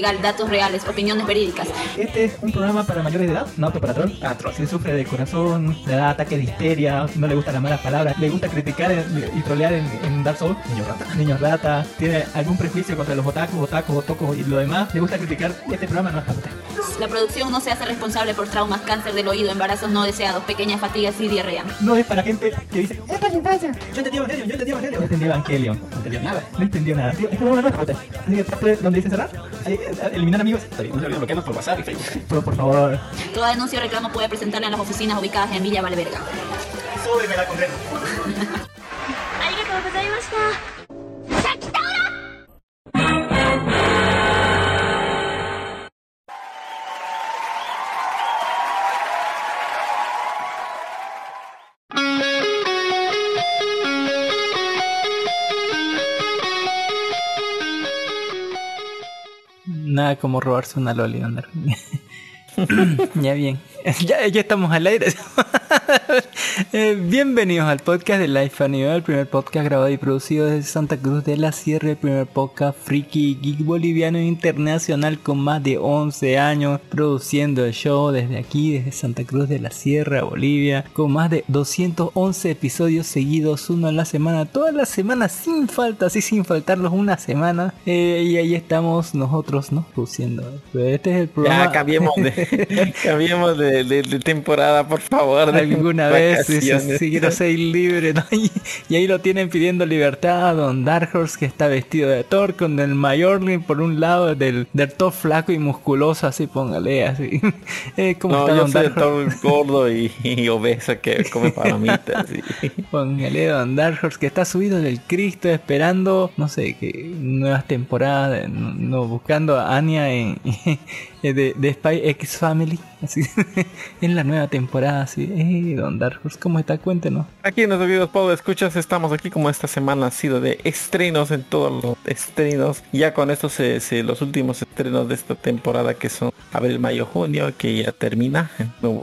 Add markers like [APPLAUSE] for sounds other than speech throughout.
legal, datos reales, opiniones verídicas. Este es un programa para mayores de edad, no apto para troll. Ah, troll. Si sufre de corazón, le da ataques de histeria, no le gustan las malas palabras, le gusta criticar y trolear en, en Dark Souls, niños rata, niños rata, tiene algún prejuicio contra los otakus, otakus, otocos y lo demás, le gusta criticar, este programa no es para usted. La producción no se hace responsable por traumas, cáncer del oído, embarazos no deseados, pequeñas fatigas y diarrea. No es para gente que dice, es para la infancia. Yo entendí Evangelion, yo entendí Evangelion. No entendí Evangelion. No entendió nada. No entendió nada. Tío, este es para usted. Así que parte donde dice cerrar, eliminar amigos. Está bien, no se olviden bloquearnos por WhatsApp y Facebook. Pero por favor, Toda denuncia o reclamo puede presentarla en las oficinas ubicadas en Villa Valverga. súbeme la condena. Como robarse una loli, [LAUGHS] ya bien. [LAUGHS] Ya estamos al aire. [LAUGHS] [LAUGHS] Eh, bienvenidos al podcast de Life Anime, el primer podcast grabado y producido desde Santa Cruz de la Sierra, el primer podcast friki geek boliviano internacional con más de 11 años produciendo el show desde aquí, desde Santa Cruz de la Sierra, Bolivia, con más de 211 episodios seguidos, uno a la semana, todas las semanas sin falta, así sin faltarlos una semana. Eh, y ahí estamos nosotros, ¿no? Produciendo. Pero este es el programa. Ya cambiemos de, [LAUGHS] [LAUGHS] cambiemos de, de- de temporada, por favor. Alguna vez si, si- quiero ser libre ¿no? [LAUGHS] y, y ahí lo tienen pidiendo libertad a Don Dark Horse que está vestido de Thor con el Mayorlin por un lado del, del Thor flaco y musculoso así póngale así [LAUGHS] eh, ¿cómo No, está yo Don soy Dark [LAUGHS] gordo y, y obeso que come palomitas. Póngale Don Dark Horse que está subido del Cristo esperando no sé que nuevas temporadas no, no, buscando a Anya en, de, de Spy X Family así. [LAUGHS] En la nueva temporada así eh, Don Dark Horse ¿cómo está? cuéntenos. Aquí en los videos Pablo escuchas estamos aquí como esta semana ha sido de estrenos en todos los estrenos. Ya con estos se, se- los últimos estrenos de esta temporada que son abril mayo junio que ya termina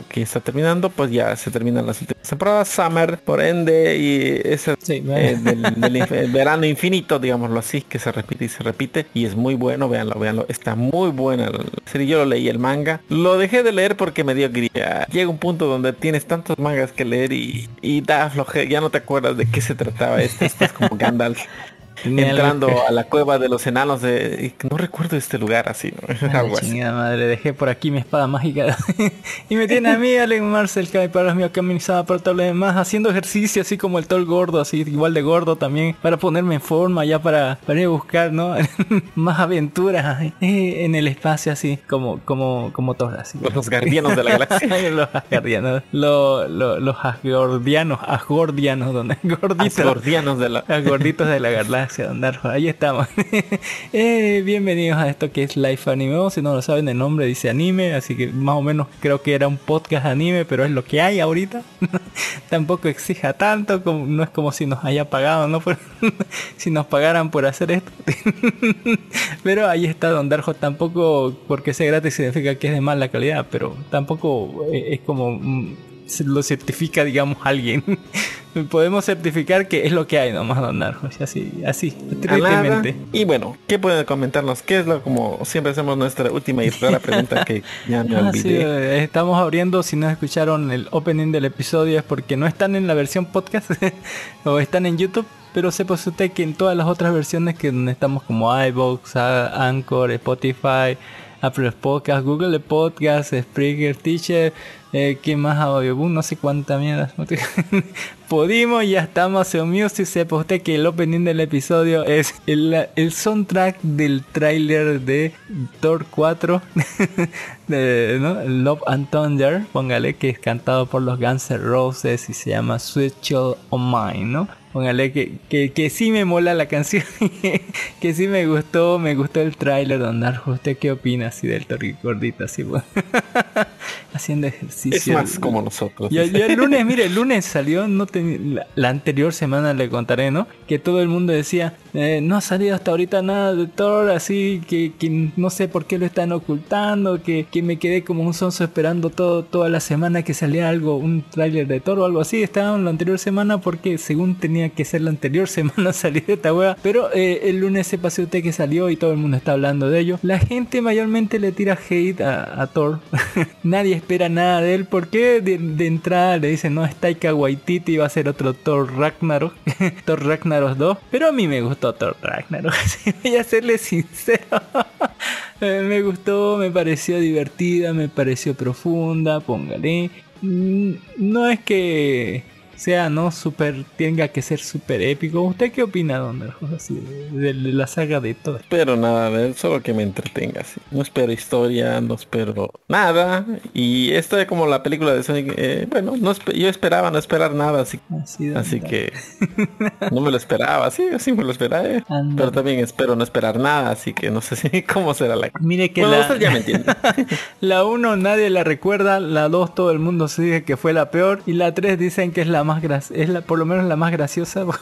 que está terminando pues ya se terminan las últimas temporadas. Summer por ende y ese Sí, eh, del, del [LAUGHS] verano infinito digámoslo así que se repite y se repite y es muy bueno véanlo véanlo está muy buena la serie yo lo leí el manga lo dejé de leer porque me dio gría llega un punto donde tienes tantos mangas que leer y, y da floje ya no te acuerdas de qué se trataba esto estás como Gandalf [LAUGHS] entrando [LAUGHS] a la cueva de los enanos de no recuerdo este lugar así [LAUGHS] madre, dejé por aquí mi espada mágica. [LAUGHS] y me tiene a mí, Alec Marcel, que para los míos caminizaba por todo lo demás, haciendo ejercicio así como el tol gordo, así igual de gordo también, para ponerme en forma ya para, para ir a buscar, ¿no? Más aventuras eh, en el espacio así, como, como, como Thor, así. los guardianos de la galaxia los asgardianos, lo- lo- los asgordianos, asgordianos, donde gorditos. gordianos de la Los gorditos de la galaxia, Don Darjo, ahí estamos. [LAUGHS] Eh, bienvenidos a esto que es Life Anime. Si no lo saben, el nombre dice anime, así que más o menos creo que era un podcast anime, pero es lo que hay ahorita. [LAUGHS] Tampoco exija tanto, como, no es como si nos haya pagado, ¿no? Por- [LAUGHS] si nos pagaran por hacer esto. pero ahí está Don Darjo, tampoco porque sea gratis significa que es de mala calidad, pero tampoco eh, es como mm, lo certifica, digamos, alguien. Podemos certificar que es lo que hay nomás, Don Darjo, así, así, tristemente. Y bueno, ¿qué pueden comentarnos? ¿Qué es lo como siempre hacemos nuestra última y rara pregunta que ya me [LAUGHS] Ah, sí, olvidé? estamos abriendo, si no escucharon el opening del episodio es porque no están en la versión podcast [LAUGHS] o están en YouTube, pero sepa usted que en todas las otras versiones que donde estamos como iVoox, A- Anchor, Spotify, Apple Podcast, Google Podcast, Spreaker, Teacher, eh, ¿qué más Audioboom? No sé cuánta mierda. [LAUGHS] Podimo, ya estamos en Music. Sepa usted que el opening del episodio es el, el soundtrack del tráiler de Thor 4, [LAUGHS] de, ¿no? Love and Thunder, póngale que es cantado por los Guns N' Roses y se llama Sweet Child of Mine, ¿no? Póngale que, que, que sí me mola la canción, [LAUGHS] que sí me gustó, me gustó el tráiler, Don Darjo. ¿Usted qué opina así del Thor gordito así? Haciendo. Es más como nosotros. Yo, yo el [LAUGHS] lunes, mire, el lunes salió, no ten- la, la anterior semana le contaré, ¿no? Que todo el mundo decía, eh, no ha salido hasta ahorita nada de Thor, así que, no sé por qué lo están ocultando, que, que me quedé como un sonso esperando todo, toda la semana que salía algo, un tráiler de Thor o algo así. Estaba en la anterior semana porque según tenía que ser la anterior [LAUGHS] semana salir de esta wea. Pero eh, el lunes se pasó usted que salió y todo el mundo está hablando de ello. La gente mayormente le tira hate a, Thor. [LAUGHS] Nadie espera nada de él porque de, de entrada le dicen no es Taika Waititi va a ser otro Thor Ragnarok. [LAUGHS] Thor Ragnarok 2. Pero a mí me gustó Thor Ragnarok. Voy [LAUGHS] a serle sincero. [LAUGHS] Me gustó, me pareció divertida, me pareció profunda, póngale. Mm, No es que sea no super tenga que ser super épico. ¿Usted qué opina, Don así de, de la saga de Thor? espero nada de él, solo que me entretenga. sí. No espero historia, no espero nada. Y esto es como la película de Sonic. eh, bueno, no yo esperaba no esperar nada, así, Así, don así Darjo. que [LAUGHS] no me lo esperaba, sí, así me lo esperaba. eh. Pero también espero no esperar nada, así que no sé si [LAUGHS] cómo será la... Mire que Bueno, la, usted ya me entiende. [LAUGHS] la 1 nadie la recuerda, la 2 todo el mundo se dice que fue la peor y la 3 dicen que es la más es la por lo menos la más graciosa. [LAUGHS]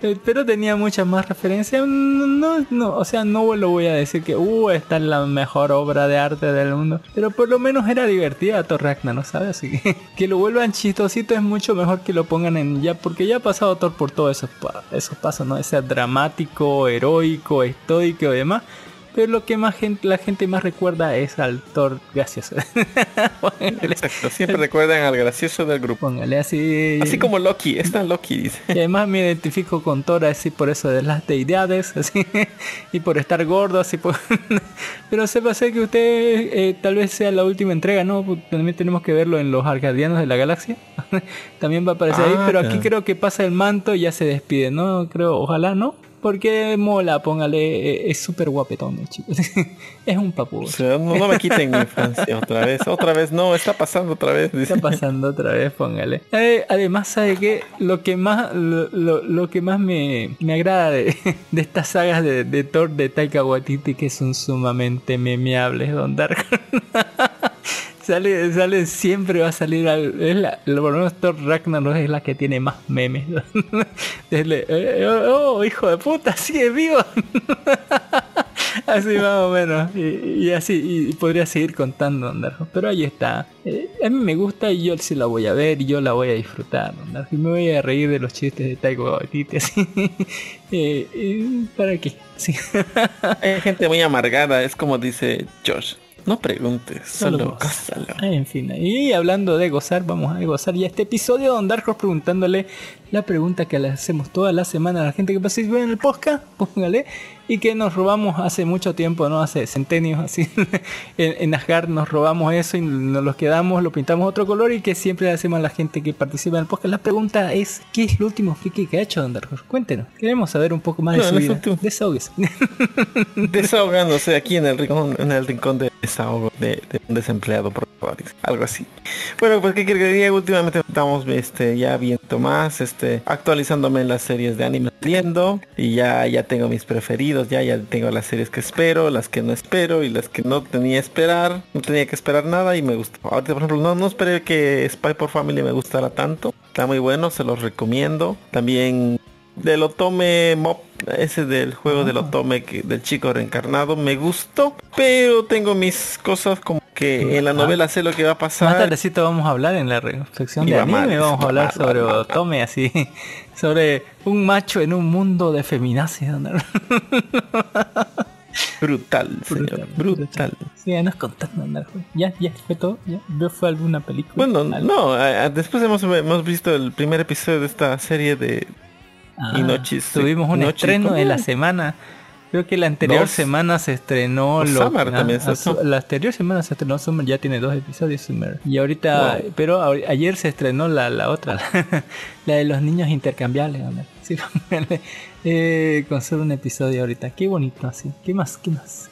Pero tenía muchas más referencias. No, no, no, o sea, no lo voy a decir que uh, esta es la mejor obra de arte del mundo. Pero por lo menos era divertida Thor Ragnarok, ¿sabes? Así [LAUGHS] que lo vuelvan chistosito es mucho mejor que lo pongan en ya, porque ya ha pasado Thor por todos esos, esos pasos, ¿no? Ese dramático, heroico, estoico y demás. Pero lo que más gente, la gente más recuerda es al Thor gracioso. [LAUGHS] Exacto, siempre recuerdan al gracioso del grupo. póngale así. Así como Loki, está Loki, dice. Y además me identifico con Thor así por eso de las deidades, así, [LAUGHS] y por estar gordo, así por... [LAUGHS] Pero sepa ser que usted eh, tal vez sea la última entrega, ¿no? Pues También tenemos que verlo en los Arcadianos de la Galaxia. También va a aparecer ahí, Ah, pero aquí claro. creo que pasa el manto y ya se despide, ¿no? Creo, ojalá, ¿no? Porque mola, póngale, eh, es súper guapetón, el chico. [LAUGHS] es un papu. O sea, no, no me quiten mi infancia otra vez, otra vez, no, está pasando otra vez, dice. Está pasando otra vez, póngale. Eh, además, ¿sabe qué? Lo que más, lo, lo- lo que más me, me agrada de, [LAUGHS] de estas sagas de, de Thor de Taika Waititi que son sumamente memeables, Don Dark. [LAUGHS] Sale, sale, siempre va a salir al- es la, por lo menos Thor Ragnarok es la que tiene más memes. [LAUGHS] Desde, eh, oh, oh, hijo de puta, sigue vivo. [LAUGHS] así más o menos. Y, así, y podría seguir contando. Pero ahí está. Eh, a mí me gusta y yo sí la voy a ver y yo la voy a disfrutar, Darjo. Y me voy a reír de los chistes de Waititi, así. [LAUGHS] Eh, ¿Para qué? Sí. Hay gente muy amargada, es como dice Josh. No preguntes, Solo solo goza. gózalo. En fin, y hablando de gozar, vamos a gozar ya este episodio Don Dark Horse preguntándole la pregunta que le hacemos toda la semana a la gente que participa en el podcast, póngale, y que nos robamos hace mucho tiempo, no hace centenios así, [LAUGHS] en, en Asgard nos robamos eso y nos los quedamos, lo pintamos otro color y que siempre le hacemos a la gente que participa en el podcast. La pregunta es, ¿qué es lo último friki que ha hecho Don? Cuéntenos, queremos saber un poco más de su vida. último. Desahóguese. [LAUGHS] Desahogándose aquí en el rincón, en el rincón de desahogo de, de un desempleado por favor, algo así. Bueno, pues qué quiere que diga, últimamente estamos este ya viendo más, este, actualizándome en las series de anime viendo y ya ya tengo mis preferidos, ya ya tengo las series que espero, las que no espero y las que no tenía que esperar, no tenía que esperar nada y me gustó. Ahorita por ejemplo no, no esperé que Spy por Family me gustara tanto, está muy bueno, se los recomiendo. También del Otome Mob, ese del juego del Otome que, del chico reencarnado, me gustó, pero tengo mis cosas como que en la novela sé lo que va a Más pasar. tardecito vamos a hablar en la reflexión de anime, vamos a hablar sobre. Otome así, sobre un macho en un mundo de feminacia. ¿no? [LAUGHS] Brutal, señor, brutal. Sí, ya nos contando, ¿no? ya, ya fue todo, ya ¿Vio- fue alguna película. Bueno, Algo. no, a- a- después hemos, hemos visto el primer episodio de esta serie de Ah, Inochis- tuvimos un estreno ¿cómo? de la semana. Creo que la anterior Dos. semana se estrenó O lo- Summer también se ah, estrenó. La anterior semana se estrenó Summer, ya tiene dos episodios Summer. Y ahorita, Wow. pero a- ayer se estrenó la, la otra, [LAUGHS] la de los niños intercambiables. Sí, [LAUGHS] eh, con solo un episodio ahorita. Qué bonito así. ¿Qué más? ¿Qué más?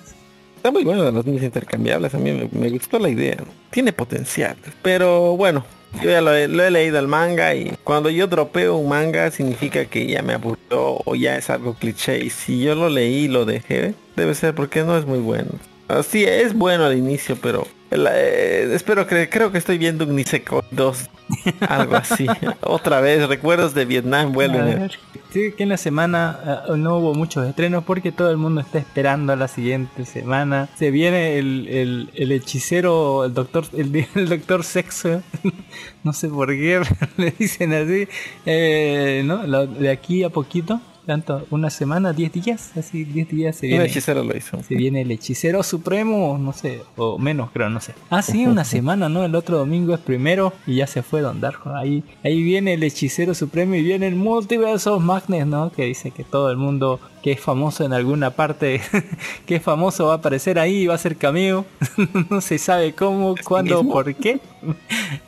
Está muy bueno los niños intercambiables, a mí me, me gustó la idea. Tiene potencial. Pero bueno, yo ya lo he, leído el manga y cuando yo dropeo un manga significa que ya me aburrió o ya es algo cliché. Y si yo lo leí y lo dejé, debe ser porque no es muy bueno. Así es bueno al inicio, pero la- eh, espero que creo que estoy viendo un Nisekoi 2. Algo así. [LAUGHS] Otra vez, recuerdos de Vietnam vuelven. sí, que en la semana ah, no hubo muchos estrenos porque todo el mundo está esperando a la siguiente semana. Se viene el, el, el hechicero, el doctor, el, [LAUGHS] el doctor sexo, [LAUGHS] no sé por qué le dicen así, eh, ¿no? De aquí a poquito, tanto, una semana, 10 días, así 10 días se viene. hechicero lo hizo. Se viene el hechicero supremo, no sé, o menos creo, no sé. Ah, sí, una [LAUGHS] semana, ¿no? El otro domingo es primero y ya se fue Don Darjo. Ahí, ahí viene el hechicero supremo y viene el Multiverse of Madness, ¿no? Que dice que todo el mundo que es famoso en alguna parte, [LAUGHS] que es famoso va a aparecer ahí y va a ser cameo. [LAUGHS] no se sabe cómo, cuándo, mismo? por qué.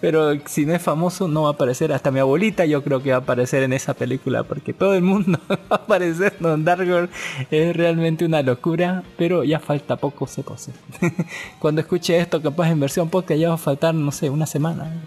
Pero si no es famoso no va a aparecer. Hasta mi abuelita yo creo que va a aparecer en esa película porque todo el mundo va [LAUGHS] a aparecer Don Darkor. Es realmente una locura, pero ya falta poco, se pose. [LAUGHS] Cuando escuche esto, capaz en versión podcast ya va a faltar, no sé, una semana.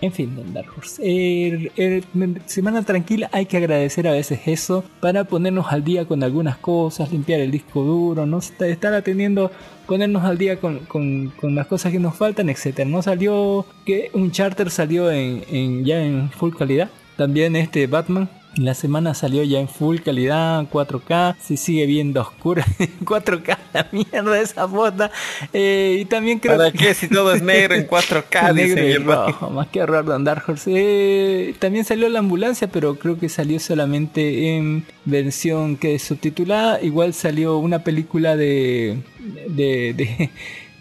En fin, Don Dark Horse. Eh, eh, semana tranquila, hay que agradecer a veces eso para ponernos al día con algunas cosas, limpiar el disco duro, no Est- estar atendiendo, ponernos al día con, con- con las cosas que nos faltan, etcétera. No salió que un charter salió en, en- ya en full calidad. También este Batman. La semana salió ya en full calidad, 4K, se sigue viendo oscura, [LAUGHS] 4K, la mierda esa foto. Eh, y también creo ¿Para que- qué si todo es negro en [LAUGHS] 4K? Negro dice y rojo, más que horror de Dark Horse. Eh, también salió la ambulancia, pero creo que salió solamente en versión que es subtitulada. Igual salió una película de de, de,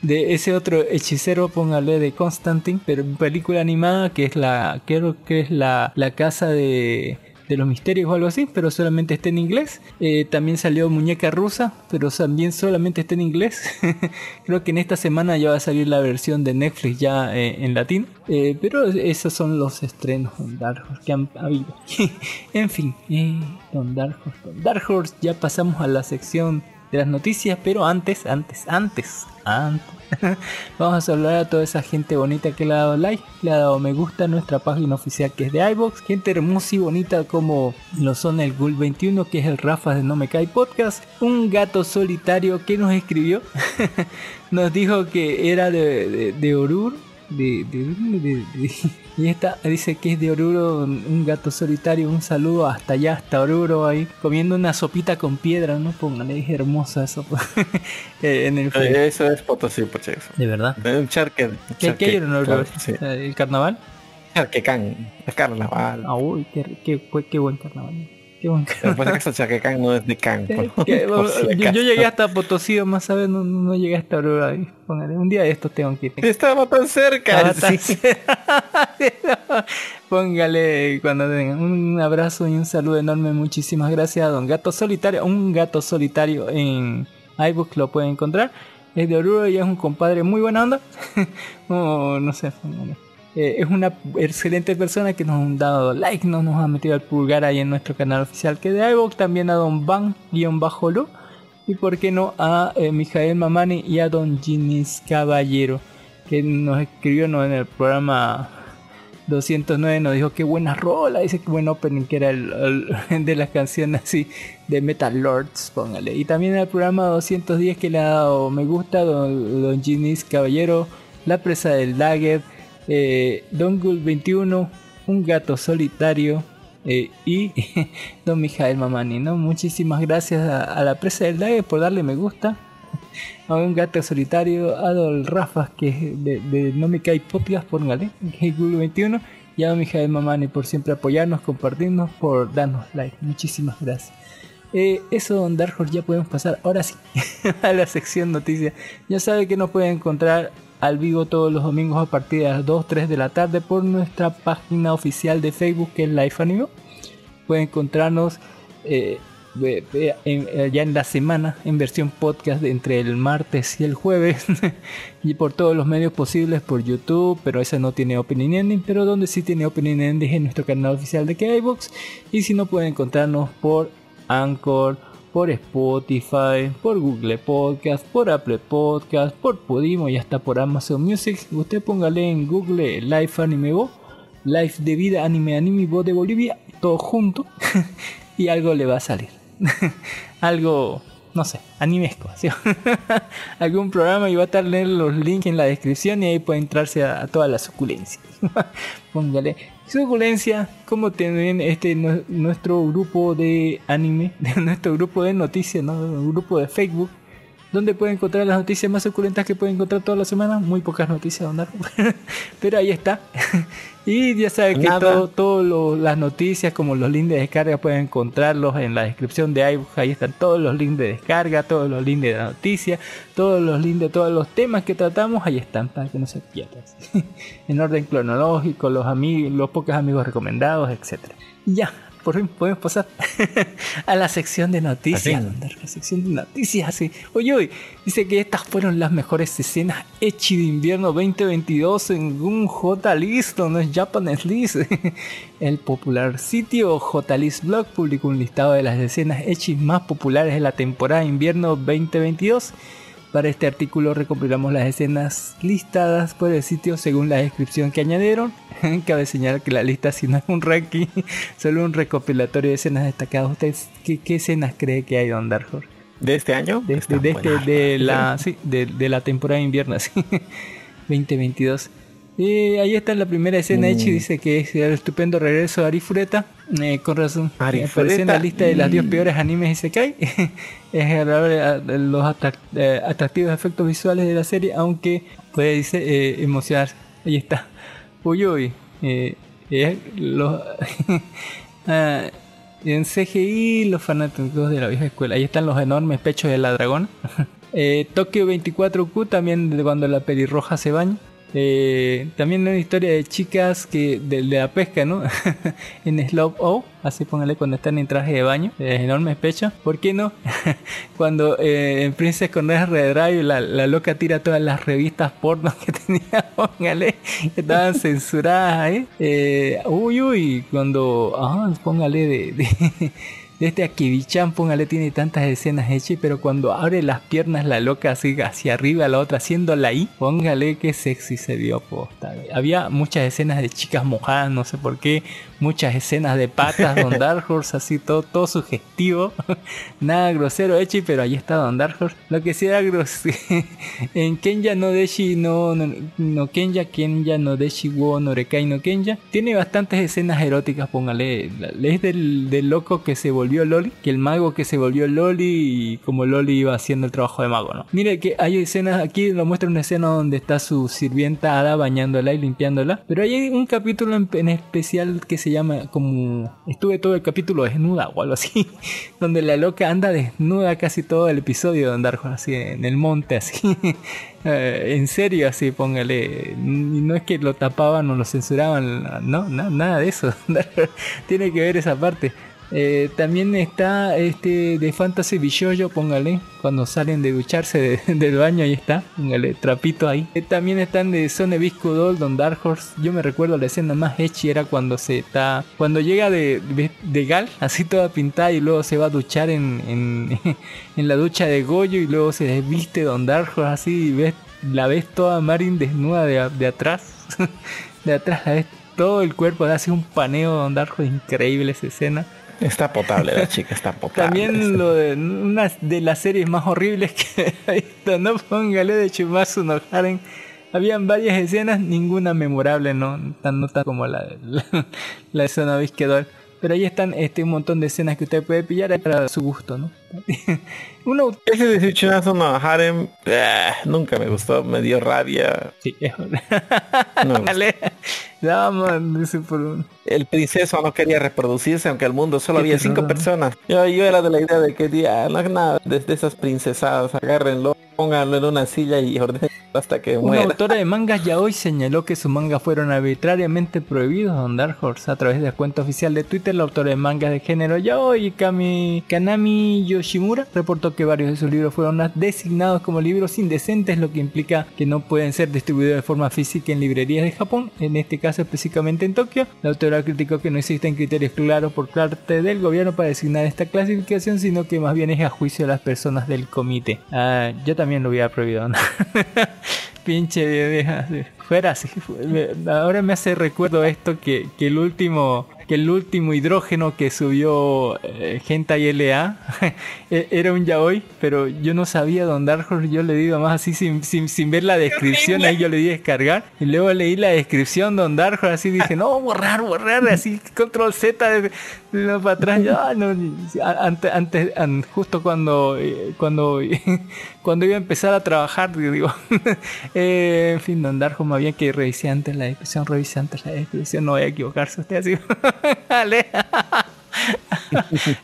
de ese otro hechicero, póngale de Constantine, pero película animada que es la creo que es la, la casa de de los misterios o algo así, pero solamente está en inglés. Eh, también salió Muñeca Rusa, pero también solamente está en inglés. [LAUGHS] Creo que en esta semana ya va a salir la versión de Netflix ya eh, en latín. Eh, pero esos son los estrenos en Dark Horse que han habido. [LAUGHS] en fin, Don Dark Horse, Don Dark Horse, ya pasamos a la sección de las noticias, pero antes, antes, antes, antes. [LAUGHS] Vamos a hablar a toda esa gente bonita que le ha dado like, le ha dado me gusta a nuestra página oficial que es de iBox. Gente hermosa y bonita como lo son el Gul 21, que es el Rafa de No Me Cae Podcast. Un gato solitario que nos escribió. [LAUGHS] nos dijo que era de, de, de Oruro. De, de, [LAUGHS] y esta dice que es de Oruro, un gato solitario. Un saludo hasta allá, hasta Oruro, ahí comiendo una sopita con piedra, ¿no? Póngale, es hermosa eso. [LAUGHS] Eh, en el Eso es Potosí, pues eso. De verdad. Un charque. un ¿Qué, charque- qué hay en Oruro? Sí. ¿El carnaval? Charquecán. El carnaval. Ah, uy, qué, qué, qué- qué buen carnaval. Qué buen acaso Charquecán no es de Can. Por- que- por si [LAUGHS] yo, llegué hasta Potosí, más sabes, no, no llegué hasta Oruro ahí. Póngale, un día de estos tengo que ir. Estaba tan cerca. Estaba tan sí. cerca. [LAUGHS] Póngale cuando tengan un abrazo y un saludo enorme. Muchísimas gracias a Don Gato Solitario. Un gato solitario en iBooks lo pueden encontrar. Es de Oruro y es un compadre muy buena onda. [LAUGHS] Oh, no sé. póngale. Eh, es una excelente persona que nos ha dado like, no nos ha metido el pulgar ahí en nuestro canal oficial que de iVoox, también a Don Van-Lu y por qué no a eh, Mijael Mamani y a Don Ginis Caballero que nos escribió ¿no? en el programa 209 nos dijo qué buena rola, dice que buen opening que era el, [LAUGHS] de las canciones así de Metal Lords, póngale. Y también el programa 210 que le ha dado me gusta, Don, don Ginis Caballero, La Presa del Dagger, eh, Don Gul 21, Un Gato Solitario eh, y [LAUGHS] Don Mijael Mamani, ¿no? Muchísimas gracias a, La Presa del Dagger por darle me gusta [LAUGHS] a un gato solitario, a Don Rafa, que de, de No Me Cae Podcast, póngale, [LAUGHS] Google 21, y a Mijael Mamani por siempre apoyarnos, compartirnos, por darnos like. Muchísimas gracias. Eh, eso, Don Dark ya podemos pasar ahora sí a la sección noticias. Ya sabe que nos pueden encontrar al vivo todos los domingos a partir de las 2, 3 de la tarde por nuestra página oficial de Facebook que es Life Anime. Pueden encontrarnos eh, eh, ya en la semana en versión podcast entre el martes y el jueves [LAUGHS] y por todos los medios posibles por YouTube, pero esa no tiene opening ending, pero donde sí tiene opening ending es en nuestro canal oficial de KIBOX y si no pueden encontrarnos por Anchor, por Spotify, por Google Podcast, por Apple Podcast, por Podimo y hasta por Amazon Music. Usted póngale en Google Life Anime Bo, Life de Vida Anime Anime Bo de Bolivia, todo junto [LAUGHS] y algo le va a salir. [LAUGHS] algo no sé, animesco. [LAUGHS] Algún programa y va a estar los links en la descripción y ahí puede entrarse a, a todas las suculencias. Póngale suculencia, como tienen este nuestro grupo de anime, [LAUGHS] nuestro grupo de noticias, ¿no? grupo de Facebook ¿Dónde puede encontrar las noticias más suculentas que puede encontrar toda la semana? Muy pocas noticias, don [LAUGHS] Pero ahí está. [LAUGHS] y ya saben que todas las noticias, como los links de descarga, pueden encontrarlos en la descripción de iBooks. Ahí están todos los links de descarga, todos los links de la noticia, todos los links de todos los temas que tratamos. Ahí están para que no se pierdan. [LAUGHS] en orden cronológico, los, amigos, los pocos amigos recomendados, etc. ya, por fin podemos pasar [LAUGHS] a la sección de noticias. La sección de noticias, así. Oye, oye, dice que estas fueron las mejores escenas Echi de invierno 2022 en un J-List, no es Japanese List. [LAUGHS] El popular sitio J-List Blog publicó un listado de las escenas Echi más populares de la temporada de invierno 2022 para este artículo recopilamos las escenas listadas por el sitio según la descripción que añadieron. [LAUGHS] Cabe señalar que la lista si no es un ranking, [LAUGHS] solo un recopilatorio de escenas destacadas. ¿Ustedes qué, escenas cree que hay, Don Dark ¿De este año? De, este, de, la, sí, de, la temporada de invierno, [LAUGHS] sí. 2022. Y ahí está la primera escena mm. dice que es el estupendo regreso de Arifureta. Eh, con razón. Aparece en la lista de las 10 peores animes Isekai. es agradable los eh, atractivos efectos visuales de la serie, aunque puede dice, eh, emocionar. Ahí está. Uy, uy. Eh, los, [LAUGHS] ah, en CGI, los fanáticos de la vieja escuela. Ahí están los enormes pechos de la dragón. [LAUGHS] Tokio 24Q también de cuando la pelirroja se baña. Eh, también una historia de chicas que de, la pesca, ¿no? [LAUGHS] en Slow O, así póngale cuando están en traje de baño, de enormes pechos. ¿Por qué no? [LAUGHS] cuando eh, en Princess con Red Drive la, la, loca tira todas las revistas porno que [LAUGHS] tenía, póngale, que estaban censuradas ahí. Eh, uy, uy, cuando, ah, póngale de este Akibichan, póngale, tiene tantas escenas hechas, pero cuando abre las piernas la loca así hacia arriba, la otra haciéndola ahí, póngale que sexy se vio posta. Había muchas escenas de chicas mojadas, no sé por qué, muchas escenas de patas, Don [LAUGHS] Dark Horse, así todo, todo sugestivo, [LAUGHS] nada grosero Echi, pero ahí está Don Dark Horse. Lo que sí era grosero, [LAUGHS] en Kenya no Deshi no, no, no Kenya, Kenya no Deshi wo no Rekai no Kenya, tiene bastantes escenas eróticas, póngale, es del, del loco que se volvió Loli, que el mago que se volvió Loli y como Loli iba haciendo el trabajo de mago, ¿no? Mire que hay escenas, aquí lo muestra una escena donde está su sirvienta Ada bañándola y limpiándola, pero hay un capítulo en, especial que se llama como estuve todo el capítulo desnuda o algo así, [LAUGHS] donde la loca anda desnuda casi todo el episodio de andar así en el monte así. [LAUGHS] Eh, en serio, así póngale. No es que lo tapaban o lo censuraban, no, nada de eso. [LAUGHS] Tiene que ver esa parte. Eh, también está este de Fantasy Bishoyo, póngale, cuando salen de ducharse [LAUGHS] del baño, ahí está, póngale trapito ahí. Eh, también están de Sone Visco Doll, Don Dark Horse. Yo me recuerdo la escena más hecha era cuando se está, cuando llega de, de, Gal, así toda pintada, y luego se va a duchar en, [LAUGHS] en, la ducha de Goyo, y luego se desviste Don Dark Horse, así, y ves, la ves toda Marin desnuda de, de atrás, [LAUGHS] de atrás la ves todo el cuerpo, hace un paneo Don Dark Horse, increíble esa escena. Está potable la chica, está [LAUGHS] potable. También lo de una de las series más horribles que [LAUGHS] hay no póngale de Chumasu no Haren. Habían varias escenas, ninguna memorable, no tan nota como la de [LAUGHS] la, la escena Pero ahí están este un montón de escenas que usted puede pillar para su gusto, ¿no? [LAUGHS] Uno... Ese de Chumasu no Haren eh, nunca me gustó, me dio rabia. Sí, [LAUGHS] es... no El princeso no quería reproducirse, aunque el mundo solo había cinco personas. Yo, yo era de la idea de que ya, no nada, desde esas princesadas, agárrenlo, pónganlo en una silla y ordenen hasta que muera. Una autora de [LAUGHS] mangas ya hoy señaló que sus mangas fueron arbitrariamente prohibidos en Dark Horse a través del cuenta oficial de Twitter. La autora de mangas de género yaoi Kami Kanami Yoshimura reportó que varios de sus libros fueron designados como libros indecentes, lo que implica que no pueden ser distribuidos de forma física en librerías de Japón. En este caso específicamente en Tokio. La autora criticó que no existen criterios claros por parte del gobierno para designar esta clasificación, sino que más bien es a juicio de las personas del comité. Ah, yo también lo hubiera prohibido. [LAUGHS] Pinche vieja. Fuera así. Ahora me hace recuerdo esto que el último que el último hidrógeno que subió eh, Hentai LA [LAUGHS] e- era un yaoi, pero yo no sabía Don Dark Horse, yo le digo más así sin, sin, sin ver la descripción, ahí yo le di descargar y luego leí la descripción Don Dark Horse así dije, no, borrar, borrar, así control Z de, de para atrás, ya, no, antes, antes, an- justo cuando, eh, cuando, [LAUGHS] cuando iba a empezar a trabajar, digo, [LAUGHS] eh, en fin, Don Horse, más bien que revisé antes la descripción, revisé antes la descripción, no voy a equivocarse usted así. [LAUGHS] Dale. [LAUGHS]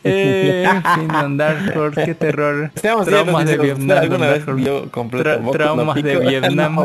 Eh, en fin, Don Horse, qué terror. Estamos Traumas de Vietnam. ¿Alguna vez vio completo Tra- traumas de? Vietnam.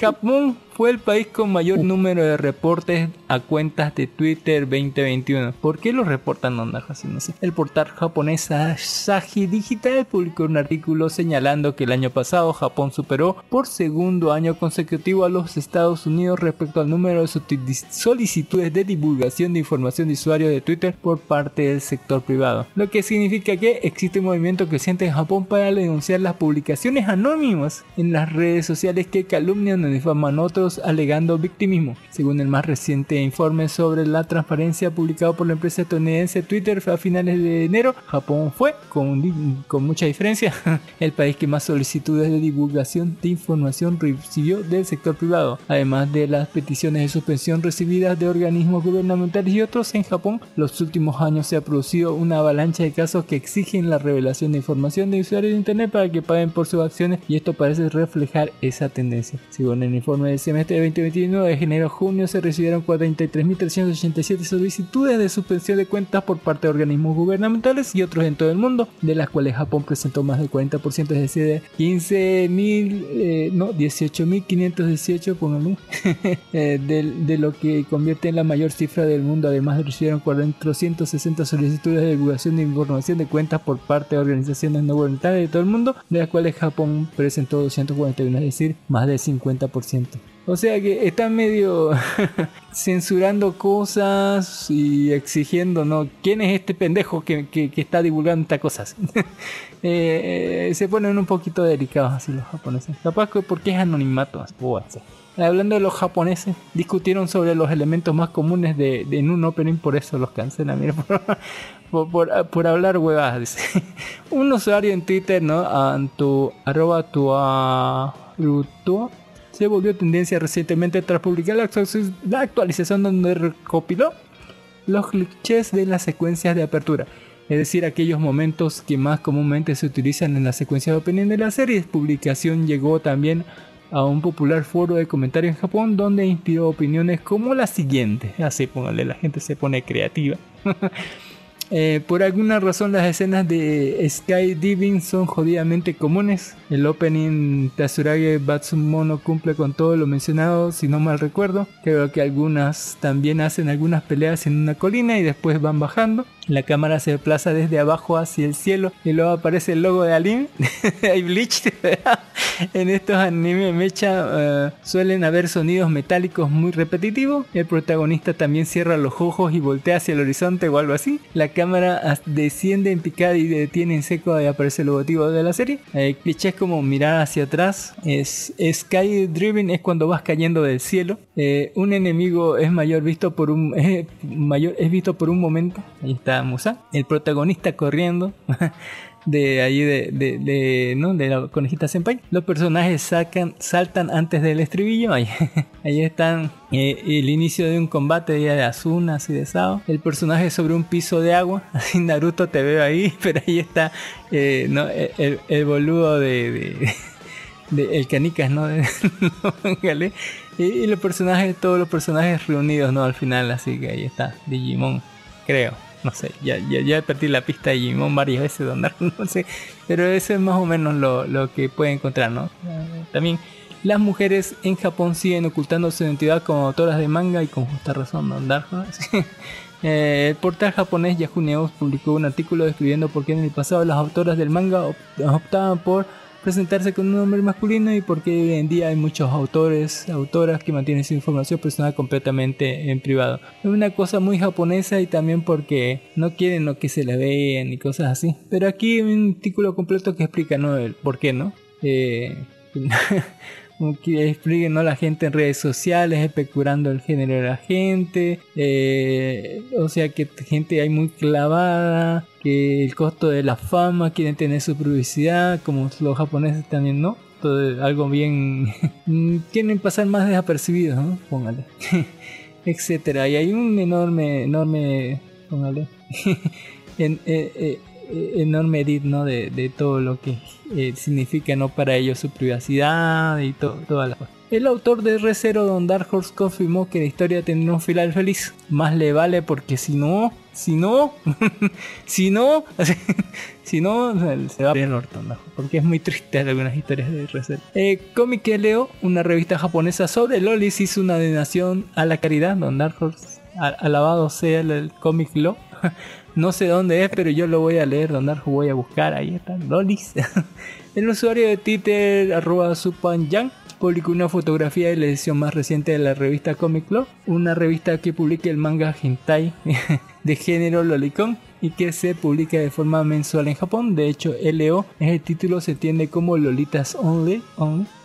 Japón fue el país con mayor número de reportes a cuentas de Twitter 2021. ¿Por qué lo reportan Dark Horse? No sé. El portal japonés Asahi Digital publicó un artículo señalando que el año pasado Japón superó por segundo año consecutivo a los Estados Unidos respecto al número de solicit- solicitudes de divulgación de información de usuarios de Twitter por parte del sector privado. Lo que significa que existe un movimiento creciente en Japón para denunciar las publicaciones anónimas en las redes sociales que calumnian o difaman a alegando victimismo. Según el más reciente informe sobre la transparencia publicado por la empresa estadounidense Twitter a finales de enero, Japón fue, con, con mucha diferencia, [LAUGHS] el país que más solicitudes de divulgación de información recibió del sector privado. Además de las peticiones de suspensión recibidas de organismos gubernamentales y otros, en Japón los últimos años se ha producido una avalancha de casos que exigen la revelación de información de usuarios de Internet para que paguen por sus acciones y esto parece reflejar esa tendencia. Según el informe del semestre de 2021, de enero a junio se recibieron 43.387 solicitudes de suspensión de cuentas por parte de organismos gubernamentales y otros en todo el mundo, de las cuales Japón presentó más del 40%, es decir, de 15.000, eh, no, 18.518, póngale, [LAUGHS] eh, del- de, lo que convierte en la mayor cifra del mundo. Además, recibieron 460 solicitudes de divulgación de información de cuentas por parte de organizaciones no gubernamentales de todo el mundo, de las cuales Japón presentó 241, es decir, más del 50%. O sea que están medio [LAUGHS] censurando cosas y exigiendo, ¿no? ¿Quién es este pendejo que, que- está divulgando estas cosas? [LAUGHS] Eh, eh, se ponen un poquito delicados así los japoneses. Capaz que porque es anonimato. Hablando de los japoneses, discutieron sobre los elementos más comunes de, de en un opening, por eso los cancelan. Mira, [LAUGHS] por, por, por- hablar huevadas. dice. Un usuario en Twitter, ¿no? Antu, arroba tuarutua, se volvió tendencia recientemente tras publicar la, actualiz- la actualización donde recopiló los clichés de las secuencias de apertura. Es decir, aquellos momentos que más comúnmente se utilizan en la secuencia de opening de la serie. Publicación llegó también a un popular foro de comentarios en Japón donde inspiró opiniones como la siguiente. Así, póngale, la gente se pone creativa. [LAUGHS] Eh, por alguna razón las escenas de skydiving son jodidamente comunes. El opening Tsurage Batsumono cumple con todo lo mencionado, si no mal recuerdo. Creo que algunas también hacen algunas peleas en una colina y después van bajando. La cámara se desplaza desde abajo hacia el cielo y luego aparece el logo de anime. [LAUGHS] Hay Bleach. [LAUGHS] en estos animes mecha eh, suelen haber sonidos metálicos muy repetitivos. El protagonista también cierra los ojos y voltea hacia el horizonte o algo así. La cámara desciende en picada y detiene en seco y aparece el logotipo de la serie. El cliché es como mirar hacia atrás. Es Sky Driven es cuando vas cayendo del cielo. Eh, un enemigo es mayor visto por un [LAUGHS] mayor es visto por un momento. Ahí está Musa. El protagonista corriendo. [LAUGHS] de ahí de, de, ¿no? de la conejita senpai. Los personajes sacan, saltan antes del estribillo. Ahí, [LAUGHS] ahí están eh, el inicio de un combate de Asuna, así de Sao. El personaje sobre un piso de agua. [LAUGHS] Así Naruto te veo ahí, pero ahí está eh, el, el- boludo de, el canicas, ¿no? Y, y los personajes, todos los personajes reunidos, ¿no? Al final, así que ahí está, Digimon, creo. [LAUGHS] No sé, ya, ya, ya perdí la pista de Digimon varias veces, donde, [LAUGHS] no sé. Pero eso es más o menos lo, lo que puede encontrar, ¿no? También las mujeres en Japón siguen ocultando su identidad como autoras de manga y con justa razón, ¿no? Dark. [LAUGHS] Eh, el portal japonés Yahoo News publicó un artículo describiendo por qué en el pasado las autoras del manga op- optaban por presentarse con un nombre masculino y por qué hoy en día hay muchos autores, autoras que mantienen su información personal completamente en privado. Es una cosa muy japonesa y también porque no quieren lo que se la vean y cosas así. Pero aquí hay un artículo completo que explica ¿no? el por qué, ¿no? Eh, [LAUGHS] que expliquen ¿no? la gente en redes sociales, especulando el género de la gente, eh, o sea que gente hay muy clavada, que el costo de la fama, quieren tener su publicidad, como los japoneses también, ¿no? Todo, algo bien... [LAUGHS] quieren pasar más desapercibidos, ¿no? Póngale. [LAUGHS] Etcétera. Y hay un enorme, enorme... Póngale. [LAUGHS] en, eh, eh, enorme edit ¿no? de, de todo lo que eh, significa no para ellos su privacidad y to todas las. El autor de R0 Don Dark Horse confirmó que la historia tendrá un final feliz. Más le vale porque si no, si no, [LAUGHS] si no, [LAUGHS] si no, se va a perder Norton, porque es muy triste algunas historias de R0. Eh, Comic Leo, una revista japonesa sobre lolis, hizo una donación a la caridad. Don Dark Horse, alabado sea el, el cómic Lo. [LAUGHS] No sé dónde es, pero yo lo voy a leer, Don Darjo voy a buscar, ahí está, Lolis. [LAUGHS] el usuario de Twitter, arroba Supanyang, publicó una fotografía de la edición más reciente de la revista Comic Club, una revista que publica el manga hentai [LAUGHS] de género lolicon y que se publica de forma mensual en Japón. De hecho, LO en el título se entiende como Lolitas Only,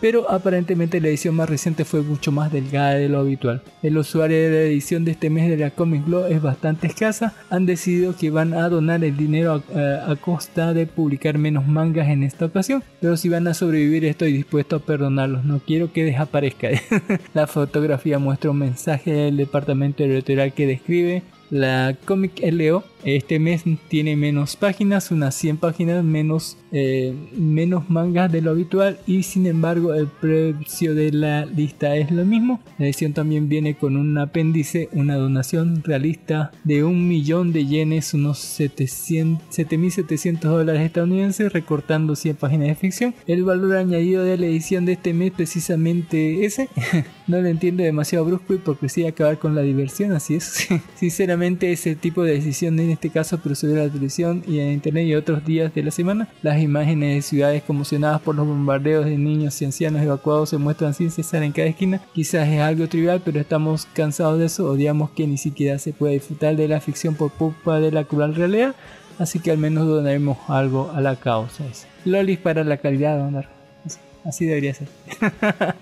pero aparentemente la edición más reciente fue mucho más delgada de lo habitual. El usuario de la edición de este mes de la Comic Glow es bastante escasa. Han decidido que van a donar el dinero a, a, costa de publicar menos mangas en esta ocasión, pero si van a sobrevivir estoy dispuesto a perdonarlos. No quiero que desaparezca. [LAUGHS] la fotografía muestra un mensaje del departamento editorial que describe la Comic LO este mes tiene menos páginas, unas 100 páginas, menos, eh, menos mangas de lo habitual y sin embargo el precio de la lista es lo mismo. La edición también viene con un apéndice, una donación realista de un millón de yenes, unos 7.700 dólares estadounidenses, recortando 100 páginas de ficción. El valor añadido de la edición de este mes precisamente ese. [LAUGHS] no lo entiendo demasiado brusco y porque sí acabar con la diversión, así es. [LAUGHS] Sinceramente ese tipo de decisiones en este caso pero sobre la televisión y en internet y otros días de la semana. Las imágenes de ciudades conmocionadas por los bombardeos de niños y ancianos evacuados se muestran sin cesar en cada esquina. Quizás es algo trivial, pero estamos cansados de eso. Odiamos que ni siquiera se pueda disfrutar de la ficción por culpa de la cruel realidad. Así que al menos donaremos algo a la causa. Lolis para la calidad donar. Así debería ser. [LAUGHS]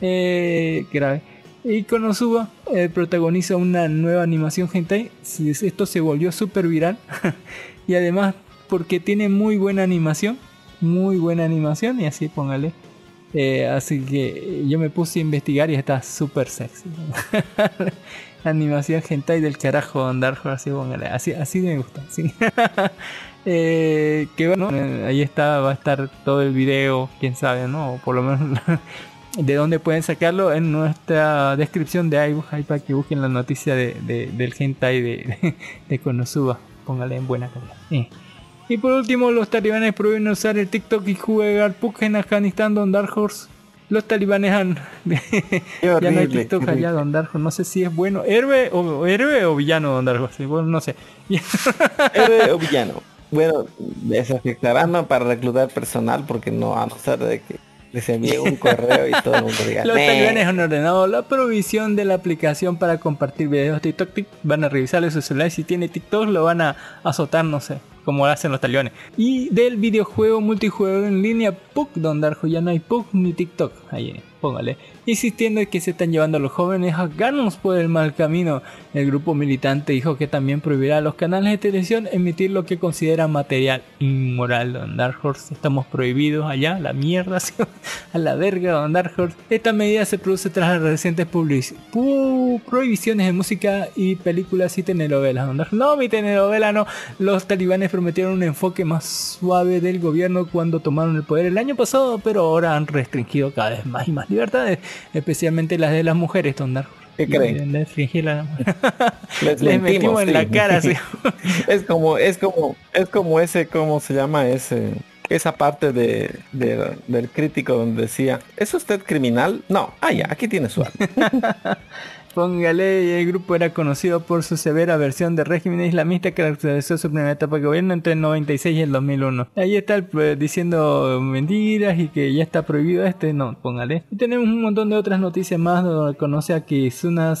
eh, grave. Y Konosuba eh, protagoniza una nueva animación hentai. Esto se volvió súper viral. [LAUGHS] y además porque tiene muy buena animación. Muy buena animación. Y así póngale. Eh, así que yo me puse a investigar y está súper sexy. [LAUGHS] animación hentai del carajo andar así póngale. Así, me gusta. [LAUGHS] eh, que bueno, ahí está, va a estar todo el video, quién sabe, ¿no? O por lo menos de dónde pueden sacarlo en nuestra descripción de iBook ahí para que busquen la noticia de, de, del hentai de, [LAUGHS] de, Konosuba. Póngale en buena calidad. Eh. y por último los talibanes prohíben usar el TikTok y jugar PUC en Afganistán Don Dark Horse. Los talibanes han [LAUGHS] ya no hay TikTok allá Don Dark Horse. No sé si es bueno héroe o héroe o villano Don Dark Horse. Bueno, no sé. [LAUGHS] Héroe o villano. Bueno, se afectarán para reclutar personal porque no a no ser de que les envié un correo y todo el mundo diga Los talibanes han ordenado la provisión de la aplicación para compartir videos de TikTok. Van a revisarle su celular. Si tiene TikTok lo van a azotar, no sé, como hacen los talibanes. Y del videojuego multijuego en línea PUC, donde ya no hay PUC ni TikTok. Ahí, póngale. Insistiendo en que se están llevando a los jóvenes afganos por el mal camino. El grupo militante dijo que también prohibirá a los canales de televisión emitir lo que considera material inmoral. Don Dark Horse, estamos prohibidos allá, la mierda, [LAUGHS] a la verga, Don Dark Horse. Esta medida se produce tras las recientes prohibiciones de música y películas y telenovelas. No, mi telenovela no. Los talibanes prometieron un enfoque más suave del gobierno cuando tomaron el poder el año pasado, pero ahora han restringido cada vez más y más libertades especialmente las de las mujeres, Don Dark. ¿Qué creen? [LAUGHS] Les, Les, Les metimos en sí. la cara, sí. [LAUGHS] es como, es como, es como ese, ¿cómo se llama ese? Esa parte de, de, del crítico donde decía, ¿es usted criminal? No, ah ya, aquí tiene su arma. [LAUGHS] Póngale, el grupo era conocido por su severa versión de régimen islamista que caracterizó su primera etapa de gobierno entre el 96 y el 2001. Ahí está el, pues, diciendo mentiras y que ya está prohibido este, no, póngale. Y tenemos un montón de otras noticias más donde conoce a Kizuna,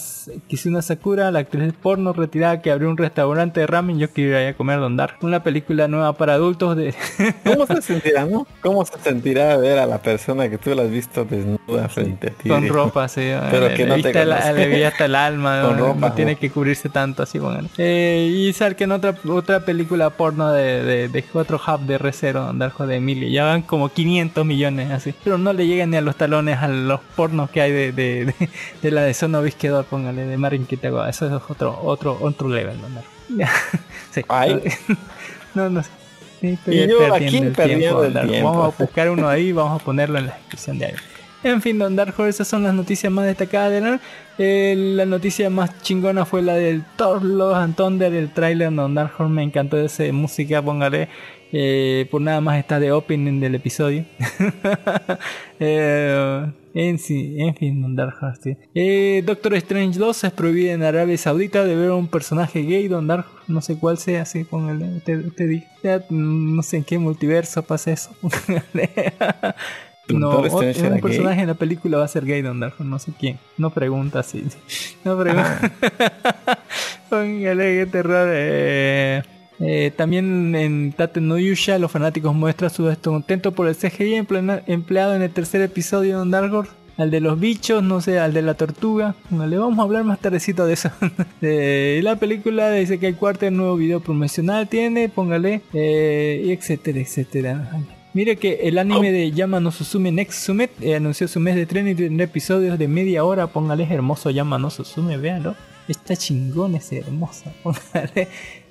Kizuna Sakura, la actriz porno retirada que abrió un restaurante de ramen. Yo quiero ir a comer Don Dark. Una película nueva para adultos de... [LAUGHS] ¿Cómo se sentirá, no? ¿Cómo se sentirá ver a la persona que tú la has visto desnuda frente a ti? Con ropa, sí. Pero que no te hasta el alma, Con no, ropa, no tiene que cubrirse tanto así, bueno. Eh, y sale que en otra, otra película porno de, de, de otro hub de R0, Darjo de Emilio, ya van como 500 millones así, pero no le llegan ni a los talones a los pornos que hay de, de, de, de la de Sono Visquedor, póngale, de Marin Kitagawa, eso es otro, otro, otro level, ¿no? Ya. [LAUGHS] sí. Ay. [LAUGHS] No, no sé. Sí, Y yo perdiendo aquí el perdiendo tiempo, el tiempo. Vamos a buscar uno ahí, vamos a ponerlo en la descripción de ahí. En fin, Don Dark Horse, esas son las noticias más destacadas de la eh, La noticia más chingona fue la del Thor Love and Thunder, el trailer de Dark Horse. Me encantó esa música, póngale. Eh, por nada más está de opening del episodio. [LAUGHS] eh, en, sí, en fin, Dark Horse. sí. Eh, Doctor Strange 2 es prohibido en Arabia Saudita de ver a un personaje gay, Don Dark no sé cuál sea, así póngale. Diga. Ya, mm, no sé en qué multiverso pasa eso. [LAUGHS] Póngale. No, un personaje gay. en la película va a ser gay, Don Darko, no sé quién. No pregunta así. [LAUGHS] No pregunta. [LAUGHS] Póngale, qué terror. eh. Eh, también en Tate no Yusha los fanáticos muestran su descontento por el CGI empleado en el tercer episodio de Don al de los bichos, no sé, al de la tortuga. Le vamos a hablar más tardecito de eso. [LAUGHS] Eh, la película dice que el cuarto nuevo video promocional tiene, póngale, eh, y etcétera, etcétera. Mire que el anime de Yama no Susume Next Summit eh, anunció su mes de tren y tendrá episodios de media hora. Póngale hermoso Yama no Susume, véanlo. Está chingón ese hermoso. [LAUGHS] Póngale.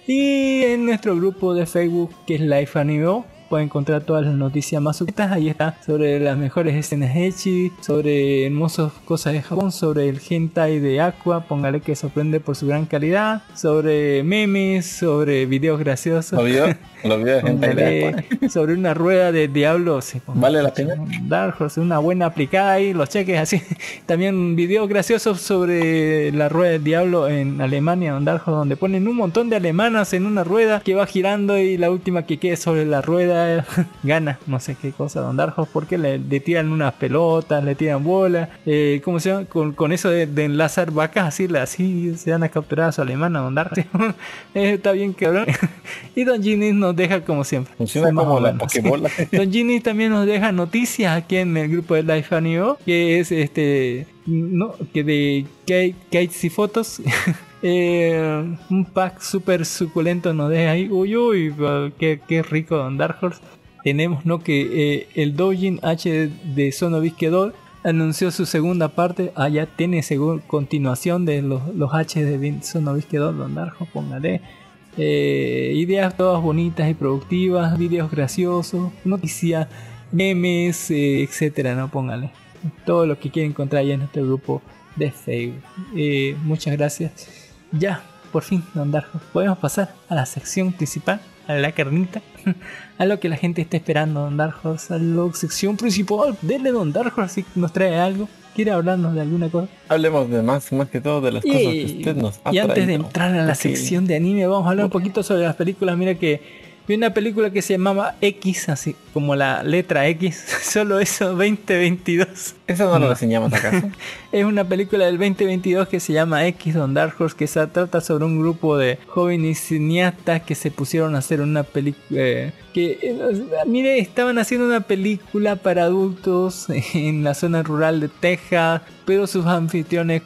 Y en nuestro grupo de Facebook que es Life Anime pueden encontrar todas las noticias más sueltas. Ahí está sobre las mejores escenas Echi, sobre hermosas cosas de Japón, sobre el hentai de Aqua, póngale que sorprende por su gran calidad, sobre memes, sobre videos graciosos. ¿Lo vio? ¿Lo vio de gente de Aqua? Póngale sobre una rueda de diablo. sí. ¿Vale la pena? Dark Horse, una buena aplicada ahí, los cheques así. [LAUGHS] También videos graciosos sobre la rueda del diablo en Alemania, Don Dark Horse, donde ponen un montón de alemanas en una rueda que va girando y la última que quede sobre la rueda [LAUGHS] gana, no sé qué cosa, Don Dark Horse, porque le, le tiran unas pelotas, le tiran bolas, eh, ¿cómo se llama? Con, con eso de, de enlazar vacas, así, así se van a capturar a su alemana, Don Dark. [LAUGHS] Eh, Está bien cabrón. [LAUGHS] y Don Ginny nos deja como siempre. Funciona como la. Pokébola. Don Ginny también nos deja noticias aquí en el grupo de Life Anime, que es este, no, que de Kate, Kates y fotos. Eh, un pack súper suculento nos deja ahí. Uy, uy, qué, qué rico Don Dark Horse. Tenemos no que eh, el Doujin H de Sonovisque 2 anunció su segunda parte. Ah, ya tiene según continuación de los, los H de 2, Don Dark póngale. Eh, ideas todas bonitas y productivas, videos graciosos, noticias, memes, etcétera, no póngale. Todo lo que quieren encontrar ahí en nuestro grupo de Facebook. Muchas gracias. Ya, por fin, Don Darjo. Podemos pasar a la sección principal, a la carnita, [LAUGHS] a lo que la gente está esperando, Don Darjo, a la sección principal. Dele, Don Darjo, que nos trae algo. ¿Quiere hablarnos de alguna cosa? Hablemos de más, más que todo de las cosas que Y, usted nos ha y antes de traído. entrar a la Porque sección de anime, vamos a hablar un poquito sobre las películas. Mira que vi una película que se llamaba X, así como la letra X, [LAUGHS] solo eso, 2022. ¿Eso no lo reseñamos acaso? [LAUGHS] Es una película del 2022 que se llama X Don Dark Horse, que se trata sobre un grupo de jóvenes cineastas que se pusieron a hacer una película. que, eh, mire, estaban haciendo una película para adultos [LAUGHS] en la zona rural de Texas, pero sus anfitriones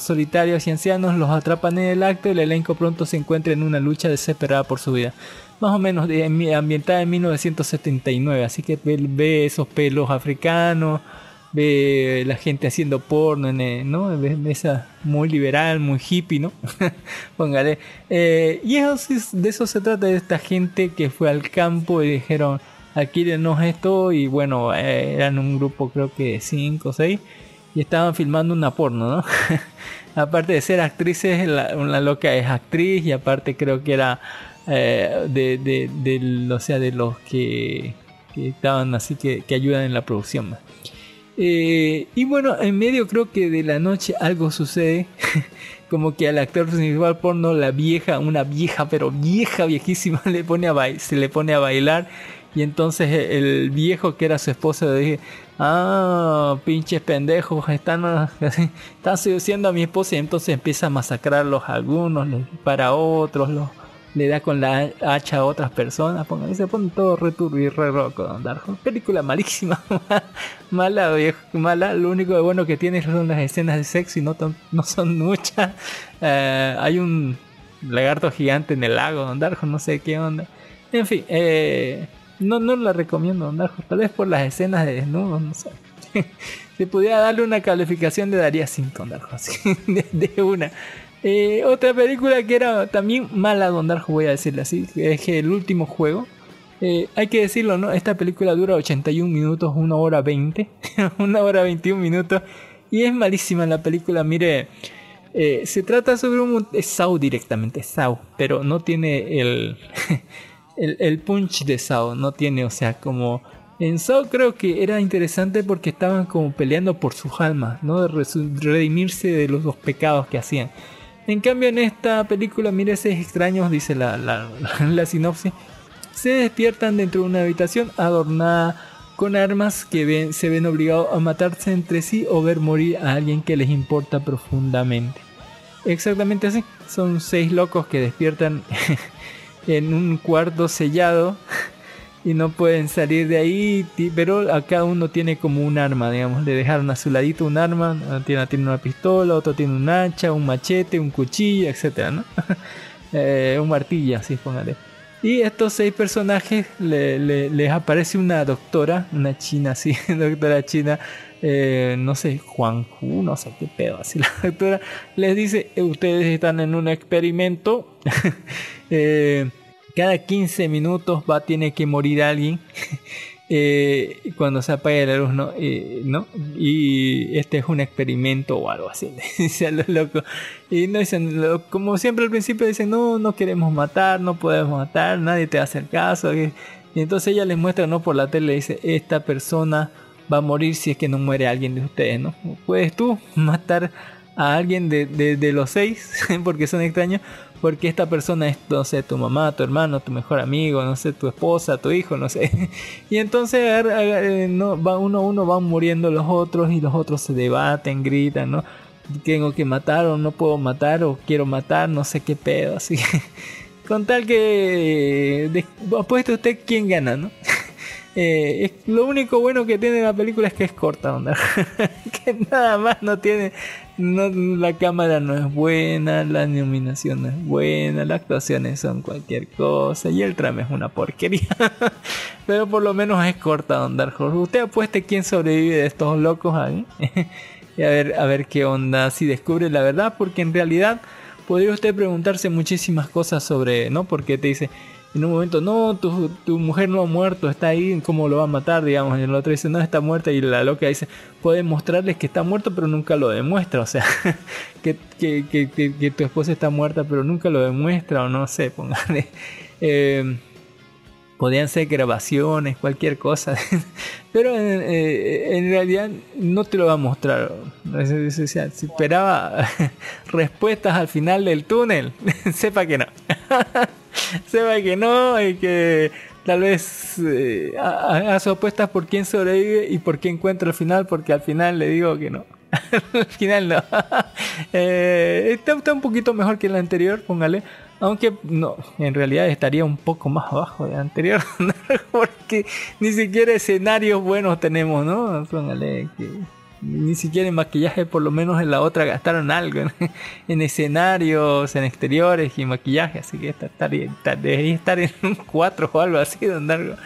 solitarios y ancianos los atrapan en el acto y el elenco pronto se encuentra en una lucha desesperada por su vida. Más o menos de, ambientada en 1979, así que ve, esos pelos africanos ve la gente haciendo porno, en, eh, ¿no? Ve- esa muy liberal, muy hippie, ¿no? [LAUGHS] Póngale. Eh, y eso, de eso se trata, de esta gente que fue al campo y dijeron, adquírenos esto, y bueno, eh, eran un grupo creo que 5 o 6, y estaban filmando una porno, ¿no? [LAUGHS] aparte de ser actrices, la, una loca es actriz, y aparte creo que era eh, de, de, o sea, de los que, que estaban así que, que ayudan en la producción. Eh, y bueno, en medio creo que de la noche algo sucede. [LAUGHS] Como que al actor principal porno, la vieja, una vieja, pero vieja, viejísima, [LAUGHS] le pone a se le pone a bailar. Y entonces el viejo que era su esposo le dije, ah, pinches pendejos, están, [LAUGHS] están seduciendo a mi esposa y entonces empieza a masacrarlos algunos, les dispara a otros, le da con la hacha a otras personas, pongan, se pone todo returbio y re roco, Don Película malísima, [LAUGHS] mala, viejo, mala. Lo único bueno que tiene son las escenas de sexo y no, no son muchas. [LAUGHS] Eh, hay un lagarto gigante en el lago, Don Darjo, no sé qué onda. En fin, eh, no, no la recomiendo, Don Darjo, tal vez por las escenas de desnudo, no sé. [LAUGHS] si pudiera darle una calificación, le daría 5, Don Darjo, de una. Eh, otra película que era también mala Darjo, voy a decirle así, es que el último juego. Eh, hay que decirlo, ¿no? Esta película dura 81 minutos, 1 hora 20, 1 [LAUGHS] hora 21 minutos. Y es malísima la película, mire. Eh, se trata sobre un... Es Sao directamente, Sao. Pero no tiene el, [LAUGHS] el, el punch de Sao. No tiene, o sea, como... En Sao creo que era interesante porque estaban como peleando por sus almas, ¿no? De redimirse de los dos pecados que hacían. En cambio, en esta película, mire, seis extraños, dice la, [LAUGHS] la, sinopsis, se despiertan dentro de una habitación adornada con armas que ven, se ven obligados a matarse entre sí o ver morir a alguien que les importa profundamente. Exactamente así, son seis locos que despiertan [LAUGHS] en un cuarto sellado y no pueden salir de ahí, pero a cada uno tiene como un arma, digamos, le dejaron a su ladito un arma, tiene, tiene una pistola, otro tiene un hacha, un machete, un cuchillo, etcétera, ¿no? [LAUGHS] Eh, un martillo, así póngale. Y estos seis personajes les aparece una doctora, una china, [LAUGHS] así, doctora china, eh, no sé, Juan Hu, no sé qué pedo, así [LAUGHS] la doctora les dice, ustedes están en un experimento. eh, cada 15 minutos va tiene que morir alguien [LAUGHS] eh, cuando se apague la luz, ¿no? Eh, ¿no? Y este es un experimento o algo así, [LAUGHS] dice los locos. Y no dicen, como siempre al principio dicen, no, no queremos matar, no podemos matar, nadie te hace el caso. Y entonces ella les muestra, ¿no? Por la tele, dice, esta persona va a morir si es que no muere alguien de ustedes, ¿no? Puedes tú matar a alguien de, de los seis, [LAUGHS] porque son extraños, porque esta persona es, no sé, tu mamá, tu hermano, tu mejor amigo, no sé, tu esposa, tu hijo, no sé. [LAUGHS] Y entonces eh, no, uno a uno van muriendo los otros y los otros se debaten, gritan, ¿no? Tengo que matar o no puedo matar o quiero matar, no sé qué pedo, así [LAUGHS] con tal que apueste usted quién gana, ¿no? [LAUGHS] Eh, es, lo único bueno que tiene la película es que es corta, onda. [LAUGHS] que nada más no tiene no, la cámara no es buena, la iluminación no es buena, las actuaciones son cualquier cosa y el trama es una porquería. [LAUGHS] Pero por lo menos es corta Don Dark Usted apueste quién sobrevive de estos locos ahí. [LAUGHS] y a ver, a ver qué onda, si descubre la verdad, porque en realidad podría usted preguntarse muchísimas cosas sobre, ¿no? Porque te dice, en un momento, no, tu, mujer no ha muerto, está ahí, ¿cómo lo va a matar? Digamos, y el otro dice, no, está muerta, y la loca dice, puede mostrarles que está muerto, pero nunca lo demuestra, o sea, [LAUGHS] que, que, que, que, tu esposa está muerta, pero nunca lo demuestra, o no sé, póngale. [LAUGHS] Eh, podían ser grabaciones, cualquier cosa, [LAUGHS] pero eh, en realidad no te lo va a mostrar. Si esperaba [LAUGHS] respuestas al final del túnel, [LAUGHS] sepa que no. sepa que no y que tal vez eh, sus apuestas por quién sobrevive y por quién encuentra el final, porque al final le digo que no. [LAUGHS] al final no. [LAUGHS] eh, está, un poquito mejor que el anterior, póngale. Aunque no, en realidad estaría un poco más abajo del anterior, [LAUGHS] porque ni siquiera escenarios buenos tenemos, ¿no? Póngale que ni siquiera en maquillaje, por lo menos en la otra gastaron algo [LAUGHS] en, escenarios, en exteriores y maquillaje, así que esta, debería estar en un 4 o algo así, Don Darjo.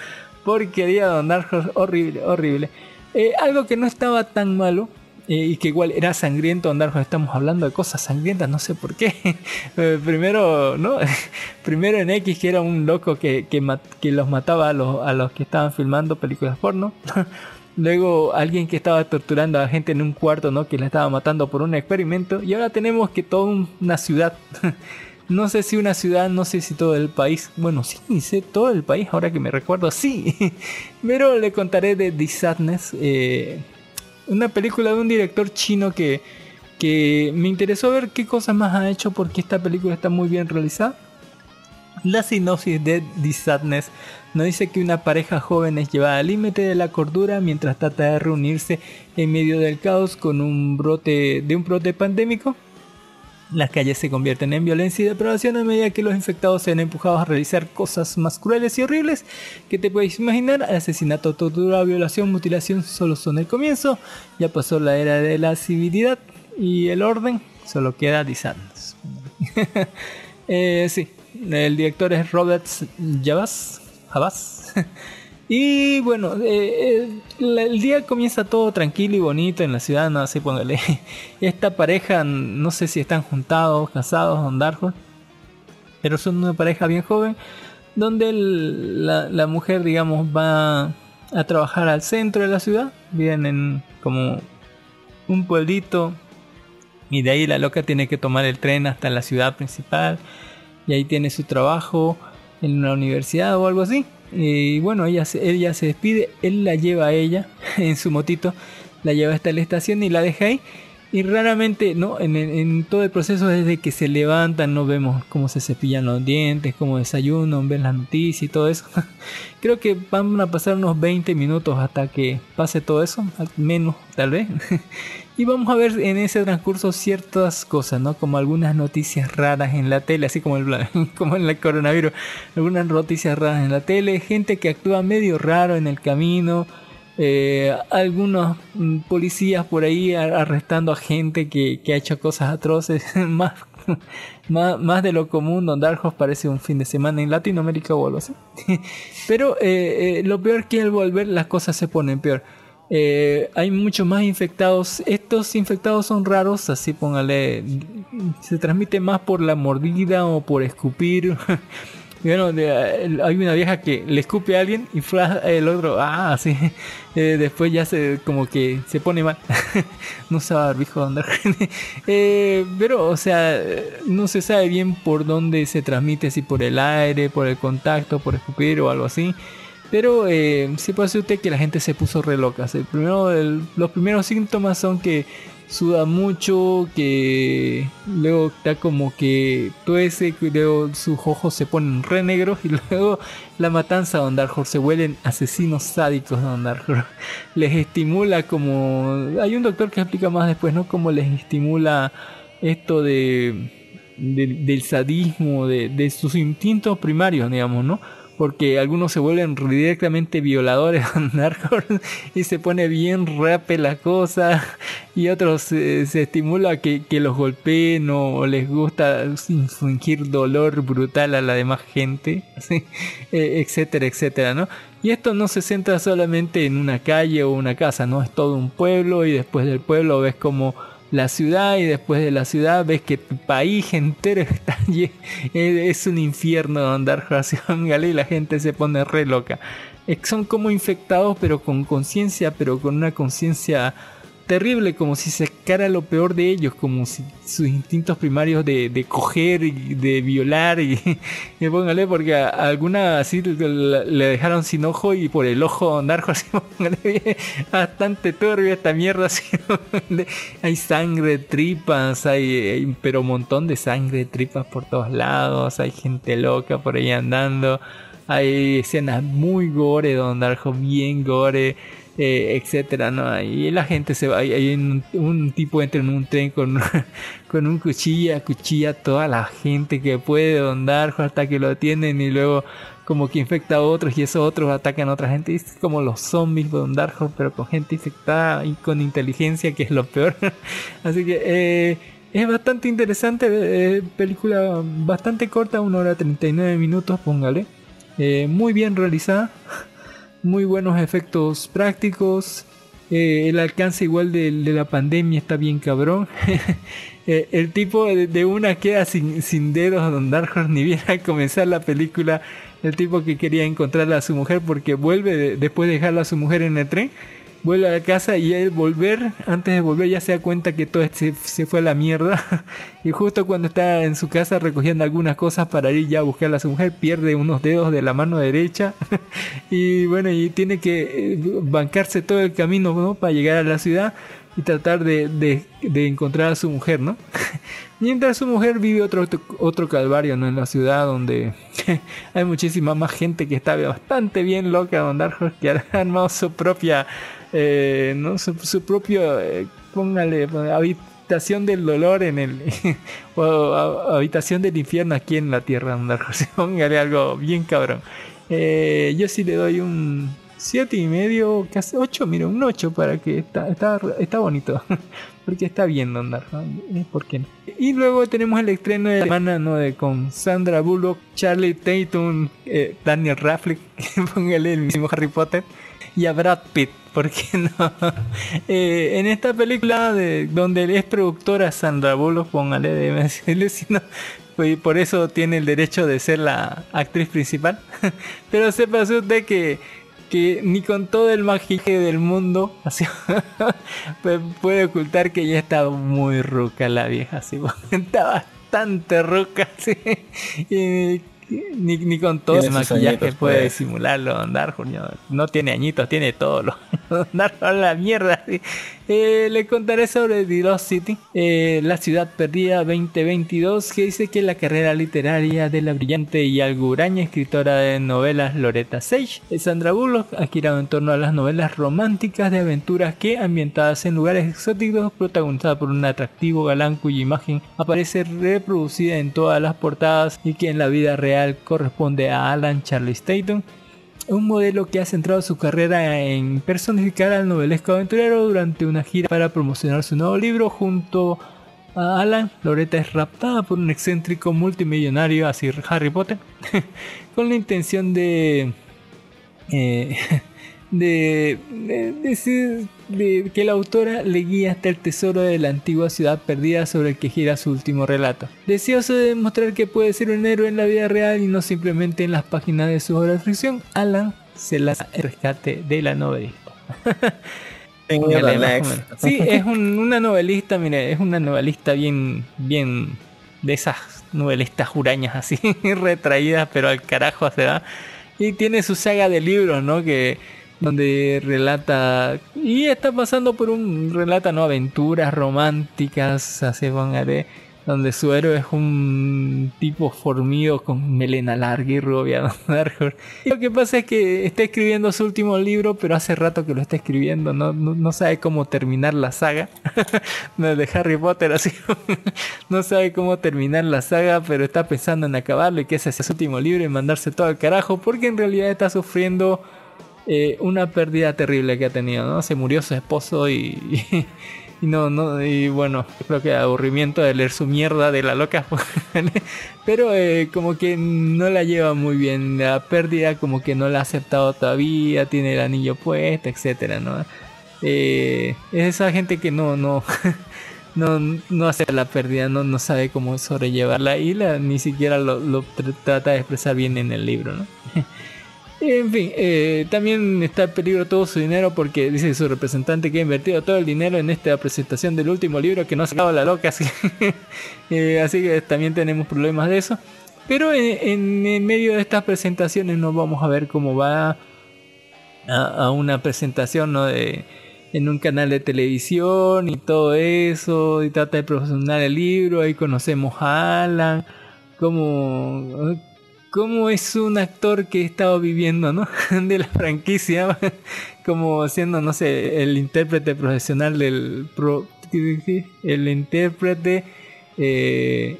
Porquería, Don Darjo, horrible, horrible. Eh, algo que no estaba tan malo. Eh, y que igual era sangriento Don Darjo, estamos hablando de cosas sangrientas, no sé por qué. [LAUGHS] Eh, primero, ¿no? [LAUGHS] Primero en X, que era un loco que, que, los mataba a los, a los que estaban filmando películas porno. Luego alguien que estaba torturando a gente en un cuarto, ¿no? Que la estaba matando por un experimento. Y ahora tenemos que toda una ciudad. [LAUGHS] no sé si una ciudad, no sé si todo el país. Bueno, sí, sé todo el país, ahora que me recuerdo, sí. [LAUGHS] Pero le contaré de The Sadness. Eh, una película de un director chino que, que me interesó ver qué cosas más ha hecho porque esta película está muy bien realizada. La sinopsis de The Sadness nos dice que una pareja joven es llevada al límite de la cordura mientras trata de reunirse en medio del caos con un brote de un brote pandémico. Las calles se convierten en violencia y depravación a medida que los infectados sean empujados a realizar cosas más crueles y horribles que te puedes imaginar. Asesinato, tortura, violación, mutilación solo son el comienzo. Ya pasó la era de la civilidad y el orden. Solo queda Sadness. [LAUGHS] eh, sí, el director es Robert Javas. [LAUGHS] Y bueno, eh, el, el día comienza todo tranquilo y bonito en la ciudad, no sé, póngale. [LAUGHS] Esta pareja, no sé si están juntados, casados, o Darkhold, pero son una pareja bien joven, donde la, la mujer, digamos, va a trabajar al centro de la ciudad, viven en como un pueblito, y de ahí la loca tiene que tomar el tren hasta la ciudad principal, y ahí tiene su trabajo en una universidad o algo así. Y bueno, ella se, ella se despide, él la lleva a ella [LAUGHS] en su motito, la lleva hasta la estación y la deja ahí. Y raramente, ¿no? En, en- todo el proceso desde que se levantan, no vemos cómo se cepillan los dientes, cómo desayunan, ven las noticias y todo eso. [LAUGHS] Creo que van a pasar unos 20 minutos hasta que pase todo eso, menos tal vez. [LAUGHS] y vamos a ver en ese transcurso ciertas cosas, ¿no? Como algunas noticias raras en la tele, así como, el, [LAUGHS] como en el coronavirus. Algunas noticias raras en la tele, gente que actúa medio raro en el camino. eh, algunos mm, policías por ahí arrestando a gente que, que ha hecho cosas atroces, [LAUGHS] más, más, más de lo común. Don Dark Horse parece un fin de semana en Latinoamérica o algo así. [LAUGHS] Pero eh, eh, lo peor que al volver las cosas se ponen peor. Eh, hay muchos más infectados. Estos infectados son raros, así póngale. Se transmite más por la mordida o por escupir. [LAUGHS] Bueno, de- hay una vieja que le escupe a alguien y el otro, ah, sí. [LAUGHS] Eh, después ya se como que se pone mal. [LAUGHS] no sabe barbijo dónde. eh, pero, o sea, no se sabe bien por dónde se transmite, si por el aire, por el contacto, por escupir o algo así. Pero eh, sí puede ser usted que la gente se puso re loca. El primero, los primeros síntomas son que suda mucho, que luego está como que tuece, que luego sus ojos se ponen re negros y [LAUGHS] luego la matanza de Don Dark se vuelven asesinos sádicos de Don Dark. [LAUGHS] Les estimula como... Hay un doctor que explica más después, ¿no? Cómo les estimula esto de- del sadismo, de, de sus instintos primarios, digamos, ¿no? Porque algunos se vuelven directamente violadores [LAUGHS] a Dark y se pone bien rape la cosa. Y otros eh, se estimula que, que los golpeen o les gusta infligir dolor brutal a la demás gente, [LAUGHS] eh, etcétera, etcétera, ¿no? Y esto no se centra solamente en una calle o una casa, ¿no? Es todo un pueblo y después del pueblo ves como la ciudad y después de la ciudad ves que tu país entero [LAUGHS] está eh, es un infierno andar [LAUGHS] ración y la gente se pone re loca. Eh, Son como infectados pero con conciencia, pero con una conciencia terrible, como si sacara lo peor de ellos, como si sus instintos primarios de, de coger y de violar y, [LAUGHS] póngale porque alguna así le, dejaron sin ojo y por el ojo narco [LAUGHS] así póngale bastante turbio esta mierda así, [LAUGHS] hay sangre, tripas, hay, hay- pero un montón de sangre, tripas por todos lados, hay gente loca por ahí andando, hay escenas muy gore, Don Darjo bien gore eh, etcétera. Y la gente se va, hay, un, tipo entra en un tren con, [LAUGHS] con un cuchilla, cuchilla toda la gente que puede andar hasta que lo tienen y luego como que infecta a otros y esos otros atacan a otra gente. Es como los zombies de Don Darjo, pero con gente infectada y con inteligencia, que es lo peor. [LAUGHS] Así que eh, es bastante interesante, eh, película bastante corta, una hora 39 minutos, póngale. Eh, muy bien realizada muy buenos efectos prácticos. eh, el alcance igual de, la pandemia está bien cabrón. [LAUGHS] Eh, el tipo de, de una queda sin, sin dedos Don Dark Horse, ni bien al comenzar la película. El tipo que quería encontrar a su mujer porque vuelve de- después de dejarla a su mujer en el tren. Vuelve a la casa y él volver, antes de volver ya se da cuenta que todo se, se fue a la mierda. [LAUGHS] y justo cuando está en su casa recogiendo algunas cosas para ir ya a buscar a su mujer, pierde unos dedos de la mano derecha. [LAUGHS] y bueno, y tiene que eh, bancarse todo el camino ¿no? para llegar a la ciudad y tratar de, de, de encontrar a su mujer, ¿no? [LAUGHS] Mientras su mujer vive otro, otro calvario ¿no? en la ciudad donde hay muchísima más gente que está bastante bien loca, Don Dark que ha armado su propia, eh, ¿no? su, su propio, eh, póngale, habitación del dolor en el, [LAUGHS] o habitación del infierno aquí en la tierra, [LAUGHS] Póngale algo bien cabrón. Eh, yo sí le doy un siete y medio, casi 8, mira, un 8 para que está, está, está bonito. [LAUGHS] Porque está bien Don ¿no? ¿Por qué no? Y luego tenemos el estreno de la semana, ¿no? De, con Sandra Bullock, Charlie Tatum, Daniel Radcliffe, póngale el mismo Harry Potter, y a Brad Pitt, ¿por qué [LAUGHS] no? Eh, en esta película de, donde es productora Sandra Bullock, póngale, déjeme decirle, [LAUGHS] si no, pues por eso tiene el derecho de ser la actriz principal. [LAUGHS] Pero sepa usted que que ni con todo el maquillaje del mundo así, pues, puede ocultar que ya está muy ruca la vieja, así, está bastante ruca, sí. Y ni, ni con todo el maquillaje añitos, puede pues. disimularlo, andar, no tiene añitos, tiene todo lo [LAUGHS] andar a la mierda. Eh, le contaré sobre The Lost City, eh, la ciudad perdida 2022, que dice que la carrera literaria de la brillante y algo huraña escritora de novelas Loretta Sage, eh, Sandra Bullock, ha girado en torno a las novelas románticas de aventuras que, ambientadas en lugares exóticos, protagonizadas por un atractivo galán cuya imagen aparece reproducida en todas las portadas y que en la vida real corresponde a Alan Charlie Staton, un modelo que ha centrado su carrera en personificar al novelesco aventurero durante una gira para promocionar su nuevo libro junto a Alan. Loretta es raptada por un excéntrico multimillonario, así Harry Potter, [LAUGHS] con la intención de... eh, [LAUGHS] de, de, de- que la autora le guía hasta el tesoro de la antigua ciudad perdida sobre el que gira su último relato. Deseoso de demostrar que puede ser un héroe en la vida real y no simplemente en las páginas de su obra de ficción, Alan se lanza el rescate de la novelista. [LAUGHS] Sí, es un- una novelista, mire, es una novelista bien, bien de esas novelistas hurañas así, [LAUGHS] retraídas, pero al carajo se va. Y tiene su saga de libros, ¿no? Que donde relata y está pasando por un relata no aventuras románticas, póngale, donde su héroe es un tipo formido con melena larga y rubia. [LAUGHS] y lo que pasa es que está escribiendo su último libro, pero hace rato que lo está escribiendo, no, no, no sabe cómo terminar la saga [LAUGHS] de Harry Potter, así [LAUGHS] no sabe cómo terminar la saga, pero está pensando en acabarlo y que ese sea su último libro y mandarse todo al carajo, porque en realidad está sufriendo eh, una pérdida terrible que ha tenido, ¿no? Se murió su esposo y, [LAUGHS] y no, no, y bueno, creo que aburrimiento de leer su mierda de la loca, [LAUGHS] pero eh, como que no la lleva muy bien, la pérdida como que no la ha aceptado todavía, tiene el anillo puesto, etcétera, ¿no? Eh, es esa gente que no, no, [LAUGHS] no, no hace la pérdida, no, no sabe cómo sobrellevarla y ni siquiera lo, lo tr- trata de expresar bien en el libro, ¿no? En fin, eh, también está en peligro todo su dinero porque dice su representante que ha invertido todo el dinero en esta presentación del último libro que no ha sacado la loca, así, [LAUGHS] eh, así que también tenemos problemas de eso. Pero en, medio de estas presentaciones nos vamos a ver cómo va a, a una presentación ¿no? de, en un canal de televisión y todo eso, y trata de promocionar el libro, ahí conocemos a Alan, cómo, cómo es un actor que he estado viviendo, ¿no? [LAUGHS] De la franquicia, como siendo, no sé, el intérprete profesional del... Pro, el intérprete, eh,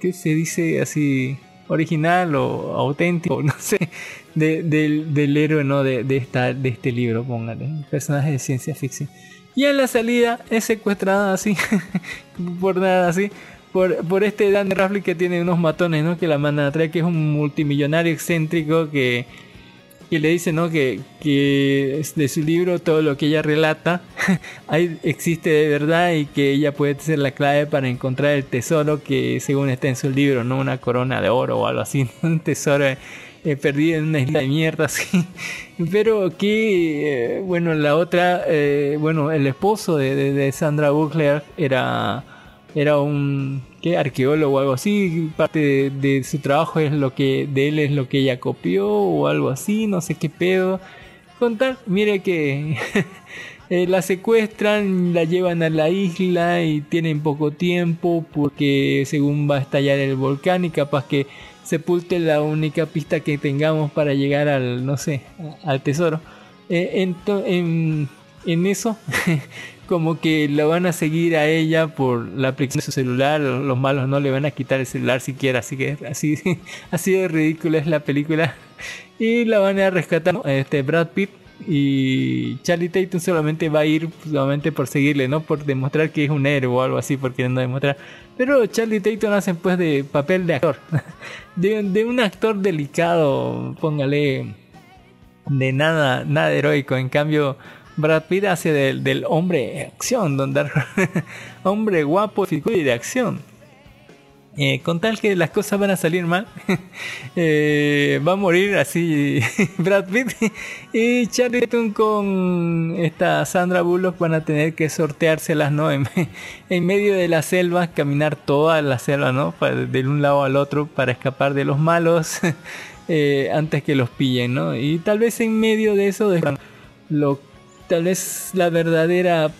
¿qué se dice así? original o auténtico, [LAUGHS] no sé, de- del, del héroe ¿no? de, esta, de este libro, póngale, personaje de ciencia ficción. Y en la salida es secuestrada así, [LAUGHS] por nada así, por, por este Dan Radcliffe que tiene unos matones, ¿no? Que la mandan a traer, que es un multimillonario excéntrico que, que le dice, ¿no? Que, que de su libro todo lo que ella relata [LAUGHS] ahí existe de verdad y que ella puede ser la clave para encontrar el tesoro que según está en su libro, ¿no? Una corona de oro o algo así, [LAUGHS] un tesoro eh, perdida en una isla de mierda. [LAUGHS] Pero que, eh, bueno, la otra, eh, bueno, el esposo de, de- de Sandra Buckler era, era un ¿qué? arqueólogo o algo así. Parte de, de su trabajo es lo que, de él es lo que ella copió o algo así, no sé qué pedo. Contar, mire que [LAUGHS] eh, la secuestran, la llevan a la isla y tienen poco tiempo porque según va a estallar el volcán y capaz que sepulte la única pista que tengamos para llegar al, no sé, al tesoro. Eh, ento- en, en eso, [LAUGHS] como que la van a seguir a ella por la aplicación de su celular, los malos no le van a quitar el celular siquiera, así que así, [LAUGHS] así de ridícula es la película. Y la van a rescatar ¿no? este Brad Pitt y Charlie Tatum solamente va a ir solamente por seguirle, no por demostrar que es un héroe o algo así, por queriendo demostrar. Pero Charlie Tatum hace pues de papel de actor, [LAUGHS] de, de un actor delicado, póngale de nada, nada heroico. En cambio, Brad Pitt hace del, del hombre de acción, don Dark- [LAUGHS] hombre guapo y de acción. Eh, con tal que las cosas van a salir mal, [LAUGHS] eh, va a morir así [LAUGHS] Brad Pitt y Charlie con esta Sandra Bullock van a tener que sorteárselas, ¿no? En, en medio de la selva, caminar toda la selva, ¿no? De un lado al otro para escapar de los malos eh, antes que los pillen, ¿no? Y tal vez en medio de eso lo tal vez la verdadera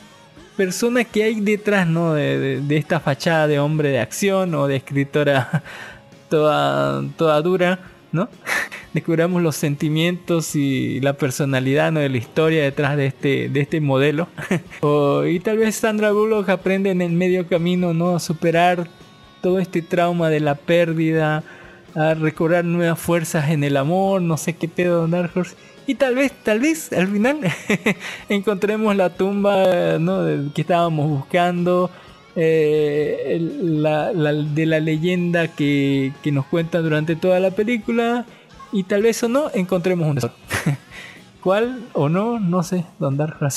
persona que hay detrás ¿no? de, esta fachada de hombre de acción o de escritora [LAUGHS] toda, toda dura, ¿no? [LAUGHS] Descubramos los sentimientos y la personalidad ¿no? de la historia detrás de este, de este modelo. [LAUGHS] O- y tal vez Sandra Bullock aprende en el medio camino ¿no? a superar todo este trauma de la pérdida, a recobrar nuevas fuerzas en el amor, no sé qué pedo, Dark Horse. Y tal vez, tal vez al final [LAUGHS] encontremos la tumba ¿no? que estábamos buscando, eh, la, la- de la leyenda que, que nos cuenta durante toda la película. Y tal vez o no encontremos un tesoro. [LAUGHS] ¿Cuál o no? No sé, Don Dark. [LAUGHS]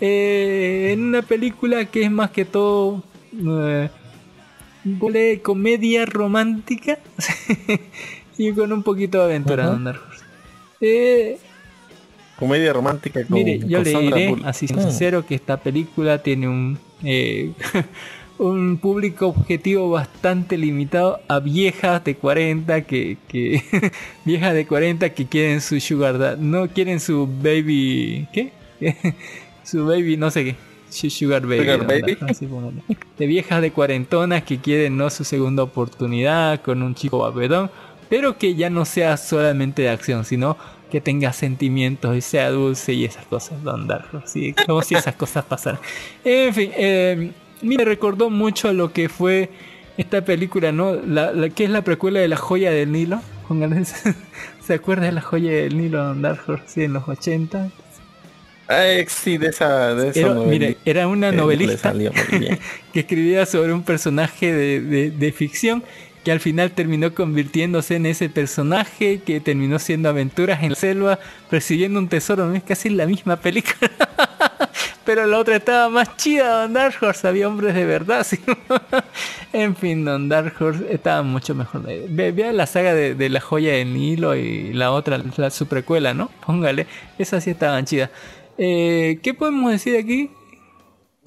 Eh, en una película que es más que todo eh, comedia romántica y con un poquito de aventura, Ajá. Don Dark. Eh, Comedia romántica con, Mire, yo con le diré, así sincero, que esta película tiene un eh, [LAUGHS] un público objetivo bastante limitado a viejas de 40 que, que [LAUGHS] viejas de 40 que quieren su sugar dad, no quieren su baby, ¿qué? [LAUGHS] su baby, no sé qué. su Sugar baby. Sugar baby. Así. De viejas de cuarentonas que quieren no su segunda oportunidad con un chico babedón, pero que ya no sea solamente de acción, sino que tenga sentimientos y sea dulce y esas cosas, Don Darjo. Sí, como si esas cosas pasaran. En fin, eh, me recordó mucho lo que fue esta película, ¿no? La, la- que es la precuela de La Joya del Nilo. [LAUGHS] ¿Se acuerda de La Joya del Nilo, Don Darjo? Sí, en los 80. Ay, sí, de esa, de esa Era, mire, era una Eh, novelista [LAUGHS] que escribía sobre un personaje de, de- de ficción que al final terminó convirtiéndose en ese personaje que terminó siendo aventuras en la selva persiguiendo un tesoro. No es casi la misma película. [LAUGHS] Pero la otra estaba más chida, Don Dark Horse. Había hombres de verdad. ¿sí? [LAUGHS] en fin, Don Dark Horse estaba mucho mejor. Ve- Vea la saga de, de La Joya del Nilo y la otra, la, su precuela, ¿no? Póngale. Esas sí estaban chidas. Eh, ¿Qué podemos decir aquí?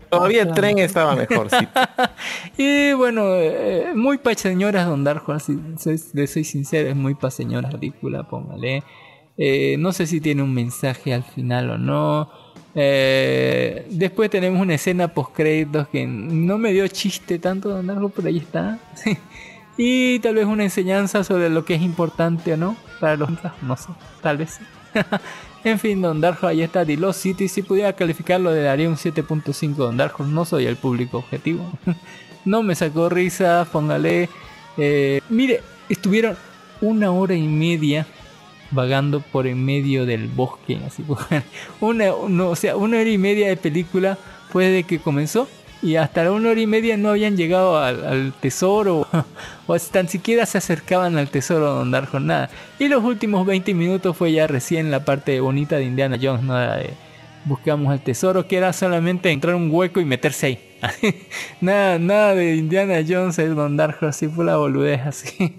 Todavía el tren estaba mejor, sí. [LAUGHS] Y bueno, eh, muy pa' señoras Don Darjo, así, soy, le soy sincero, es muy pa' señoras ridícula, póngale. Eh, no sé si tiene un mensaje al final o no. Eh, después tenemos una escena post créditos que no me dio chiste tanto Don Darjo, pero ahí está. [LAUGHS] y tal vez una enseñanza sobre lo que es importante o no para los no sé, tal vez sí. [LAUGHS] En fin, Don Darjo, ahí está The Lost City. Si pudiera calificarlo, le daría un 7.5 Don Darjo. No soy el público objetivo. [LAUGHS] no me sacó risa, póngale. eh, mire, estuvieron una hora y media vagando por en medio del bosque. Así, [LAUGHS] una, no, o sea, una hora y media de película fue de que comenzó. Y hasta la una hora y media no habían llegado al, tesoro [LAUGHS] o tan siquiera se acercaban al tesoro Don Darjo, nada. Y los últimos 20 minutos fue ya recién la parte bonita de Indiana Jones, nada de buscamos el tesoro, que era solamente entrar un hueco y meterse ahí. [LAUGHS] nada, nada de Indiana Jones, el Don Darjo, así fue la boludez así.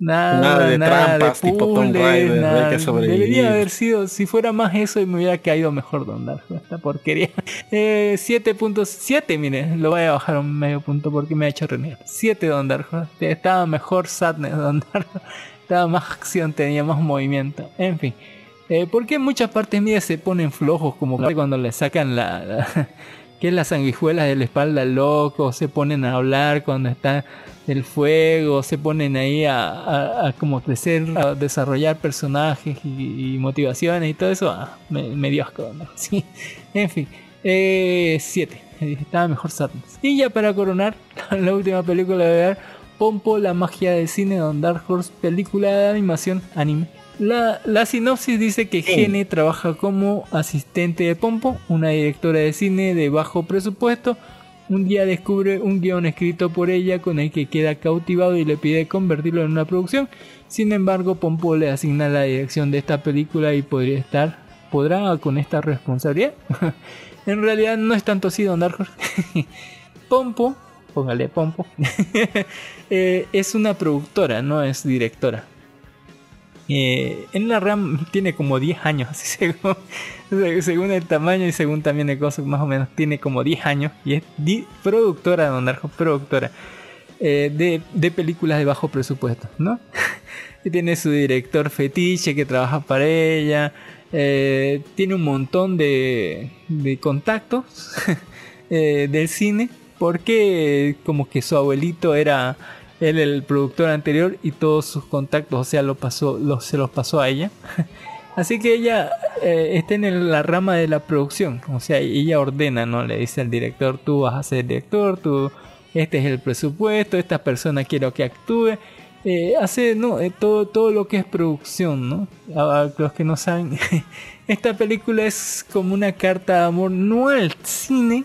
Nada, Nada de nada trampas, tipo Tomb Raider, nada. hay que sobrevivir. Debería haber sido, si fuera más eso, me hubiera caído mejor Don Darjo, esta porquería. [LAUGHS] Eh, 7.7, mire, lo voy a bajar un medio punto porque me ha hecho renegar. 7 Don Darjo, estaba mejor Sadness Don Darjo, [LAUGHS] estaba más acción, tenía más movimiento, en fin. Eh, ¿Por qué en muchas partes mías se ponen flojos como cuando le sacan la, la- [LAUGHS] que es la sanguijuela de la espalda al loco, se ponen a hablar cuando está el fuego, se ponen ahí a, a- a como crecer, a desarrollar personajes y, y motivaciones y todo eso, ah, me, me dio asco. ¿no? [LAUGHS] Sí. En fin, 7. Estaba mejor Sadness. Y ya para coronar, [LAUGHS] la última película de ver, Pompo, la magia del cine de Don Dark Horse, película de animación anime. La, la sinopsis dice que Gene trabaja como asistente de Pompo, una directora de cine de bajo presupuesto. Un día descubre un guion escrito por ella con el que queda cautivado y le pide convertirlo en una producción. Sin embargo, Pompo le asigna la dirección de esta película y podría estar, podrá con esta responsabilidad. [LAUGHS] en realidad no es tanto así, Don Dark. [LAUGHS] Pompo, póngale Pompo, [LAUGHS] eh, es una productora, no es directora. Eh, en la RAM tiene como 10 años, así según, según el tamaño y según también el costo, más o menos tiene como 10 años y es productora, Don Darjo, productora eh, de, de películas de bajo presupuesto, ¿no? [LAUGHS] y tiene su director fetiche que trabaja para ella, eh, tiene un montón de, de contactos [LAUGHS] eh, del cine porque como que su abuelito era él el productor anterior y todos sus contactos, o sea, lo pasó, lo- se los pasó a ella. [LAUGHS] Así que ella eh, está en la rama de la producción, o sea, ella ordena, ¿no? Le dice al director, tú vas a ser director, tú, este es el presupuesto, esta persona quiero que actúe. Eh, hace no Eh, todo, todo lo que es producción, ¿no? Los que no saben, [LAUGHS] esta película es como una carta de amor, no al cine,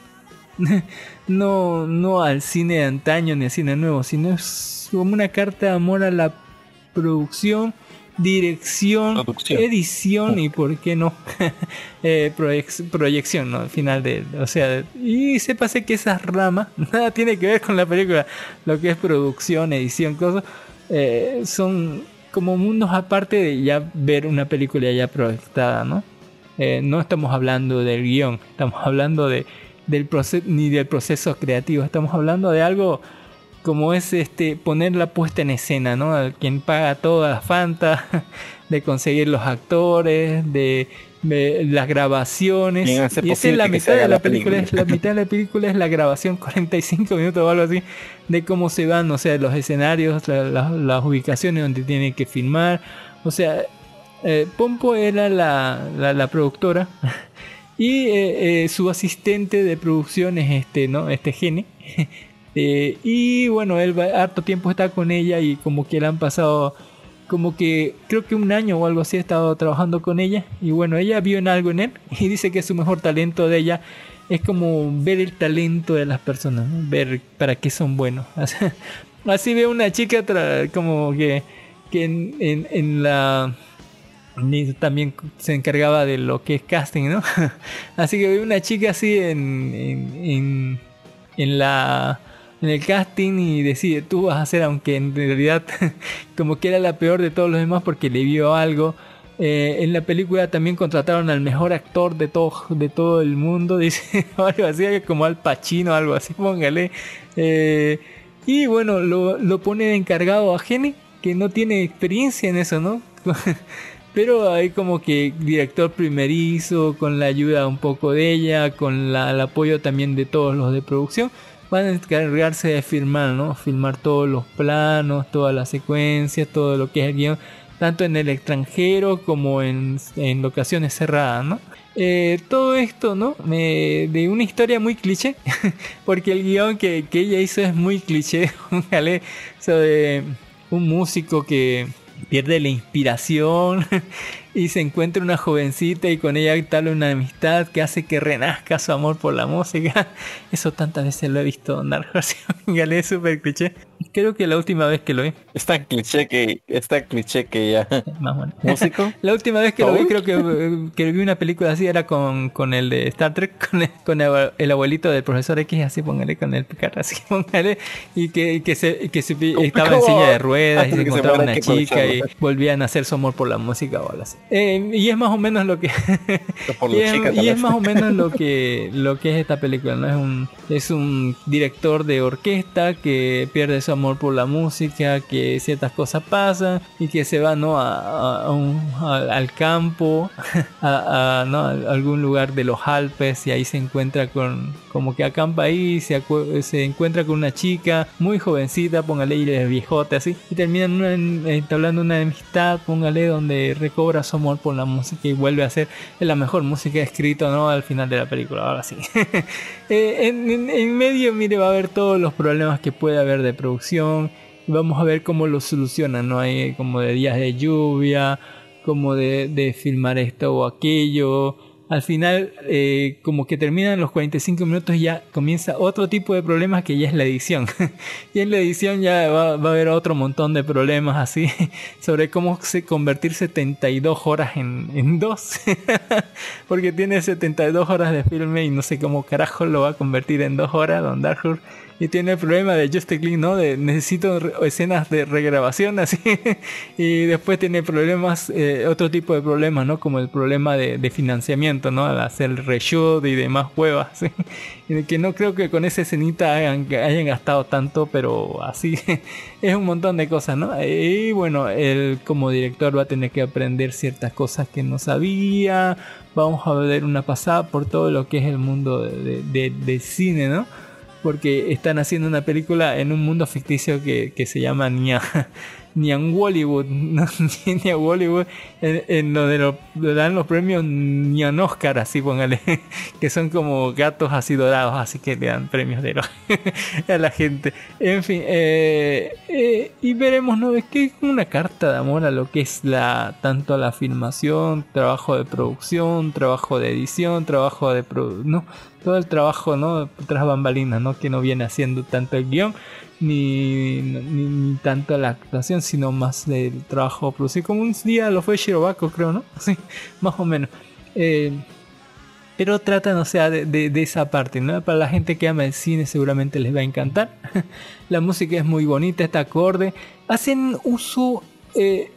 [LAUGHS] no, no al cine de antaño ni al cine nuevo, sino es como una carta de amor a la producción, dirección, Producción. edición y por qué no [LAUGHS] eh, proyec- proyección, ¿no? Al final de, o sea, y sépase que esas ramas [LAUGHS] nada tiene que ver con la película, lo que es producción, edición, cosas, eh, son como mundos aparte de ya ver una película ya proyectada, ¿no? Eh, no estamos hablando del guion, estamos hablando de, del proceso, ni del proceso creativo, estamos hablando de algo como es este poner la puesta en escena, ¿no? Quien paga todas las fantas, [LAUGHS] de conseguir los actores, de, de las grabaciones. Y esa es la mitad de la la película, película. es la mitad de la película es la grabación, [LAUGHS] 45 minutos o algo así, de cómo se van, o sea, los escenarios, la- la- las ubicaciones donde tienen que filmar, o sea, eh, Pompo era la, la, la productora [LAUGHS] y eh, eh, su asistente de producción es este, ¿no? Este Gene. Eh, y bueno, él va, harto tiempo está con ella y como que le han pasado como que creo que un año o algo así ha estado trabajando con ella y bueno, ella vio en algo en él [LAUGHS] y dice que su mejor talento de ella es como ver el talento de las personas, ¿no? ver para qué son buenos. [LAUGHS] Así ve una chica como que, que en, la también se encargaba de lo que es casting, ¿no? [LAUGHS] Así que ve una chica así en, en, en la en el casting y decide tú vas a ser aunque en realidad [LAUGHS] como que era la peor de todos los demás porque le vio algo Eh, en la película también contrataron al mejor actor de todo de todo el mundo [LAUGHS] dice algo así como al Pacino algo así [LAUGHS] póngale. Eh, y bueno lo, lo pone encargado a Gene que no tiene experiencia en eso no pero hay como que director primerizo, con la ayuda un poco de ella, con el apoyo también de todos los de producción, van a encargarse de filmar, ¿no? Filmar todos los planos, todas las secuencias, todo lo que es el guion, tanto en el extranjero como en, en locaciones cerradas, ¿no? Eh, todo esto, ¿no? De una historia muy cliché, [LAUGHS] porque el guion que, que ella hizo es muy cliché, [LAUGHS] póngale, sobre un músico que pierde la inspiración [LAUGHS] y se encuentra una jovencita y con ella tal una amistad que hace que renazca su amor por la música. [LAUGHS] Eso tantas veces lo he visto en Dark Horse. es súper cliché. Creo que la última vez que lo vi. Es tan cliché que, es tan cliché que ya. [LAUGHS] Más bueno. ¿Músico? [LAUGHS] La última vez que lo vi, creo que, que vi una película así, era con, con el de Star Trek, con el, con el abuelito del profesor X, así póngale, con el Picard, así póngale, y que, que, se, que se- estaba en silla de ruedas y Antes se se encontraba muera, una chica y volvían a hacer su amor por la música o algo así. Eh, y es más o menos lo que [LAUGHS] y, es, y es más o menos lo [LAUGHS] que lo que es esta película no es un es un director de orquesta que pierde su amor por la música que ciertas cosas pasan y que se va no a, al campo [LAUGHS] a, ¿no? algún lugar de los Alpes y ahí se encuentra con como que acampa ahí se, se encuentra con una chica muy jovencita póngale viejota así y terminan una- entablando una amistad póngale donde recobra su amor por la música y vuelve a ser la mejor música escrita no al final de la película ahora sí. [LAUGHS] Eh, en- medio mire va a haber todos los problemas que puede haber de producción. Vamos a ver cómo lo solucionan no hay como de días de lluvia como de filmar esto o aquello al final eh, como que terminan los 45 minutos ya comienza otro tipo de problemas que ya es la edición [LAUGHS] y en la edición ya va, a haber otro montón de problemas así [LAUGHS] sobre cómo se convertir 72 horas en, dos. [LAUGHS] Porque tiene 72 horas de filme y no sé cómo carajo lo va a convertir en dos horas Don Dark Horse y tiene el problema de Just Click, ¿no? De necesito escenas de regrabación [LAUGHS] así y después tiene problemas, eh, otro tipo de problemas, ¿no? Como el problema de, de financiamiento, ¿no? Al hacer reshoot y demás huevas, ¿sí? [LAUGHS] y que no creo que con esa escenita hayan, hayan gastado tanto, pero así [LAUGHS] es un montón de cosas, ¿no? Y bueno, él como director va a tener que aprender ciertas cosas que no sabía, vamos a ver una pasada por todo lo que es el mundo de, de- de- cine, ¿no? Porque están haciendo una película en un mundo ficticio que, que se llama Nia, [LAUGHS] Nian Hollywood, [LAUGHS] ¿no? [LAUGHS] Nia Hollywood, en, en lo dan los premios Nian Oscar, así póngale, que son como gatos así dorados, así que le dan premios de oro a la gente. En fin, eh, eh, y veremos, ¿no? Es que es una carta de amor a lo que es la tanto la filmación, trabajo de producción, trabajo de edición, trabajo de produ- no todo el trabajo no tras bambalinas no que no viene haciendo tanto el guion ni, ni, tanto la actuación sino más del trabajo producido. Como un día lo fue Shirobako creo no [LAUGHS] sí más o menos. Eh, pero tratan o sea de, de- de esa parte no para la gente que ama el cine seguramente les va a encantar. [LAUGHS] La música es muy bonita está acorde. Hacen uso eh,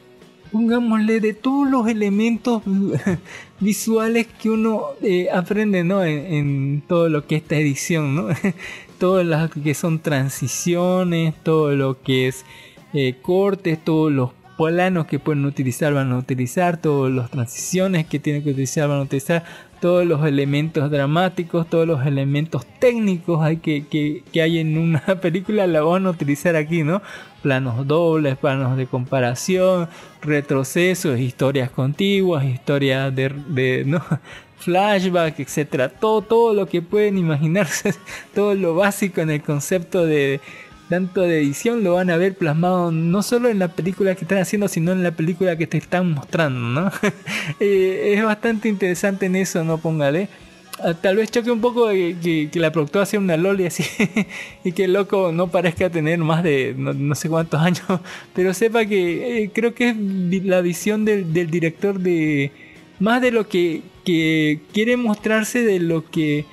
pongámosle de todos los elementos [LAUGHS] visuales que uno eh, aprende ¿no? en, todo lo que es esta edición, ¿no? [LAUGHS] todo lo que son transiciones, todo lo que es eh, cortes, todos los planos que pueden utilizar van a utilizar, todas las transiciones que tienen que utilizar van a utilizar, todos los elementos dramáticos, todos los elementos técnicos hay que, que, que hay en una [LAUGHS] película la van a utilizar aquí, ¿no? Planos dobles, planos de comparación, retrocesos, historias contiguas, historias de, de ¿no? [LAUGHS] flashback, etcétera, todo, todo lo que pueden imaginarse, [LAUGHS] todo lo básico en el concepto de tanto de edición lo van a ver plasmado no solo en la película que están haciendo, sino en la película que te están mostrando, ¿no? [LAUGHS] Eh, es bastante interesante en eso, ¿no? Póngale. Ah, Tal vez choque un poco que, la productora sea una loli así [LAUGHS] y que el loco no parezca tener más de no, no sé cuántos años, [LAUGHS] pero sepa que eh, creo que es la visión del, del director de más de lo que, que quiere mostrarse de lo que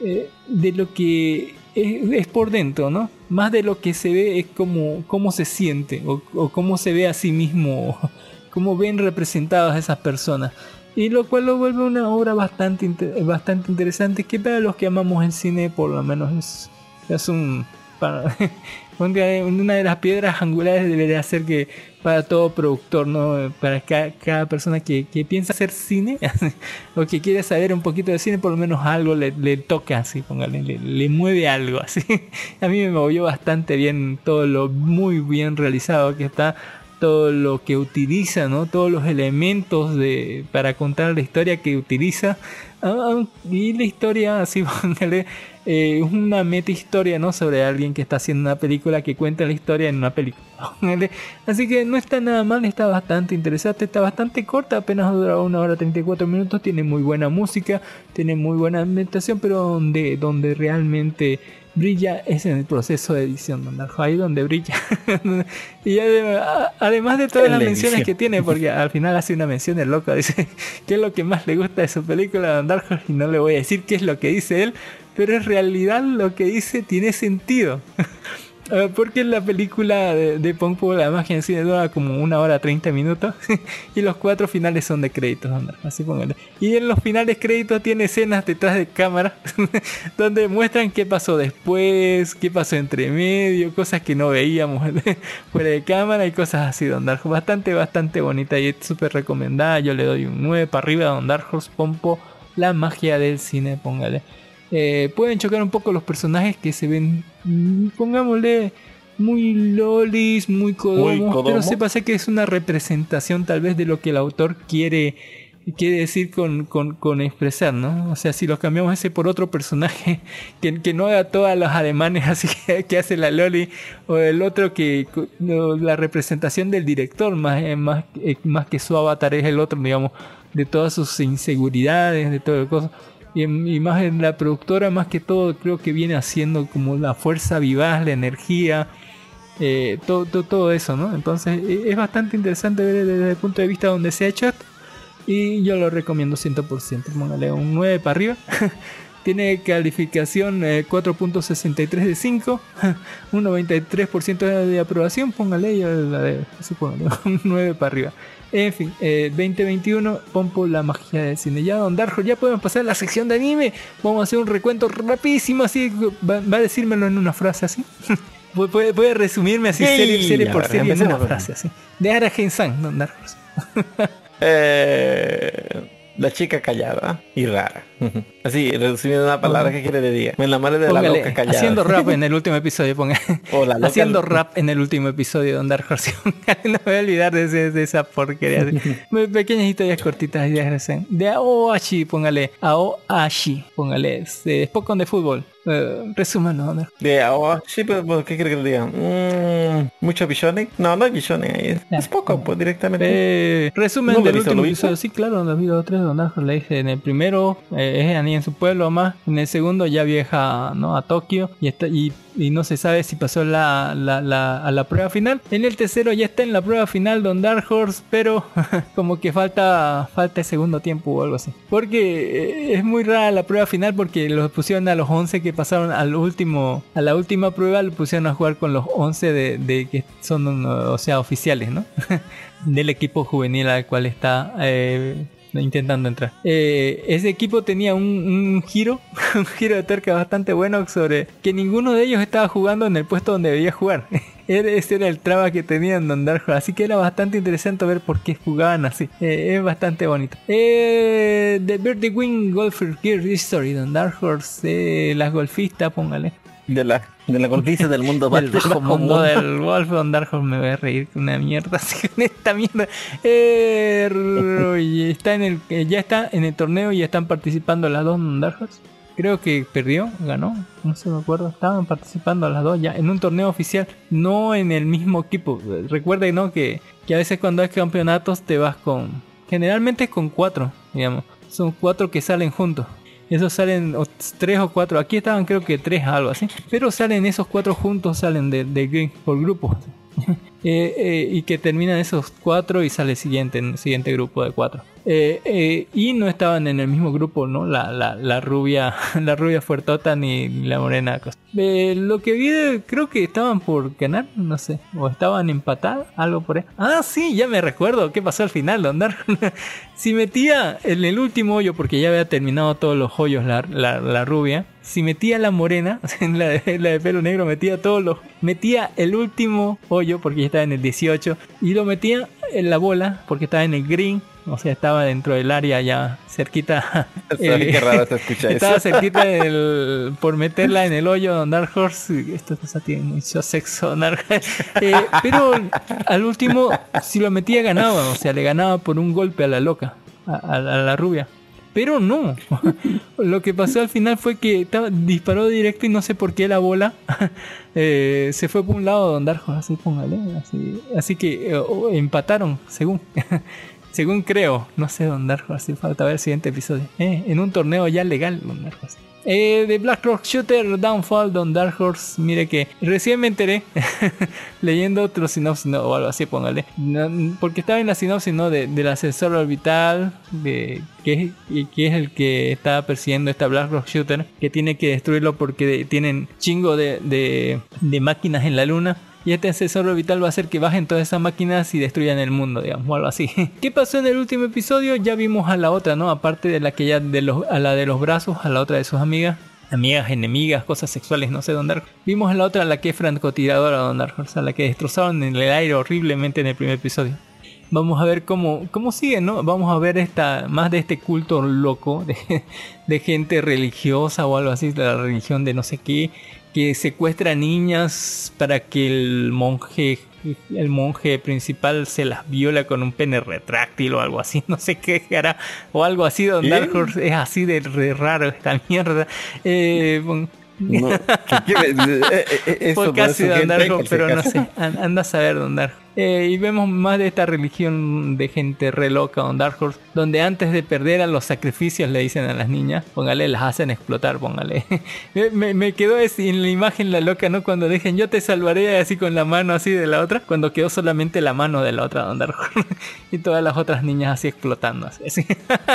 eh, de lo que es, es por dentro, ¿no? Más de lo que se ve es como cómo se siente o, cómo se ve a sí mismo, [LAUGHS] cómo ven representadas esas personas. Y lo cual lo vuelve una obra bastante, bastante interesante que para los que amamos el cine por lo menos es, es un... [LAUGHS] una de las piedras angulares debería ser que para todo productor, ¿no? Para ca- cada, persona que, que piensa hacer cine [LAUGHS] o que quiere saber un poquito de cine, por lo menos algo le, le toca así, póngale, le, le mueve algo así. [LAUGHS] A mí me movió bastante bien todo lo muy bien realizado que está, todo lo que utiliza, ¿no? Todos los elementos de, para contar la historia que utiliza y la historia, [LAUGHS] así póngale, eh, una meta historia, ¿no? Sobre alguien que está haciendo una película que cuenta la historia en una película. [LAUGHS] Así que no está nada mal, está bastante interesante, está bastante corta, apenas dura una hora 34 minutos, tiene muy buena música, tiene muy buena ambientación, pero donde, donde realmente brilla es en el proceso de edición, donde ahí donde brilla. [LAUGHS] y además, de todas las la menciones que tiene, porque [LAUGHS] al final hace una mención el loco, dice qué es lo que más le gusta de su película Don Dark Horse y no le voy a decir qué es lo que dice él, pero en realidad lo que dice tiene sentido. [LAUGHS] Eh, Porque la película de, de la magia en cine dura como una hora 30 minutos [LAUGHS] y los cuatro finales son de créditos, así póngale. Y en los finales créditos tiene escenas detrás de cámara [LAUGHS] donde muestran qué pasó después, qué pasó entre medio, cosas que no veíamos [LAUGHS] fuera de cámara y cosas así. Bastante, bastante bonita y es súper recomendada. Yo le doy un 9 para arriba a Don Pompo, la magia del cine, póngale. Eh, pueden chocar un poco los personajes que se ven, mm, pongámosle, muy lolis, muy codomos, codomo. pero se pasa que es una representación tal vez de lo que el autor quiere quiere decir con, con, con expresar, ¿no? O sea, si los cambiamos ese por otro personaje [LAUGHS] que, que no haga todas los alemanes [LAUGHS] así que, que hace la Loli, o el otro que la representación del director, más, eh, más, eh, más que su avatar es el otro, digamos, de todas sus inseguridades, de todo el cosa. Y, en- y más en la productora, más que todo, creo que viene haciendo como la fuerza vivaz, la energía, eh, todo, todo, todo eso, ¿no? Entonces eh, es bastante interesante ver desde el punto de vista donde se ha hecho. Y yo lo recomiendo 100%. Póngale un 9 para arriba. [LAUGHS] Tiene calificación eh, 4.63 de 5. [LAUGHS] Un 93% de, aprobación. Póngale yo la de, así póngale, [LAUGHS] un 9 para arriba. En fin, eh, 2021, Pompo, la magia del cine. Ya, Don Darjo, ya podemos pasar a la sección de anime. Vamos a hacer un recuento rapidísimo, así. Va, va a decírmelo en una frase así. Pu- Puede, puede resumirme así, Sí, serie, por ver, serie, en una frase así. De Aragen-san, Don Darjo. Eh, la chica callada y rara. [LAUGHS] Así, resumiendo una palabra, ¿qué quiere que diga? Me enamoré de la Póngale, loca callada. haciendo rap en el último episodio, ponga. [LAUGHS] La loca- haciendo rap en el último episodio de Dark Horse. [LAUGHS] no voy a olvidar de, ese- de esa porquería. Pequeñas historias cortitas de Aoashi, póngale. Aoashi, póngale. De Pokémon de fútbol. Eh, resúmalo, Dark. De sí, pero ¿qué quiere que le diga? Mm, ¿Mucho Bishonen? No, no hay Bishonen ahí. Es, es poco, pues directamente. Eh, resumen ¿No lo del último lo episodio. Sí, claro, los vi los tres Don Dark. Le dije en el primero eh, es Annie en su pueblo más. En el segundo ya viaja ¿no? a Tokio y está y, no se sabe si pasó la, la- a la prueba final. En el tercero ya está en la prueba final Don Dark Horse, pero [LAUGHS] como que falta falta el segundo tiempo o algo así. Porque eh, es muy rara la prueba final porque los pusieron a los 11 que pasaron al último a la última prueba lo pusieron a jugar con los 11 de, de que son o sea oficiales, ¿no? [LAUGHS] del equipo juvenil al cual está eh, intentando entrar. Eh, ese equipo tenía un, giro, [LAUGHS] un giro de tuerca bastante bueno sobre que ninguno de ellos estaba jugando en el puesto donde debía jugar. [LAUGHS] Ese era el traba que tenían Don Dark Horse. Así que era bastante interesante ver por qué jugaban así. Eh, es bastante bonito. Eh, The Birdie Wing Golfer Gear History, Don Dark Horse. las golfistas, póngale. De la, de la golpiza del mundo [LAUGHS] El bajo mundo del Don Horse me voy a reír con una mierda [LAUGHS] así con esta mierda. Eh, está en el, eh, ya está en el torneo y están participando las dos Don. Creo que perdió, ganó, no se me acuerdo. Estaban participando las dos ya en un torneo oficial, no en el mismo equipo. Recuerden ¿no? que, que a veces cuando hay campeonatos te vas con, generalmente con cuatro, digamos. Son cuatro que salen juntos. Esos salen tres o cuatro. Aquí estaban creo que tres algo así. Pero salen esos cuatro juntos, salen de, de por grupos. [LAUGHS] Eh, eh, y que terminan esos cuatro y sale el siguiente, el siguiente grupo de cuatro. Eh, eh, y no estaban en el mismo grupo, ¿no? La, la, rubia, [LAUGHS] la rubia fuertota ni la morena. Eh, lo que vi, creo que estaban por ganar, no sé, o estaban empatadas, algo por ahí. Ah, sí, ya me recuerdo qué pasó al final, Don Dark. [LAUGHS] si metía en el último hoyo, porque ya había terminado todos los hoyos la, la, rubia, si metía la morena, [LAUGHS] en la de, la de pelo negro, metía todos los. Metía el último hoyo, porque ya estaba en el 18, y lo metía en la bola, porque estaba en el green, o sea, estaba dentro del área ya cerquita. [LAUGHS] Sabe qué raro se escucha estaba eso. cerquita [LAUGHS] del- por meterla en el hoyo Dark Horse. Esto cosa tiene mucho sexo, Dark Eh, pero al último, si lo metía, ganaba, o sea, le ganaba por un golpe a la loca, a, a la- a la rubia. Pero no. [LAUGHS] Lo que pasó al final fue que estaba- disparó directo y no sé por qué la bola eh, se fue por un lado Don Darjo. Así póngale. Así, así que eh, empataron, según. Según creo. No sé, Don Darjo. Así falta ver el siguiente episodio. Eh, en un torneo ya legal, Don Darjo. Eh, de Black Rock Shooter Downfall Don Dark Horse, mire que recién me enteré [LAUGHS] leyendo otro sinopsis no, o algo así, póngale. No, porque estaba en la sinopsis ¿no? de, del ascensor orbital, de, que, que es el que está persiguiendo esta Black Rock Shooter, que tiene que destruirlo porque tienen chingo de, de máquinas en la luna. Y este ascensor orbital va a hacer que bajen todas esas máquinas y destruyan el mundo, digamos, o algo así. [LAUGHS] ¿Qué pasó en el último episodio? Ya vimos a la otra, ¿no? Aparte de la que ya de los, a la de los brazos, a la otra de sus amigas. Amigas, enemigas, cosas sexuales, no sé, Don Dark. Vimos a la otra, a la que es francotiradora, Don Dark Horse, a la que destrozaron en el aire horriblemente en el primer episodio. Vamos a ver cómo, cómo sigue, ¿no? Vamos a ver esta, más de este culto loco de, [LAUGHS] de gente religiosa o algo así, de la religión de no sé qué, que secuestra niñas para que el monje, el monje principal se las viola con un pene retráctil o algo así, [LAUGHS] no sé qué hará, o algo así, Don ¿Qué? Dark Horse, es así de re raro esta mierda. Eh, No, ¿qué quiere? [LAUGHS] Eh, eh, eh, eso casi Don si pero no sé. an- Anda a saber Don Darko. Eh, y vemos más de esta religión de gente re loca, Dark Horse, donde antes de perder a los sacrificios le dicen a las niñas, póngale, las hacen explotar, póngale. [LAUGHS] me, quedó en la imagen la loca, ¿no? Cuando dejen yo te salvaré así con la mano así de la otra, cuando quedó solamente la mano de la otra Don Dark Horse. [LAUGHS] y todas las otras niñas así explotando. Así.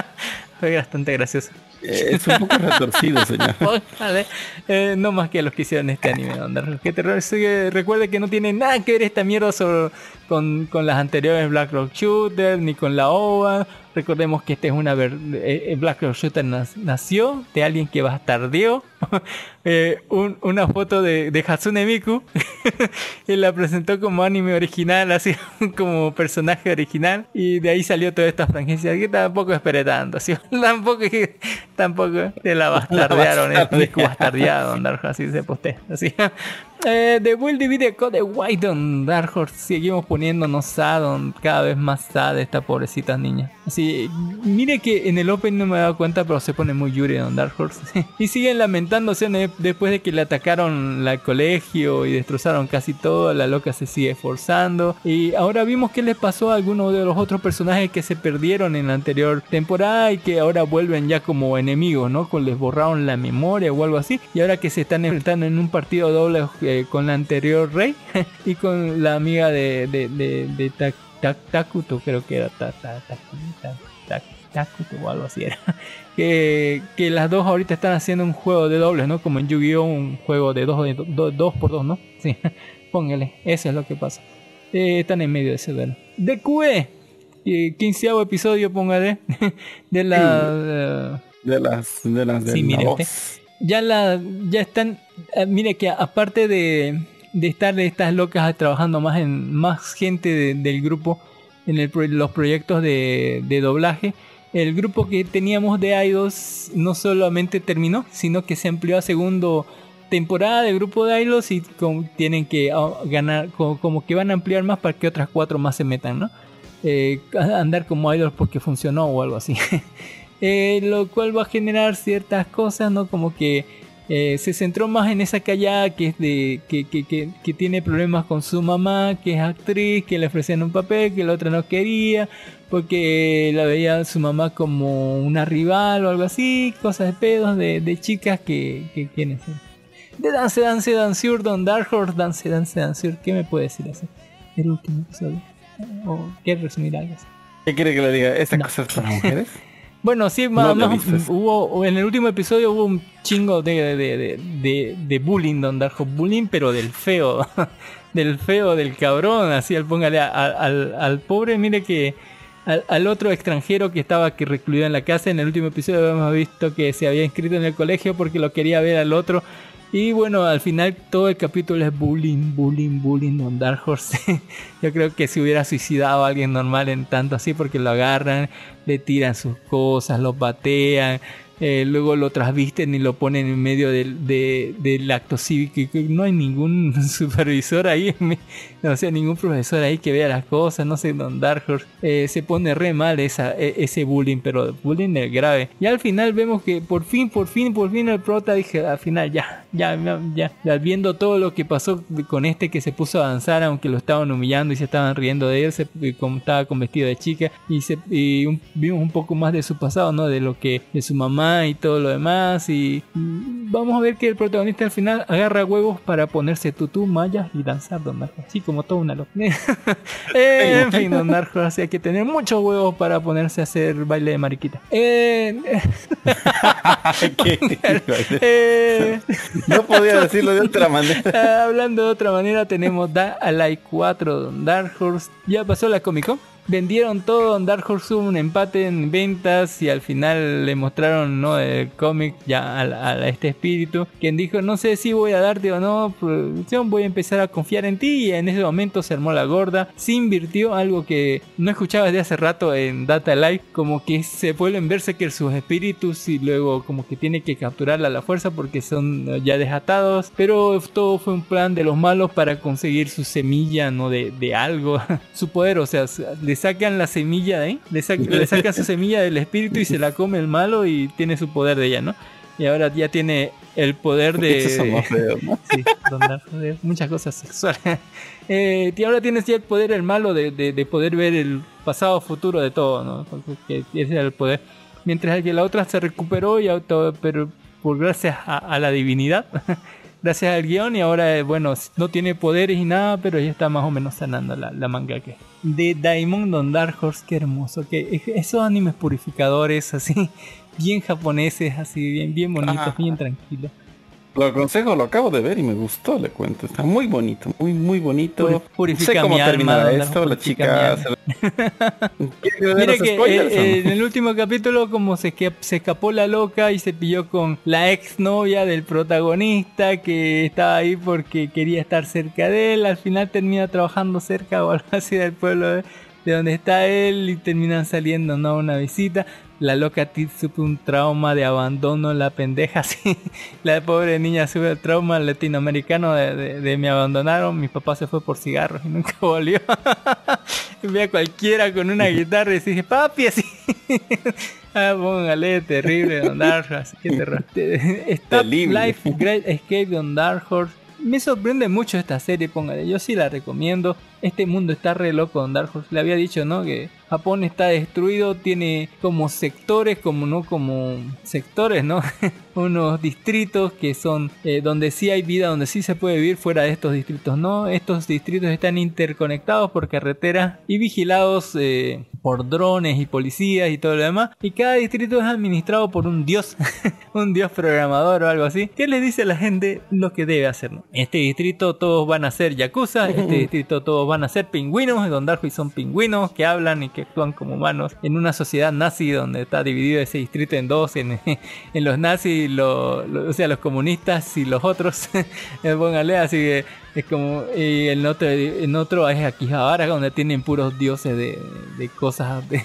[LAUGHS] Fue bastante gracioso. Eh, Es un poco retorcido, [LAUGHS] señor. Póngale. Eh, no más que los que hicieron este anime, Don Dark Horse. Que te re- sigue- recuerde que no tiene nada que ver esta mierda sobre- con, con las anteriores Black Rock Shooter ni con la OVA. Recordemos que este es una eh, eh, Black Rock Shooter nació de alguien que bastardeó [LAUGHS] eh, un- una foto de, de Hatsune Miku [LAUGHS] y la presentó como anime original, así [LAUGHS] como personaje original. Y de ahí salió toda esta franquicia que tampoco esperé tanto. ¿sí? Tampoco, tampoco te la bastardearon, eh, Miku bastardeado, Don Dark Horse, así se postea. Así. Eh, de Will Divide Code White Don Dark Horse, seguimos poniéndonos sad, don- cada vez más sad esta pobrecita niña. Así, mire que en el Open no me he dado cuenta, pero se pone muy Yuri Don Dark Horse. [LAUGHS] y siguen lamentándose después de que le atacaron la- colegio y destrozaron casi todo. La loca se sigue esforzando. Y ahora vimos qué les pasó a algunos de los otros personajes que se perdieron en la anterior temporada y que ahora vuelven ya como enemigos, ¿no? Con les borraron la memoria o algo así. Y ahora que se están enfrentando en un partido doble eh, con la anterior Rey [LAUGHS] y con la amiga de, de, de, de Ta- Ta- Takuto, creo que era Ta- Ta- Ta- Ta- Ta- Takuto o algo así era. [LAUGHS] Que, que las dos ahorita están haciendo un juego de dobles, ¿no? Como en Yu-Gi-Oh! un juego de dos, de do- dos por dos, ¿no? Sí, [LAUGHS] póngale, eso es lo que pasa. Eh, están en medio de ese duelo. DQE, eh, quinceavo episodio, póngale, [LAUGHS] de la... eh, De las de las de Sí, la mire voz. ya la ya están eh, mire que aparte de, de estar estas locas trabajando más en más gente de- del grupo en los proyectos de, de doblaje. El grupo que teníamos de idols no solamente terminó sino que se amplió a segundo temporada del grupo de idols y tienen que ah, ganar co- como, que van a ampliar más para que otras cuatro más se metan no Eh, andar como idols porque funcionó o algo así. [LAUGHS] Eh, lo cual va a generar ciertas cosas, ¿no? Como que eh, se centró más en esa callada que es de que, que, que, que tiene problemas con su mamá, que es actriz, que le ofrecían un papel, que la otra no quería, porque la veía su mamá como una rival o algo así, cosas de pedos de, de chicas que, que quieren ser. De Dance, Dance, Danceur, Don Dark Horse, Dance, Dance, Danceur, ¿qué me puede decir así? El último episodio. ¿O quieres resumir algo así? ¿Qué quiere que le diga? ¿Esta No. cosa es para mujeres? [LAUGHS] Bueno, sí, No más, lo más- hubo en el último episodio hubo un chingo de, de, de, de, de bullying, Don Darjo, bullying, pero del feo, [LAUGHS] del feo, del cabrón, así al póngale a- a- al, al pobre, mire que al, al otro extranjero que estaba que recluido en la casa, en el último episodio habíamos visto que se había inscrito en el colegio porque lo quería ver al otro. Y bueno, al final todo el capítulo es bullying, bullying, bullying Don Dark Horse. [LAUGHS] Yo creo que si hubiera suicidado a alguien normal en tanto así porque lo agarran, le tiran sus cosas, lo batean, eh, luego lo trasvisten y lo ponen en medio del, de- del acto cívico no hay ningún [LAUGHS] supervisor ahí, [LAUGHS] o sea, ningún profesor ahí que vea las cosas, no sé, Don Dark eh, se pone re mal esa, e- ese bullying, pero bullying es grave. Y al final vemos que por fin, por fin, por fin el prota dije, al final ya, ya, ya, ya, viendo todo lo que pasó con este que se puso a danzar, aunque lo estaban humillando y se estaban riendo de él, se, como estaba con vestido de chica, y, se, y un- vimos un poco más de su pasado, ¿no? De lo que, de su mamá y todo lo demás, y vamos a ver que el protagonista al final agarra huevos para ponerse tutú, mallas y danzar, don Narco, así como toda una loca. Eh, en fin, don Narco, así hay que tener muchos huevos para ponerse a hacer baile de mariquita. Eh, [LAUGHS] [LAUGHS] eh, no podía decirlo de otra manera. [LAUGHS] Hablando de otra manera, tenemos Da Alai 4 Don Dark Horse. Ya pasó la Comic Con. Vendieron todo, Don Dark Horse un empate en ventas y al final le mostraron ¿no? el cómic ya a, a este espíritu, quien dijo no sé si voy a darte o no, producción, voy a empezar a confiar en ti y en ese momento se armó la gorda, se invirtió algo que no escuchaba desde hace rato en Data Life, como que se vuelven Berserker sus espíritus y luego como que tiene que capturarla a la fuerza porque son ya desatados, pero todo fue un plan de los malos para conseguir su semilla, ¿no? De, de algo, [LAUGHS] su poder, o sea, le sacan la semilla de ahí, le, sac- [LAUGHS] le sacan su semilla del espíritu y se la come el malo y tiene su poder de ella, ¿no? Y ahora ya tiene el poder de... [LAUGHS] Eso feo, ¿no? [LAUGHS] Sí, don muchas cosas sexuales. Eh, y ahora tienes ya el poder, el malo, de, de- de poder ver el pasado, futuro de todo, ¿no? Porque que ese era el poder. Mientras que la otra se recuperó, y auto, pero por gracias a, a la divinidad, gracias al guion, y ahora, eh, bueno, no tiene poderes y nada, pero ya está más o menos sanando la, la manga que De Daimon Don Dark Horse, qué hermoso. Que es- esos animes purificadores, así, [LAUGHS] bien japoneses, así, bien, bien bonitos, bien tranquilos. Lo aconsejo, lo acabo de ver y me gustó, le cuento. Está muy bonito, muy, muy bonito. Purifica sé cómo mi terminará esto, la chica... mi se- [LAUGHS] ¿Quiere que le dé Mira que spoilers eh, no? eh, en el último capítulo como se, que, se escapó la loca y se pilló con la ex novia del protagonista que estaba ahí porque quería estar cerca de él. Al final termina trabajando cerca o algo así del pueblo de, de donde está él y terminan saliendo ¿no? a una visita. La loca ti- sufre un trauma de abandono, la pendeja [LAUGHS] así. La pobre niña sufre el trauma latinoamericano de, de- de me abandonaron, mi papá se fue por cigarros y nunca [LAUGHS] volvió. Ve a cualquiera con una [LAUGHS] guitarra y dice, papi, así. ah, póngale, terrible, Don Dark Horse. Qué terror. Stop Terrible. Life Great Escape Don Dark Horse. Me sorprende mucho esta serie, póngale. Yo sí la recomiendo. Este mundo está re loco, Don Dark Horse. Le había dicho, ¿no? Que Japón está destruido, tiene como sectores, como no como sectores, ¿no? [LAUGHS] Unos distritos que son eh, donde sí hay vida, donde sí se puede vivir fuera de estos distritos, ¿no? Estos distritos están interconectados por carreteras y vigilados eh, por drones y policías y todo lo demás. Y cada distrito es administrado por un dios, [LAUGHS] un dios programador o algo así, que le dice a la gente lo que debe hacer, ¿no? Este distrito todos van a ser yakuza, este [LAUGHS] distrito todos van a ser pingüinos, Don Darjo son pingüinos que hablan y que actúan como humanos en una sociedad nazi donde está dividido ese distrito en dos, en, [LAUGHS] en los nazis, lo- lo- o sea, los comunistas y los otros, póngale, así que es como, y en otro, en otro es Akihabara donde tienen puros dioses de, de cosas, de,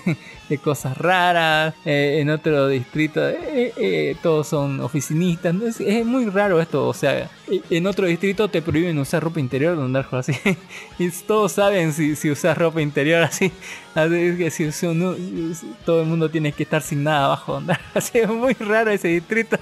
de cosas raras, Eh, en otro distrito eh, eh, todos son oficinistas, es, es muy raro esto, o sea, en otro distrito te prohíben usar ropa interior, algo así, [LAUGHS] y todos saben si, si usas ropa interior así, [LAUGHS] así que si, si uno- todo el mundo tiene que estar sin nada abajo, donde [LAUGHS] así es muy raro ese distrito.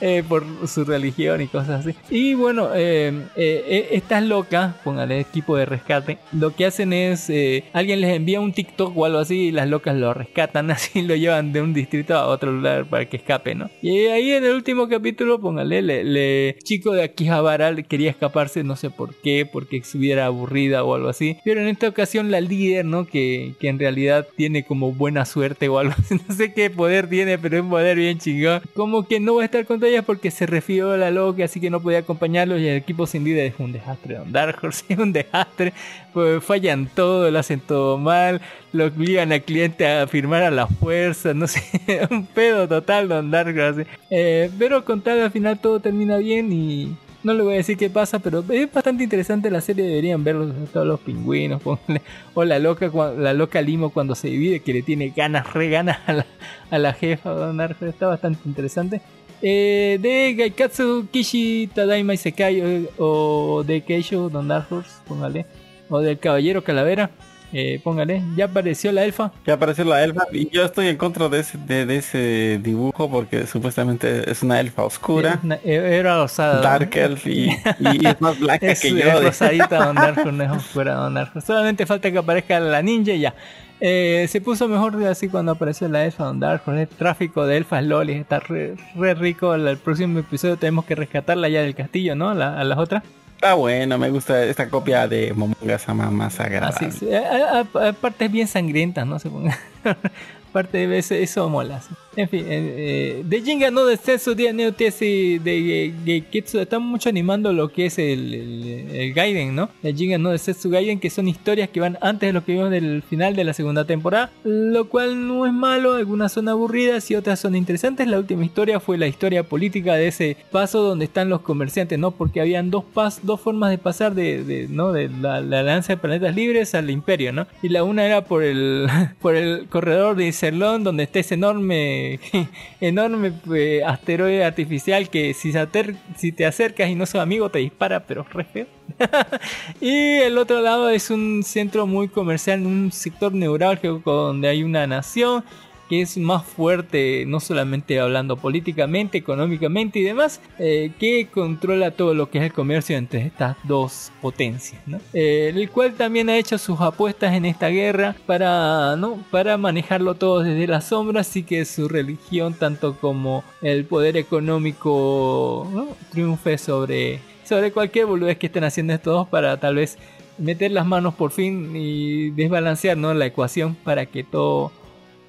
eh, por su religión y cosas así. Y bueno, eh, eh, eh, estas locas, póngale equipo de rescate, lo que hacen es, eh, alguien les envía un TikTok o algo así y las locas lo rescatan [LAUGHS] así, lo llevan de un distrito a otro lugar para que escape, ¿no? Y ahí en el último capítulo, póngale, le, le- chico de Akihabara quería escaparse, no sé por qué, porque estuviera aburrida o algo así. Pero en esta ocasión la líder, ¿no? Que, que en realidad tiene como buena suerte o algo [LAUGHS] no sé qué poder tiene, pero es un poder bien chingón. Como que no va a estar con ellas porque se refió a la loca, así que no podía acompañarlos y el equipo sin líder es un desastre. Don Dark Horse [LAUGHS] es un desastre, pues fallan todo, lo hacen todo mal, lo obligan al cliente a firmar a la fuerza, no sé, [LAUGHS] un pedo total Don Dark Horse. Eh, pero con tal al final todo termina bien y No le voy a decir qué pasa, pero es bastante interesante la serie. Deberían verlo todos los pingüinos. [LAUGHS] O la loca, la loca Limo cuando se divide, que le tiene ganas, re ganas a la, a la jefa. Está bastante interesante. Eh, de Gaikatsu Kishi Tadaima Isekai eh, o de Keisho Don Dark Horse, póngale. O del Caballero Calavera, eh, póngale. Ya apareció la elfa. Ya apareció la elfa y yo estoy en contra de ese, de, de ese dibujo porque supuestamente es una elfa oscura, Una- eh, Era rosada. dark elf y, y es más blanca Es, que es yo. de- rosadita Don [LAUGHS] Darjo, no es oscura Don Darjo. Solamente falta que aparezca la ninja y ya. Eh, se puso mejor así cuando apareció la elfa Don Darjo. El tráfico de elfas lolis está re, re rico. El, el próximo episodio tenemos que rescatarla ya del castillo, ¿no? La- a las otras. Está bueno, me gusta esta copia de Momonga Sama más agradable. Así, sí. A- a- a- Aparte es bien sangrienta, ¿no? Se ponga. [LAUGHS] Aparte de eso, eso mola. sí. En fin, eh, eh, de Jinga no de Sensu Dia Neo Tesi de Geiketsu están mucho animando lo que es el, el, el Gaiden, ¿no? De Jinga no de Sensu Gaiden, que son historias que van antes de lo que vimos del final de la segunda temporada, lo cual no es malo, algunas son aburridas y otras son interesantes. La última historia fue la historia política de ese paso donde están los comerciantes, ¿no? Porque habían dos pas, dos formas de pasar de, de, ¿no? de la, la Alianza de Planetas Libres al Imperio, ¿no? Y la una era por el [LAUGHS] por el corredor de Iserlón, donde está ese enorme [LAUGHS] enorme eh, asteroide artificial que si, se si te acercas y no sos amigo te dispara, pero re [LAUGHS] y el otro lado es un centro muy comercial, un sector neurálgico donde hay una nación que es más fuerte, no solamente hablando políticamente, económicamente y demás, eh, que controla todo lo que es el comercio entre estas dos potencias, ¿no? Eh, el cual también ha hecho sus apuestas en esta guerra para, ¿no? para manejarlo todo desde las sombras, así que su religión, tanto como el poder económico, triunfe sobre, sobre cualquier boludez que estén haciendo estos dos para tal vez meter las manos por fin y desbalancear ¿no? la ecuación para que todo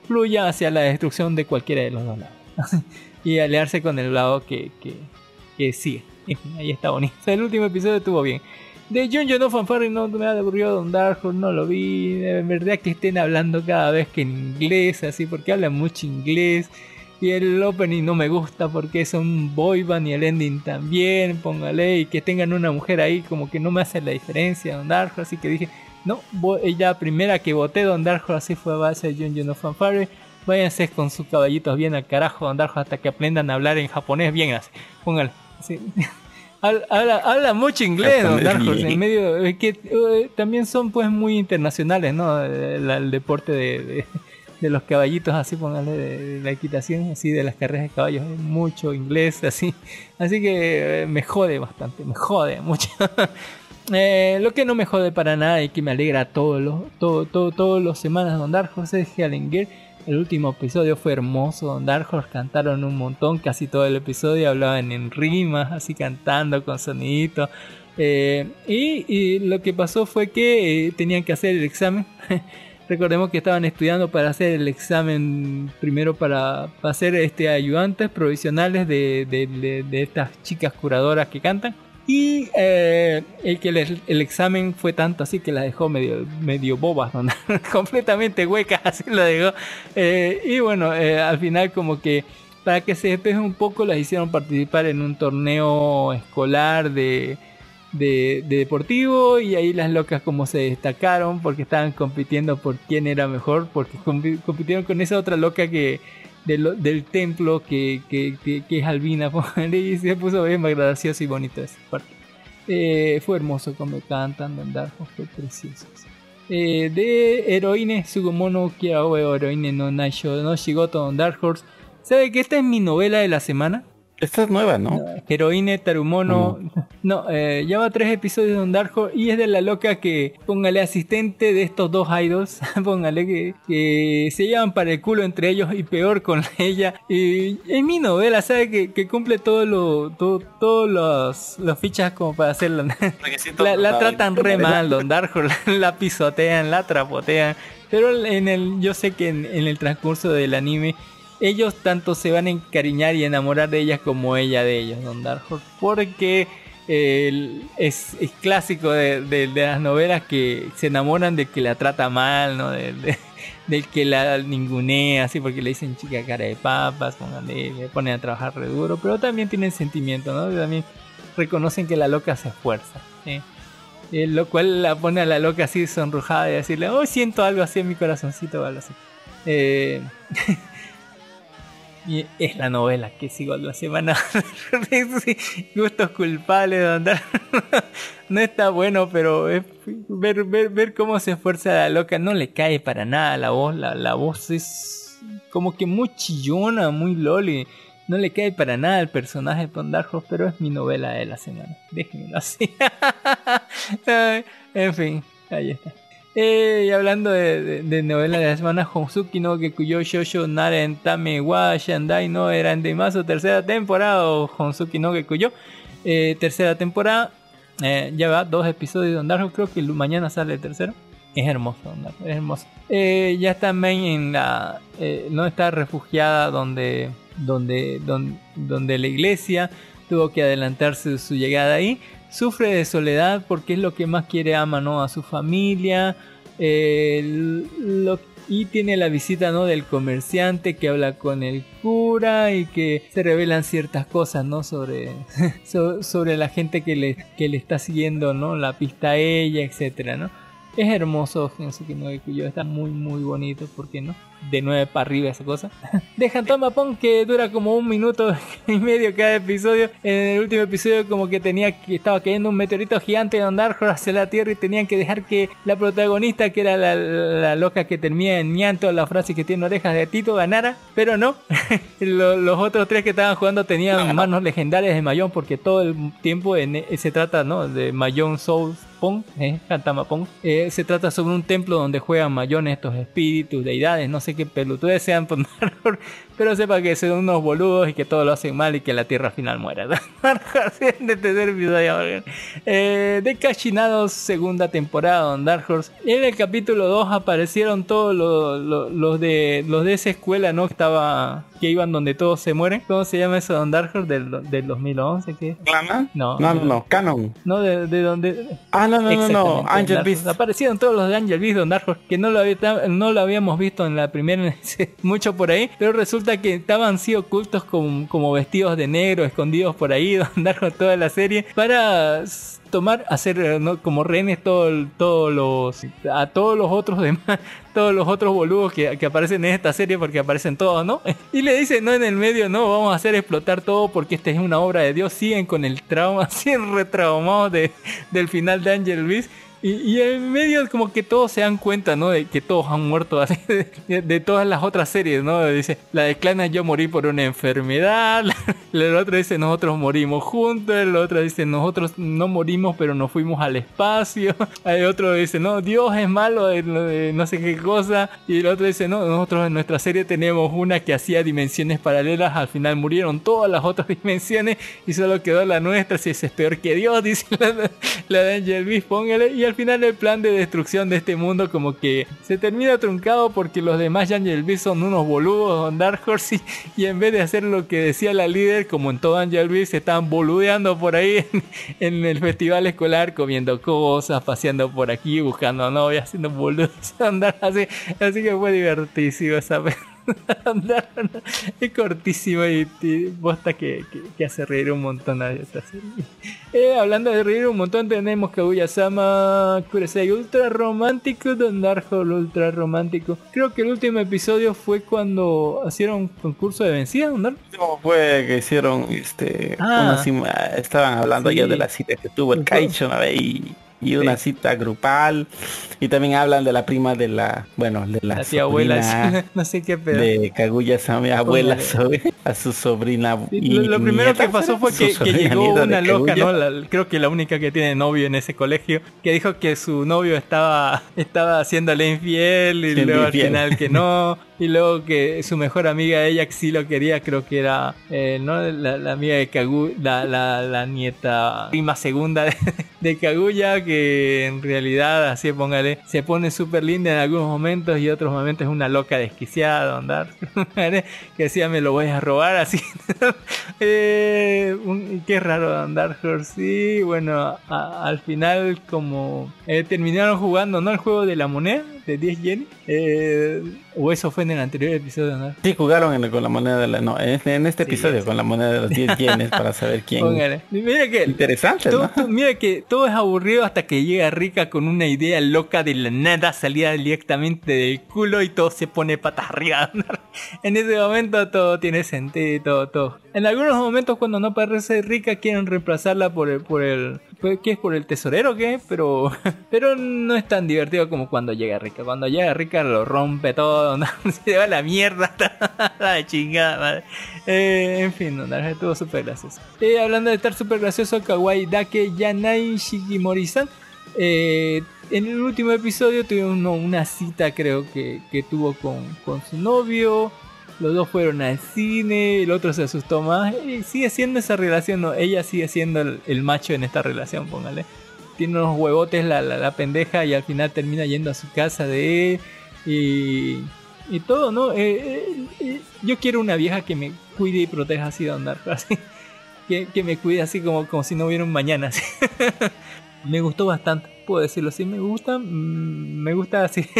fluya hacia la destrucción de cualquiera de los dos lados. [LAUGHS] y aliarse con el lado que, que, que sigue. [LAUGHS] Ahí está bonito. El último episodio estuvo bien. De Junjo no Fanfare no me aburrió Don Dark no lo vi. De verdad que estén hablando cada vez que en inglés, así, porque hablan mucho inglés. Y el opening no me gusta porque es un boy band y el ending también, póngale. Y que tengan una mujer ahí como que no me hace la diferencia Don Dark así que dije, no, ella primera que voté Don Darjo así fue a base de Jun no Fanfare. Váyanse con sus caballitos bien al carajo Don Darjo hasta que aprendan a hablar en japonés bien así. Póngale. así. [LAUGHS] Habla, habla- habla mucho inglés Don Darjo. En medio, es que eh, también son pues muy internacionales, ¿no? El, el deporte de, de- de los caballitos, así póngale, de, de la equitación, así de las carreras de caballos, hay mucho inglés, así. Así que eh, me jode bastante, me jode mucho. [LAUGHS] Eh, lo que no me jode para nada y que me alegra todos los todo, todo, todos los semanas Don Dark Horse es Helen Gear. El último episodio fue hermoso, Don Dark Horse cantaron un montón, casi todo el episodio hablaban en rimas, así cantando con sonidito. Eh, y, y lo que pasó fue que eh, tenían que hacer el examen. [LAUGHS] Recordemos que estaban estudiando para hacer el examen primero para, para ser este, ayudantes provisionales de, de- de- de estas chicas curadoras que cantan. Y eh, el que les- el examen fue tanto así que la dejó medio, medio bobas, [LAUGHS] completamente huecas, [LAUGHS] así la dejó. Eh, y bueno, eh, al final como que para que se despeje un poco las hicieron participar en un torneo escolar de, de, de deportivo y ahí las locas como se destacaron porque estaban compitiendo por quién era mejor, porque compi- compitieron con esa otra loca que del, del templo que, que, que- que es Albina y se puso bien más gracioso y bonito esa parte. Eh, fue hermoso como cantan Don Darjo, fue precioso. Eh, de Heroine Sugumono Kiaoe Heroine no Naisho no Shigoto Don Dark Horse. ¿Sabe que esta es mi novela de la semana? Esta es nueva, ¿no? Heroine Tarumono. No, eh, lleva tres episodios de Don Dark Horse y es de la loca que, póngale asistente de estos dos idols, [LAUGHS] póngale que, que se llevan para el culo entre ellos y peor con [LAUGHS] ella. Y es mi novela, ¿sabe? Que, que cumple todo lo, todo, todos los, los fichas como para hacerla. La, la tratan re mal, Don Darjo, la, [LAUGHS] la pisotean, la trapotean. Pero en el, yo sé que en, en el transcurso del anime, ellos tanto se van a encariñar y enamorar de ellas como ella de ellos, Don Darjo. Porque eh, es, es clásico de, de- las novelas que se enamoran de que la trata mal, ¿no? De- de- del que la ningunea, así porque le dicen chica cara de papas, le ponen a trabajar re duro, pero también tienen sentimiento, ¿no? También reconocen que la loca se esfuerza. Eh, lo cual la pone a la loca así sonrojada y decirle, oh, siento algo así en mi corazoncito o algo así. Eh, [LAUGHS] es la novela que sigo la semana. [LAUGHS] Gustos culpables de andar. [LAUGHS] no está bueno, pero ver, ver, ver cómo se esfuerza la loca no le cae para nada la voz. La, la voz es como que muy chillona, muy loli. No le cae para nada el personaje de Pondarjos, pero es mi novela de la semana. Déjenmelo así. [LAUGHS] En fin, ahí está. Eh, y hablando de, de, de novela de la semana, Honsuki no Gekuyo Shoujo Naren Tame wa Shandai no eran de Mazo, tercera temporada, o Honsuki no Gekuyo, eh, tercera temporada, eh, ya va, dos episodios de Ondarjo, creo que mañana sale el tercero. Es hermoso, es hermoso. Eh, ya está Mei en la. eh, no está refugiada donde, donde, donde, donde la iglesia tuvo que adelantarse su llegada ahí. Sufre de soledad porque es lo que más quiere ama, ¿no? A su familia. eh, lo- y tiene la visita, ¿no? Del comerciante que habla con el cura y que se revelan ciertas cosas, ¿no? Sobre, [LAUGHS] so- sobre la gente que le, que le está siguiendo, ¿no? La pista a ella, etcétera, ¿no? Es hermoso Gensuke no Gekuyo, está muy muy bonito, ¿por qué no? De 9 para arriba esa cosa. [LAUGHS] Dejan Tomapon que dura como un minuto [LAUGHS] y medio cada episodio. En el último episodio como que tenía que estaba cayendo un meteorito gigante de Ondarjo hacia la Tierra y tenían que dejar que la protagonista, que era la, la loca que termina en ñanto, la frase que tiene orejas de Tito, ganara, pero no. [LAUGHS] Lo- los otros tres que estaban jugando tenían manos legendarias de Mayón porque todo el tiempo en, e- se trata ¿no? de Mayón Souls Eh. Eh, se trata sobre un templo donde juegan mayones estos espíritus, deidades, no sé qué pelotudes sean, por [LAUGHS] pero sepa que son unos boludos y que todo lo hacen mal y que la tierra al final muera. [LAUGHS] De tercer episodio. Eh, de Cachinados, segunda temporada, Don Dark Horse. En el capítulo 2 aparecieron todos los, los- los de los de esa escuela, ¿no? Que estaba que iban donde todos se mueren. ¿Cómo se llama eso, Don Dark Horse? Del, del 2011, ¿qué? No, No, no, no. Canon. No, de, de donde... Ah, no, no, no, no. Angel Beast. Aparecieron todos los de Angel Beast, Don Dark Horse, que no lo, había- no lo habíamos visto en la primera, [LAUGHS] mucho por ahí, pero resulta que estaban así ocultos como, vestidos de negro, escondidos por ahí, [LAUGHS] Horse toda la serie, para tomar, hacer ¿no? como rehenes todo, todos los, a todos los otros [LAUGHS] demás, todos los otros boludos que, que aparecen en esta serie, porque aparecen todos, ¿no? [LAUGHS] Y le dicen, no, en el medio, no, vamos a hacer explotar todo porque esta es una obra de Dios, siguen con el trauma, siguen retraumados de, del final de Angel Beast. Y, en medio como que todos se dan cuenta, ¿no? De que todos han muerto [LAUGHS] así, de, todas las otras series, ¿no? Dice, la de Clana yo morí por una enfermedad, [LAUGHS] el otro dice nosotros morimos juntos, el otro dice nosotros no morimos pero nos fuimos al espacio, [LAUGHS] hay otro dice, no, Dios es malo de, de no sé qué cosa, y el otro dice, no, nosotros en nuestra serie tenemos una que hacía dimensiones paralelas, al final murieron todas las otras dimensiones y solo quedó la nuestra, si es peor que Dios, dice la, la de Angel Beast, póngale, y al final el plan de destrucción de este mundo como que se termina truncado porque los demás de Angel Beast son unos boludos en Dark Horse y, en vez de hacer lo que decía la líder, como en todo Angel Beast, se estaban boludeando por ahí [LAUGHS] en, el festival escolar, comiendo cosas, paseando por aquí, buscando novias, haciendo boludos, [LAUGHS] andar así, así que fue divertísimo esa andar, [LAUGHS] es cortísima y, y bosta que, que, que hace reír un montón a esta serie. Eh, hablando de reír un montón, tenemos Kaguya-sama Kurosei Ultra Romántico, Don Darjo Ultra Romántico. Creo que el último episodio fue cuando hicieron concurso de vencida. ¿Cómo fue que hicieron este Ah. una cima- estaban hablando Sí. ya de la cita que tuvo el Kaicho ¿no? y, y una cita grupal y también hablan de la prima de la bueno de la, La tía abuela, [LAUGHS] no sé qué pedo. de Kaguya Sama abuela sobre- a su sobrina Sí, y lo, lo primero nieta, que pasó fue que, que llegó una loca. ¿no? La- creo que la única que tiene novio en ese colegio, que dijo que su novio estaba, estaba haciéndole infiel y Siendo luego infiel. al final que no. [LAUGHS] Y luego que su mejor amiga, ella que sí lo quería, creo que era eh, ¿no? la, la amiga de Kaguya, la, la, la nieta prima segunda de, de Kaguya, que en realidad, así póngale, se pone súper linda en algunos momentos y otros momentos es una loca desquiciada, andar. [LAUGHS] que decía, me lo voy a robar así. [LAUGHS] eh, un- qué raro andar, sí. Bueno, al final, como eh, terminaron jugando, ¿no? El juego de la moneda de 10 yenes. Eh, O eso fue en el anterior episodio, ¿no? Sí, jugaron en- con la moneda de la... No, en este, en este episodio con la moneda de los 10 yenes para saber [LAUGHS] quién... Póngale. Mira que Interesante, todo, ¿no? mira que todo es aburrido hasta que llega Rica con una idea loca de la nada, salida directamente del culo y todo se pone patas arriba. [LAUGHS] en ese momento todo tiene sentido y todo, todo. En algunos momentos cuando no parece Rica quieren reemplazarla por el, por el, pues, ¿qué es? ¿Por el tesorero o qué? Pero, [LAUGHS] pero no es tan divertido como cuando llega Rica. Cuando llega Rica lo rompe todo, ¿no? [LAUGHS] se va a la mierda, [LAUGHS] la chingada. Eh, en fin, no, estuvo súper gracioso. Eh, hablando de estar súper gracioso, Kawaii Dake Yanai Shigimori-san. eh, en el último episodio tuvimos uno- una cita, creo que, que tuvo con, con su novio. Los dos fueron al cine, el otro se asustó más. Sigue siendo esa relación, no, ella sigue siendo el, macho en esta relación, póngale. Tiene unos huevotes la, la, pendeja y al final termina yendo a su casa de. Y, y todo, ¿no? Eh, eh, eh, yo quiero una vieja que me cuide y proteja así de andar, [LAUGHS] así. Que, que me cuide así como, como si no hubiera un mañana. [LAUGHS] me gustó bastante, puedo decirlo así, me gusta, mm, me gusta así. [LAUGHS]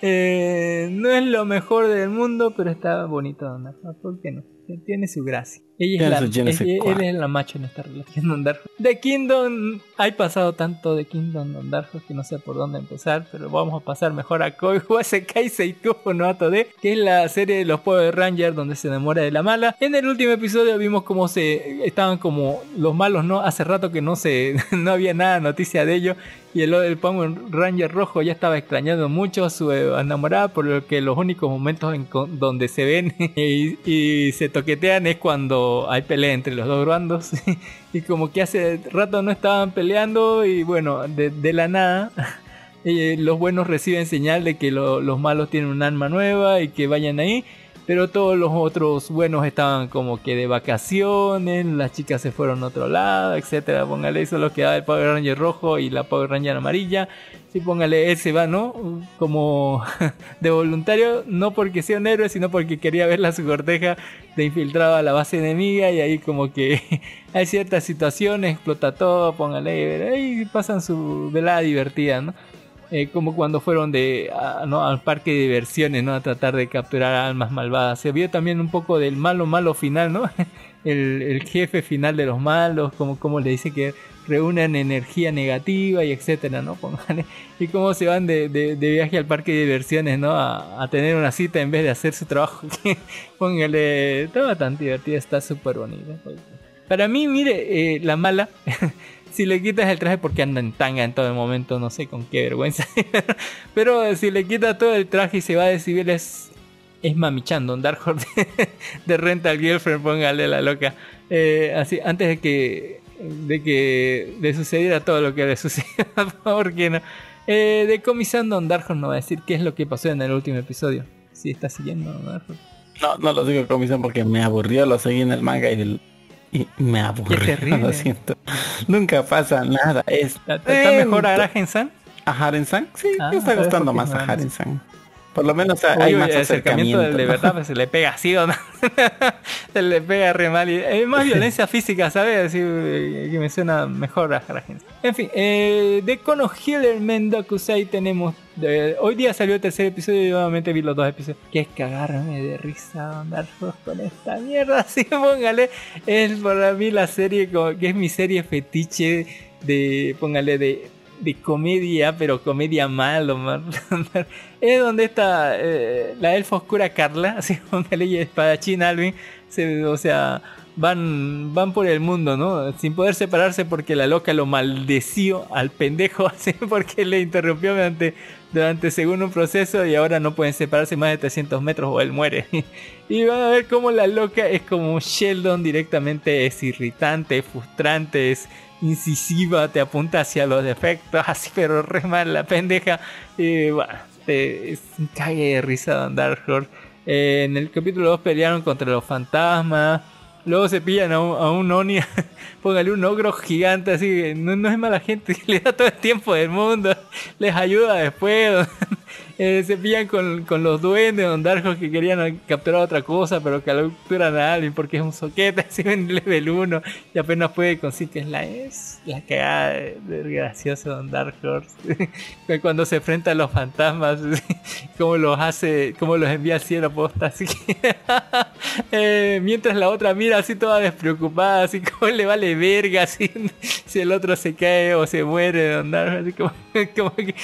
Eh, no es lo mejor del mundo, pero está bonito de andar. ¿por qué no? Tiene su gracia. Ella es la, él es la macho en esta relación de andar. De Kingdom, hay pasado tanto de Kingdom de andar que no sé por dónde empezar, pero vamos a pasar mejor a Koi Wasekai [LAUGHS] Seikubo no Atode, que es la serie de los Power Rangers donde se enamora de la mala. En el último episodio vimos cómo se estaban como los malos, ¿no? Hace rato que no se [LAUGHS] no había nada noticia de ellos y el, el Power Ranger rojo ya estaba extrañando mucho a su eh, enamorada, por lo que los únicos momentos en donde se ven [LAUGHS] y, y se toquetean es cuando hay pelea entre los dos bandos [LAUGHS] y como que hace rato no estaban peleando y bueno, de, la nada [LAUGHS] eh, los buenos reciben señal de que lo- los malos tienen un arma nueva y que vayan ahí. Pero todos los otros buenos estaban como que de vacaciones, las chicas se fueron a otro lado, etcétera. Póngale eso lo que da el Power Ranger rojo y la Power Ranger amarilla. Y póngale, él se va, ¿no? Como [LAUGHS] de voluntario, no porque sea un héroe, sino porque quería verla a su corteja de infiltrado a la base enemiga. Y ahí como que [LAUGHS] hay ciertas situaciones, explota todo, póngale, ahí pasan su velada divertida, ¿no? Eh, como cuando fueron de a- ¿no? al parque de diversiones, ¿no? A tratar de capturar almas malvadas. Se vio también un poco del malo malo final, ¿no? [LAUGHS] El, el jefe final de los malos, como, como le dice que reúnen energía negativa y etcétera, ¿no? [LAUGHS] Y cómo se van de, de- de viaje al parque de diversiones, ¿no? A, a tener una cita en vez de hacer su trabajo. [LAUGHS] Póngale, está bastante divertida, está súper bonita. Para mí, mire, eh, la mala, si le quitas el traje porque anda en tanga en todo el momento, no sé con qué vergüenza. [LAUGHS] Pero si le quitas todo el traje y se va de civil es, es mamichando, un Dark [LAUGHS] de, de Rental Girlfriend, póngale la loca. Eh, así, antes de que, de que le sucediera todo lo que le [LAUGHS] sucedió, ¿por qué no? Eh, de Comisando Don Dark Horse no va a decir qué es lo que pasó en el último episodio. Si está siguiendo Dark Horse. No, no lo digo con misión porque me aburrió, lo seguí en el manga y, el- y me aburrió. terrible. [LAUGHS] Lo siento. Nunca pasa nada. Es ¿Está, está mejor. Aragen-san? ¿A Haren-san? Sí, Ah, me está ¿sabes gustando qué más a Haren-san. Por lo menos hay Uy, más acercamiento acercamiento. de, verdad pues, se le pega así o no. [LAUGHS] se le pega re mal. Y es más violencia física, ¿sabes? Así eh, que me suena mejor a la gente. En fin, eh, de Kono Healer Mendokusai tenemos. hoy día salió el tercer episodio y nuevamente vi los dos episodios. Que es cagarme de risa andar con esta mierda. [LAUGHS] Así póngale. Es para mí la serie como- que es mi serie fetiche de. Póngale de. De comedia, pero comedia malo, es donde está eh, la elfa oscura Carla, [LAUGHS] así póngale y espadachín Alvin, se- o sea, van, van por el mundo, ¿no? Sin poder separarse porque la loca lo maldeció al pendejo, [LAUGHS] porque le interrumpió durante, durante según un proceso y ahora no pueden separarse más de 300 metros o él muere. [LAUGHS] y van a ver cómo la loca es como Sheldon directamente, es irritante, es frustrante, es incisiva, te apunta hacia los defectos, [LAUGHS] así pero re mal la pendeja. Y bueno, te- es un cague de risa Don Dark. Eh, en el capítulo 2 pelearon contra los fantasmas. Luego se pillan a un, a un Oni, [LAUGHS] póngale un ogro gigante, así no, no es mala gente, [LAUGHS] le da todo el tiempo del mundo, les ayuda después. Eh, se pillan con, con los duendes Don Darjo que querían capturar otra cosa, pero que capturan a alguien porque es un soquete, [LAUGHS] así en level 1 y apenas puede con es la es la cagada de, gracioso Don Dark. [LAUGHS] Cuando se enfrenta a los fantasmas, [LAUGHS] cómo los hace, cómo los envía al cielo posta, así que eh, mientras la otra mira así toda despreocupada, así como le vale verga, así, si el otro se cae o se muere Don Dark así como, como que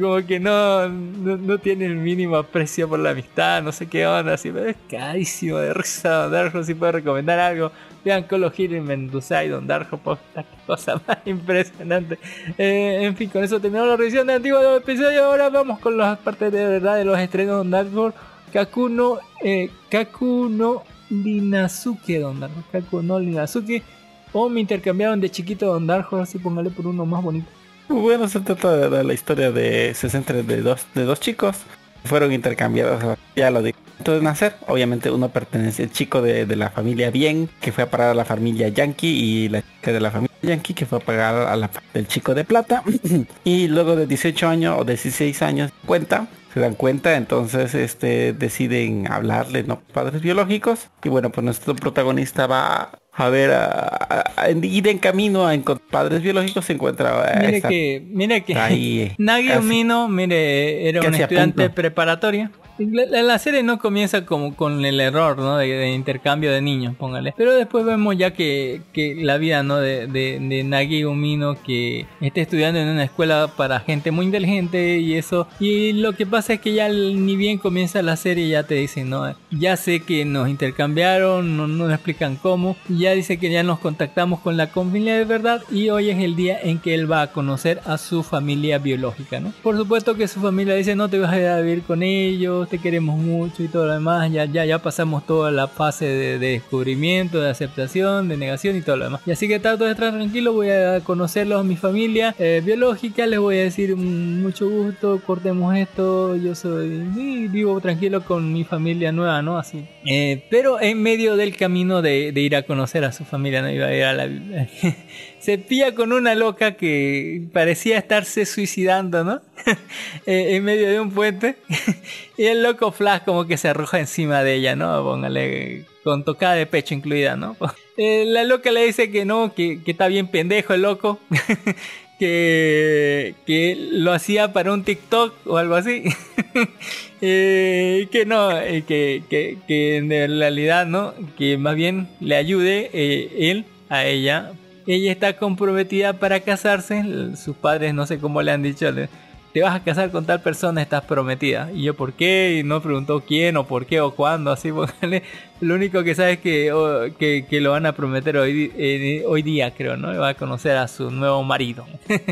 como que no, no, tiene el mínimo aprecio por la amistad, no sé qué onda, así, pero es carísimo de risa Don Darjo, si puede recomendar algo, vean Colo Hero en Mendoza y Don Darjo, qué cosa [LAUGHS] más impresionante. Eh, en fin, con eso terminamos la revisión de antiguo episodio, ahora vamos con las partes de verdad de los estrenos Don Darjo, Kakuno, eh, Kakuno Linazuke Don Darjo, Kakuno Linazuke, o me intercambiaron de chiquito Don Darjo, así póngale por uno más bonito. Bueno, se trata de la historia de se centra de dos de dos chicos fueron intercambiados ya lo de de nacer obviamente uno pertenece el chico de, la familia bien que fue a parar a la familia yankee y la chica de la familia yankee que fue a pagar a la del chico de plata [CLEARS THROAT] y luego de 18 años o 16 años cuenta se dan cuenta, entonces este deciden hablarle, ¿no? Padres biológicos. Y bueno, pues nuestro protagonista va a ver, a, ir en camino a encontrar padres biológicos, se encuentra... Mire que, mire que [LAUGHS] Nagi mire, era un estudiante preparatoria la, la, serie no comienza como con el error, ¿no? De, intercambio de niños, póngale. Pero después vemos ya que, que la vida, ¿no? De, de, de, Nagi Umino que está estudiando en una escuela para gente muy inteligente y eso. Y lo que pasa es que ya ni bien comienza la serie ya te dicen, ¿no? Ya sé que nos intercambiaron, no, no nos explican cómo. Ya dice que ya nos contactamos con la familia de verdad y hoy es el día en que él va a conocer a su familia biológica, ¿no? Por supuesto que su familia dice, no te vas a ir a vivir con ellos te queremos mucho y todo lo demás. Ya, ya, ya pasamos toda la fase de, descubrimiento, de aceptación, de negación y todo lo demás. Y así que trato de estar tranquilo, voy a conocerlos a mi familia eh, biológica, les voy a decir mm, mucho gusto, cortemos esto, yo soy, vivo tranquilo con mi familia nueva, ¿no? Así. Eh, pero en medio del camino de, de, ir a conocer a su familia, no iba a ir a la [LAUGHS] se pilla con una loca que parecía estarse suicidando, ¿no? [LAUGHS] Eh, en medio de un puente. [LAUGHS] y el loco Flash como que se arroja encima de ella, ¿no? Póngale con tocada de pecho incluida, ¿no? [LAUGHS] Eh, la loca le dice que no, que, que está bien pendejo el loco. que, que lo hacía para un TikTok o algo así. eh, que no, que, que, que, en realidad no, que más bien le ayude él a ella ella está comprometida para casarse. Sus padres no sé cómo le han dicho, te vas a casar con tal persona, estás prometida. Y yo, ¿por qué? Y no preguntó quién o por qué o cuándo, así, [LAUGHS] Lo único que sabe es que, que, lo van a prometer hoy, eh, hoy día, creo, ¿no? Va a conocer a su nuevo marido. [LAUGHS]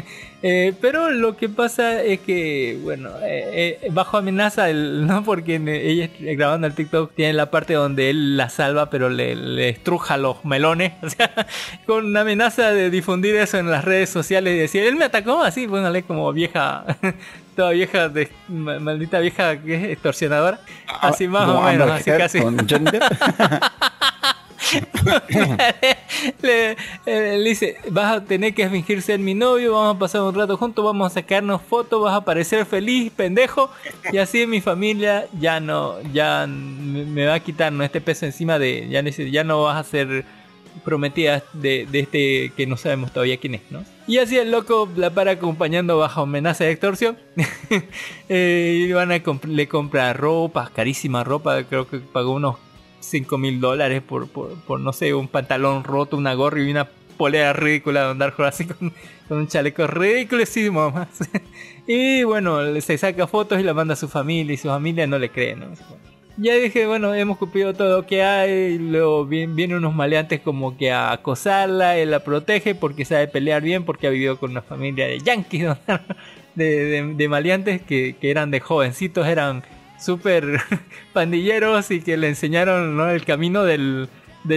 Eh, pero lo que pasa es que, bueno, eh, bajo amenaza, [LAUGHS] ¿no? Porque ella grabando el TikTok tiene la parte donde él la salva, pero le, estruja los melones. [LAUGHS] Con una amenaza de difundir eso en las redes sociales y decir, él me atacó así, bueno, como vieja toda vieja, de, maldita vieja que es extorsionadora. Ah, así más o menos, así casi. [LAUGHS] le, le, dice, vas a tener que fingir ser mi novio, vamos a pasar un rato juntos, vamos a sacarnos fotos, vas a parecer feliz, pendejo, y así mi familia ya no, ya me va a quitar ¿no? este peso encima de, ya, ya no vas a ser prometida de, de, este que no sabemos todavía quién es, ¿no? Y así el loco la para acompañando bajo amenaza de extorsión. [LAUGHS] eh, y van a le compra ropa, carísima ropa, creo que pagó unos 5 mil dólares por, por, no sé, un pantalón roto, una gorra y una polera ridícula de andar así con, con un chaleco ridiculísimo [LAUGHS] más. y bueno, se saca fotos y la manda a su familia y su familia no le cree, ¿no? Ya dije, bueno, hemos cumplido todo lo que hay. Luego vienen unos maleantes como que a acosarla, él la protege porque sabe pelear bien, porque ha vivido con una familia de yankees, [LAUGHS] de, de, maleantes que, eran de jovencitos, eran súper [LAUGHS] pandilleros y que le enseñaron ¿no? el camino del,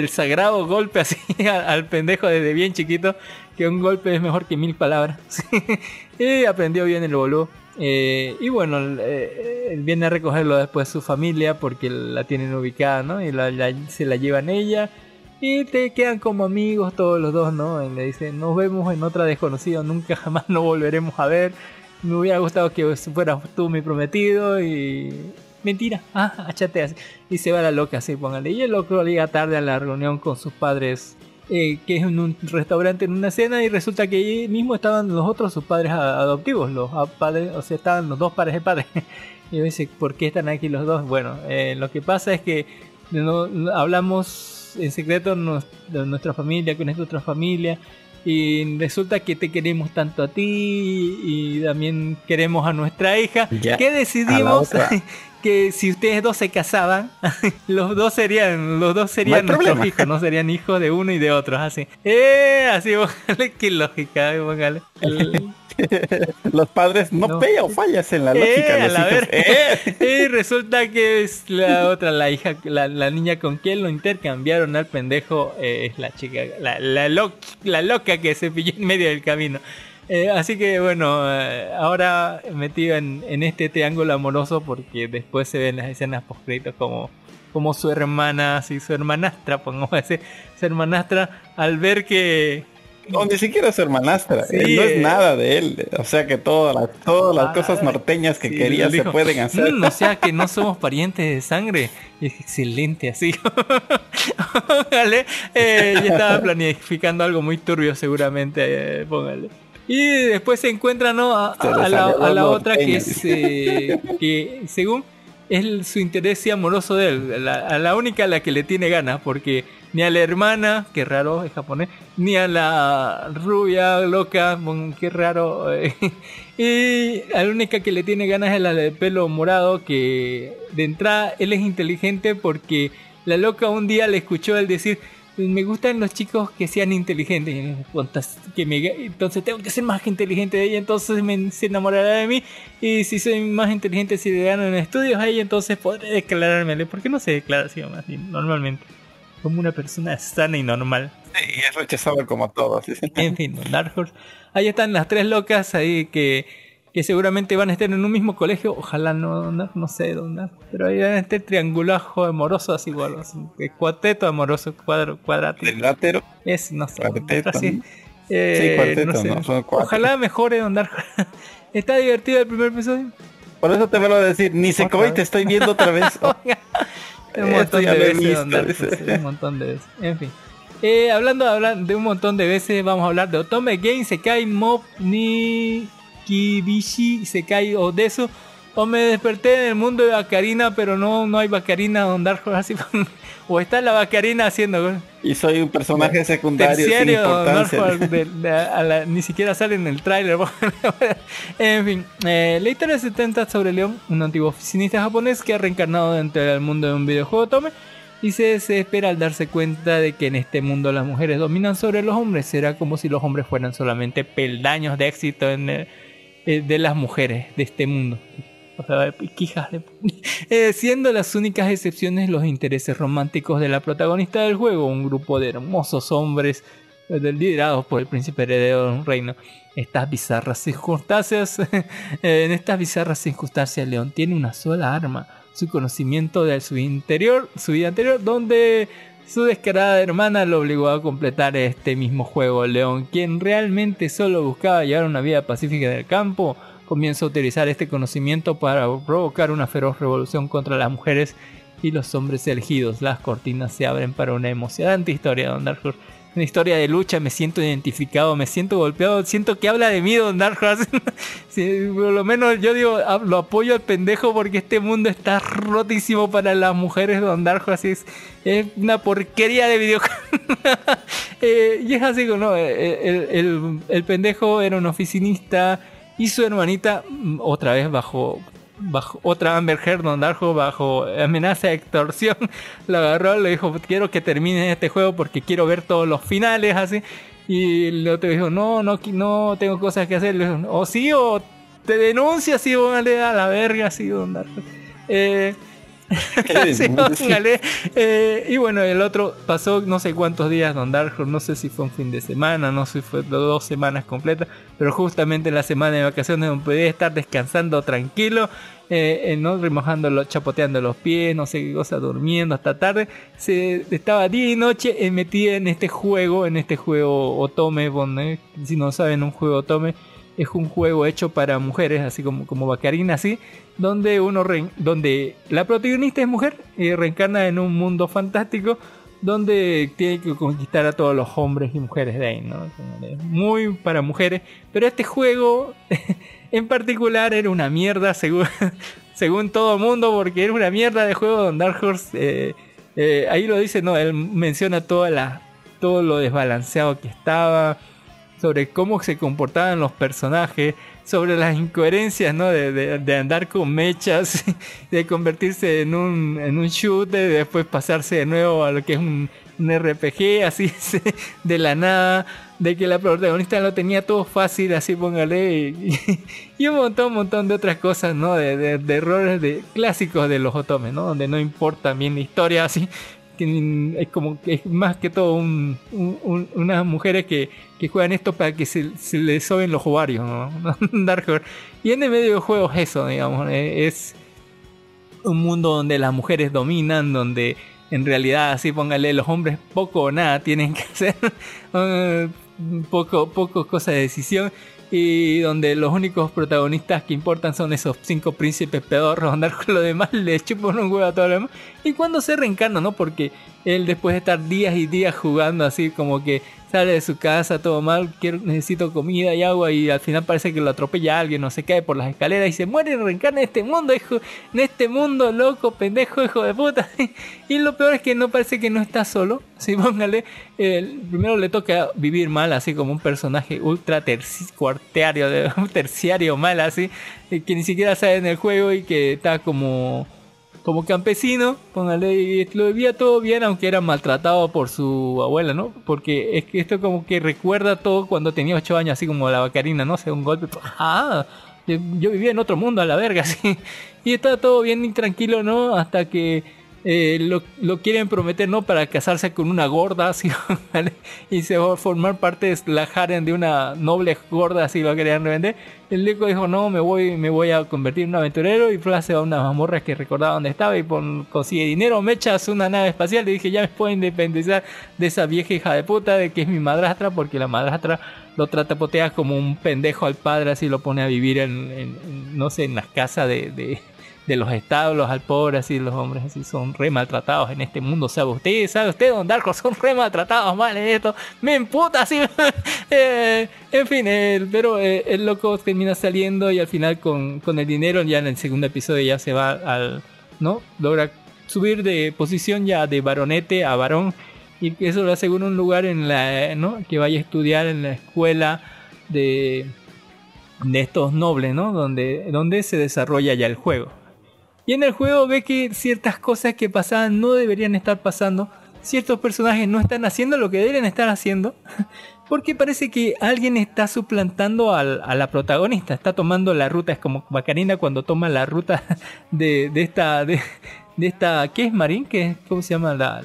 sagrado golpe así [LAUGHS] al pendejo desde bien chiquito, que un golpe es mejor que mil palabras. y aprendió bien el boludo. Eh, y bueno, eh, viene a recogerlo después su familia porque la tienen ubicada, ¿no? Y se la llevan ella. Y te quedan como amigos todos los dos, ¿no? Y le dicen, nos vemos en otra desconocida, nunca [LAUGHS] jamás nos volveremos a ver. me hubiera gustado que fueras tú mi prometido y... Mentira, [LAUGHS] ah, achateas. Y se va la loca así, póngale. Y el loco llega tarde a la reunión con sus padres eh, que es en un restaurante en una cena y resulta que allí mismo estaban los otros sus padres adoptivos, los padres, o sea, estaban los dos padres de padres. [LAUGHS] y yo dice, ¿por qué están aquí los dos? Bueno, eh, lo que pasa es que no, hablamos en secreto de nuestra familia con esta otra familia y resulta que te queremos tanto a ti y también queremos a nuestra hija que decidimos [LAUGHS] que si ustedes dos se casaban [LAUGHS] los dos serían los dos serían nuestros hijos no serían hijos de uno y de otro así [LAUGHS] eh así qué lógica póngale [LAUGHS] Los padres no, pegan o fallas en la lógica. Eh, eh. Y resulta que es la otra, la hija, la, niña con quien lo intercambiaron al pendejo, eh, es la chica, la, la, la, loca que se pilló en medio del camino. Así que bueno, ahora metido en, en, este triángulo amoroso porque después se ven las escenas post como como su hermana, así su hermanastra, pongamos ese, su hermanastra, al ver que, no, ni siquiera su hermanastra. no es eh. nada de él. O sea que todas las, todas las cosas norteñas que quería se pueden hacer. Mm, o sea que no somos parientes de sangre. es excelente, así. [LAUGHS] póngale. Eh, ya estaba planificando algo muy turbio, seguramente. Eh, póngale. Y después se encuentra ¿no? a, la, otra que es que según es su interés amoroso de él, a la única a la que le tiene ganas, porque ni a la hermana, que raro es japonés, ni a la rubia loca, qué raro, [LAUGHS] y a la única que le tiene ganas es la de pelo morado, que de entrada él es inteligente porque la loca un día le escuchó él decir, me gustan los chicos que sean inteligentes. Que me, entonces tengo que ser más inteligente de ella, entonces me, se enamorará de mí. Y si soy más inteligente, si le gano en estudios a ella, entonces podré declararme. ¿Por qué no se declara así normalmente? Como una persona sana y normal. Sí, es rechazado como todos. En fin, Dark Horse. Ahí están las tres locas ahí que que seguramente van a estar en un mismo colegio, ojalá no, no, sé dónde, pero ahí van a estar triangulajo amoroso así igual, el cuarteto amoroso, cuadro, cuadrático. Es, no sé, así. Eh, no sé. Ojalá mejore Don [LAUGHS] ¿Está divertido el primer episodio? Por eso te vuelvo a decir, ni se y te estoy viendo otra vez. [LAUGHS] [LAUGHS] un montón de veces, un montón de veces. En fin. Eh, hablando, hablando de un montón de veces, vamos a hablar de Otome Game Sekai Mob ni Kibishi Sekai o de eso. O me desperté en el mundo de Bacarina, pero no, no hay Bacarina donde así. [LAUGHS] o está la Bacarina haciendo. Y soy un personaje secundario sin importancia. ni siquiera sale en el tráiler. [LAUGHS] en fin, eh, la historia se trata sobre León, un antiguo oficinista japonés que ha reencarnado dentro del mundo de un videojuego Tome y se desespera al darse cuenta de que en este mundo las mujeres dominan sobre los hombres. Será como si los hombres fueran solamente peldaños de éxito en el eh, de las mujeres de este mundo. O sea, quijas [LAUGHS] eh, siendo las únicas excepciones los intereses románticos de la protagonista del juego, un grupo de hermosos hombres eh, liderados por el príncipe heredero de un reino. Estas bizarras circunstancias, [LAUGHS] en estas bizarras circunstancias, León tiene una sola arma, su conocimiento de su interior, su vida anterior, donde su descarada hermana lo obligó a completar este mismo juego. León, quien realmente solo buscaba llevar una vida pacífica en el campo, comienza a utilizar este conocimiento para provocar una feroz revolución contra las mujeres y los hombres elegidos. Las cortinas se abren para una emocionante historia, Don Dark una historia de lucha, me siento identificado, me siento golpeado, siento que habla de mí Don Dark [LAUGHS] por lo menos yo digo, lo apoyo al pendejo porque este mundo está rotísimo para las mujeres Don Dark Es, es una porquería de videojuegos. [LAUGHS] Eh, y es así, ¿no? Eh, el, el pendejo era un oficinista y su hermanita, mm, otra vez bajo bajo otra Amber Heard Don Darjo bajo amenaza de extorsión [LAUGHS] lo agarró le dijo quiero que termine este juego porque quiero ver todos los finales así. Y el otro dijo no no no tengo cosas que hacer o sí o te denuncia así póngale a la verga así Don Darjo eh, [LAUGHS] eh, y bueno, el otro pasó no sé cuántos días Don Dark no sé si fue un fin de semana, no sé si fue dos semanas completas, pero justamente la semana de vacaciones donde podía estar descansando tranquilo, eh, eh no remojando, chapoteando los pies, no sé qué cosa, durmiendo hasta tarde, se estaba día y noche metida en este juego, en este juego Otome, si no saben, un juego Otome es un juego hecho para mujeres, así como, como Bacarina, así, donde uno re- donde la protagonista es mujer y reencarna en un mundo fantástico donde tiene que conquistar a todos los hombres y mujeres de ahí, ¿no? Muy para mujeres, pero este juego [LAUGHS] en particular era una mierda según, [LAUGHS] según todo mundo, porque era una mierda de juego donde Dark Horse, eh, eh, ahí lo dice, no, él menciona toda la, todo lo desbalanceado que estaba, sobre cómo se comportaban los personajes, sobre las incoherencias, ¿no? De, de- andar con mechas, [LAUGHS] de convertirse en un, en un shooter, y después pasarse de nuevo a lo que es un, un RPG, [LAUGHS] así de la nada, de que la protagonista lo tenía todo fácil, así póngale, y, [LAUGHS] y un montón, un montón de otras cosas, ¿no? De, de- de errores de, clásicos de los otomes, ¿no? Donde no importa bien la historia, así es como es más que todo un- un- un- unas mujeres que, que juegan esto para que se, se les soben los ovarios, [LAUGHS] ¿no? Dark Horse. Y en el medio de juegos eso, digamos, es un mundo donde las mujeres dominan, donde en realidad así póngale los hombres poco o nada tienen que [LAUGHS] hacer, poco, poco cosa de decisión. Y donde los únicos protagonistas que importan son esos cinco príncipes pedorros, andar con lo demás, le chupan un huevo a todo lo demás. Y cuando se reencarna, ¿no? Porque él después de estar días y días jugando así como que sale de su casa todo mal, quiero, necesito comida y agua y al final parece que lo atropella alguien o se cae por las escaleras y se muere y reencarna en este mundo, hijo, en este mundo loco, pendejo, hijo de puta. [LAUGHS] y lo peor es que no parece que no está solo, sí, póngale, el- primero le toca vivir mal, así como un personaje ultra terci- cuarteario, de, [LAUGHS] terciario mal, así, eh, que ni siquiera sabe en el juego y que está como como campesino, póngale, lo vivía todo bien, aunque era maltratado por su abuela, ¿no? Porque es que esto como que recuerda todo cuando tenía 8 años, así como la vacarina, ¿no? O sea, un golpe, ah, yo, vivía en otro mundo a la verga, [LAUGHS] así. Y está todo bien y tranquilo, ¿no? Hasta que eh, lo, lo quieren prometer, ¿no? Para casarse con una gorda, [LAUGHS] así, ¿vale? Y se va a formar parte de la harem de una noble gorda, así lo querían revender. El Leco dijo, no, me voy, me voy a convertir en un aventurero y fue a unas mazmorras que recordaba dónde estaba y pon- consigue dinero, me echas una nave espacial y dije, ya me puedo independizar de esa vieja hija de puta de que es mi madrastra, porque la madrastra lo trata potea como un pendejo al padre, así lo pone a vivir en, no sé, en las casas de, de los establos al pobre, así los hombres así son re maltratados en este mundo, sabe usted, sabe usted, don Darko, [LAUGHS] son re maltratados mal en esto, me emputa así, [LAUGHS] Eh, en fin, el, pero eh, el loco termina saliendo y al final con, con el dinero ya en el segundo episodio ya se va al, ¿no? Logra subir de posición ya de baronete a varón y eso lo asegura un lugar en la, ¿no? Que vaya a estudiar en la escuela de, de estos nobles, ¿no? Donde, donde se desarrolla ya el juego. Y en el juego ve que ciertas cosas que pasaban no deberían estar pasando. Ciertos personajes no están haciendo lo que deberían estar haciendo. [LAUGHS] Porque parece que alguien está suplantando a la protagonista. Está tomando la ruta. Es como Bacarina cuando toma la ruta [LAUGHS] de, de esta. De, esta. ¿Qué es Marín? ¿Qué es? ¿Cómo se llama la,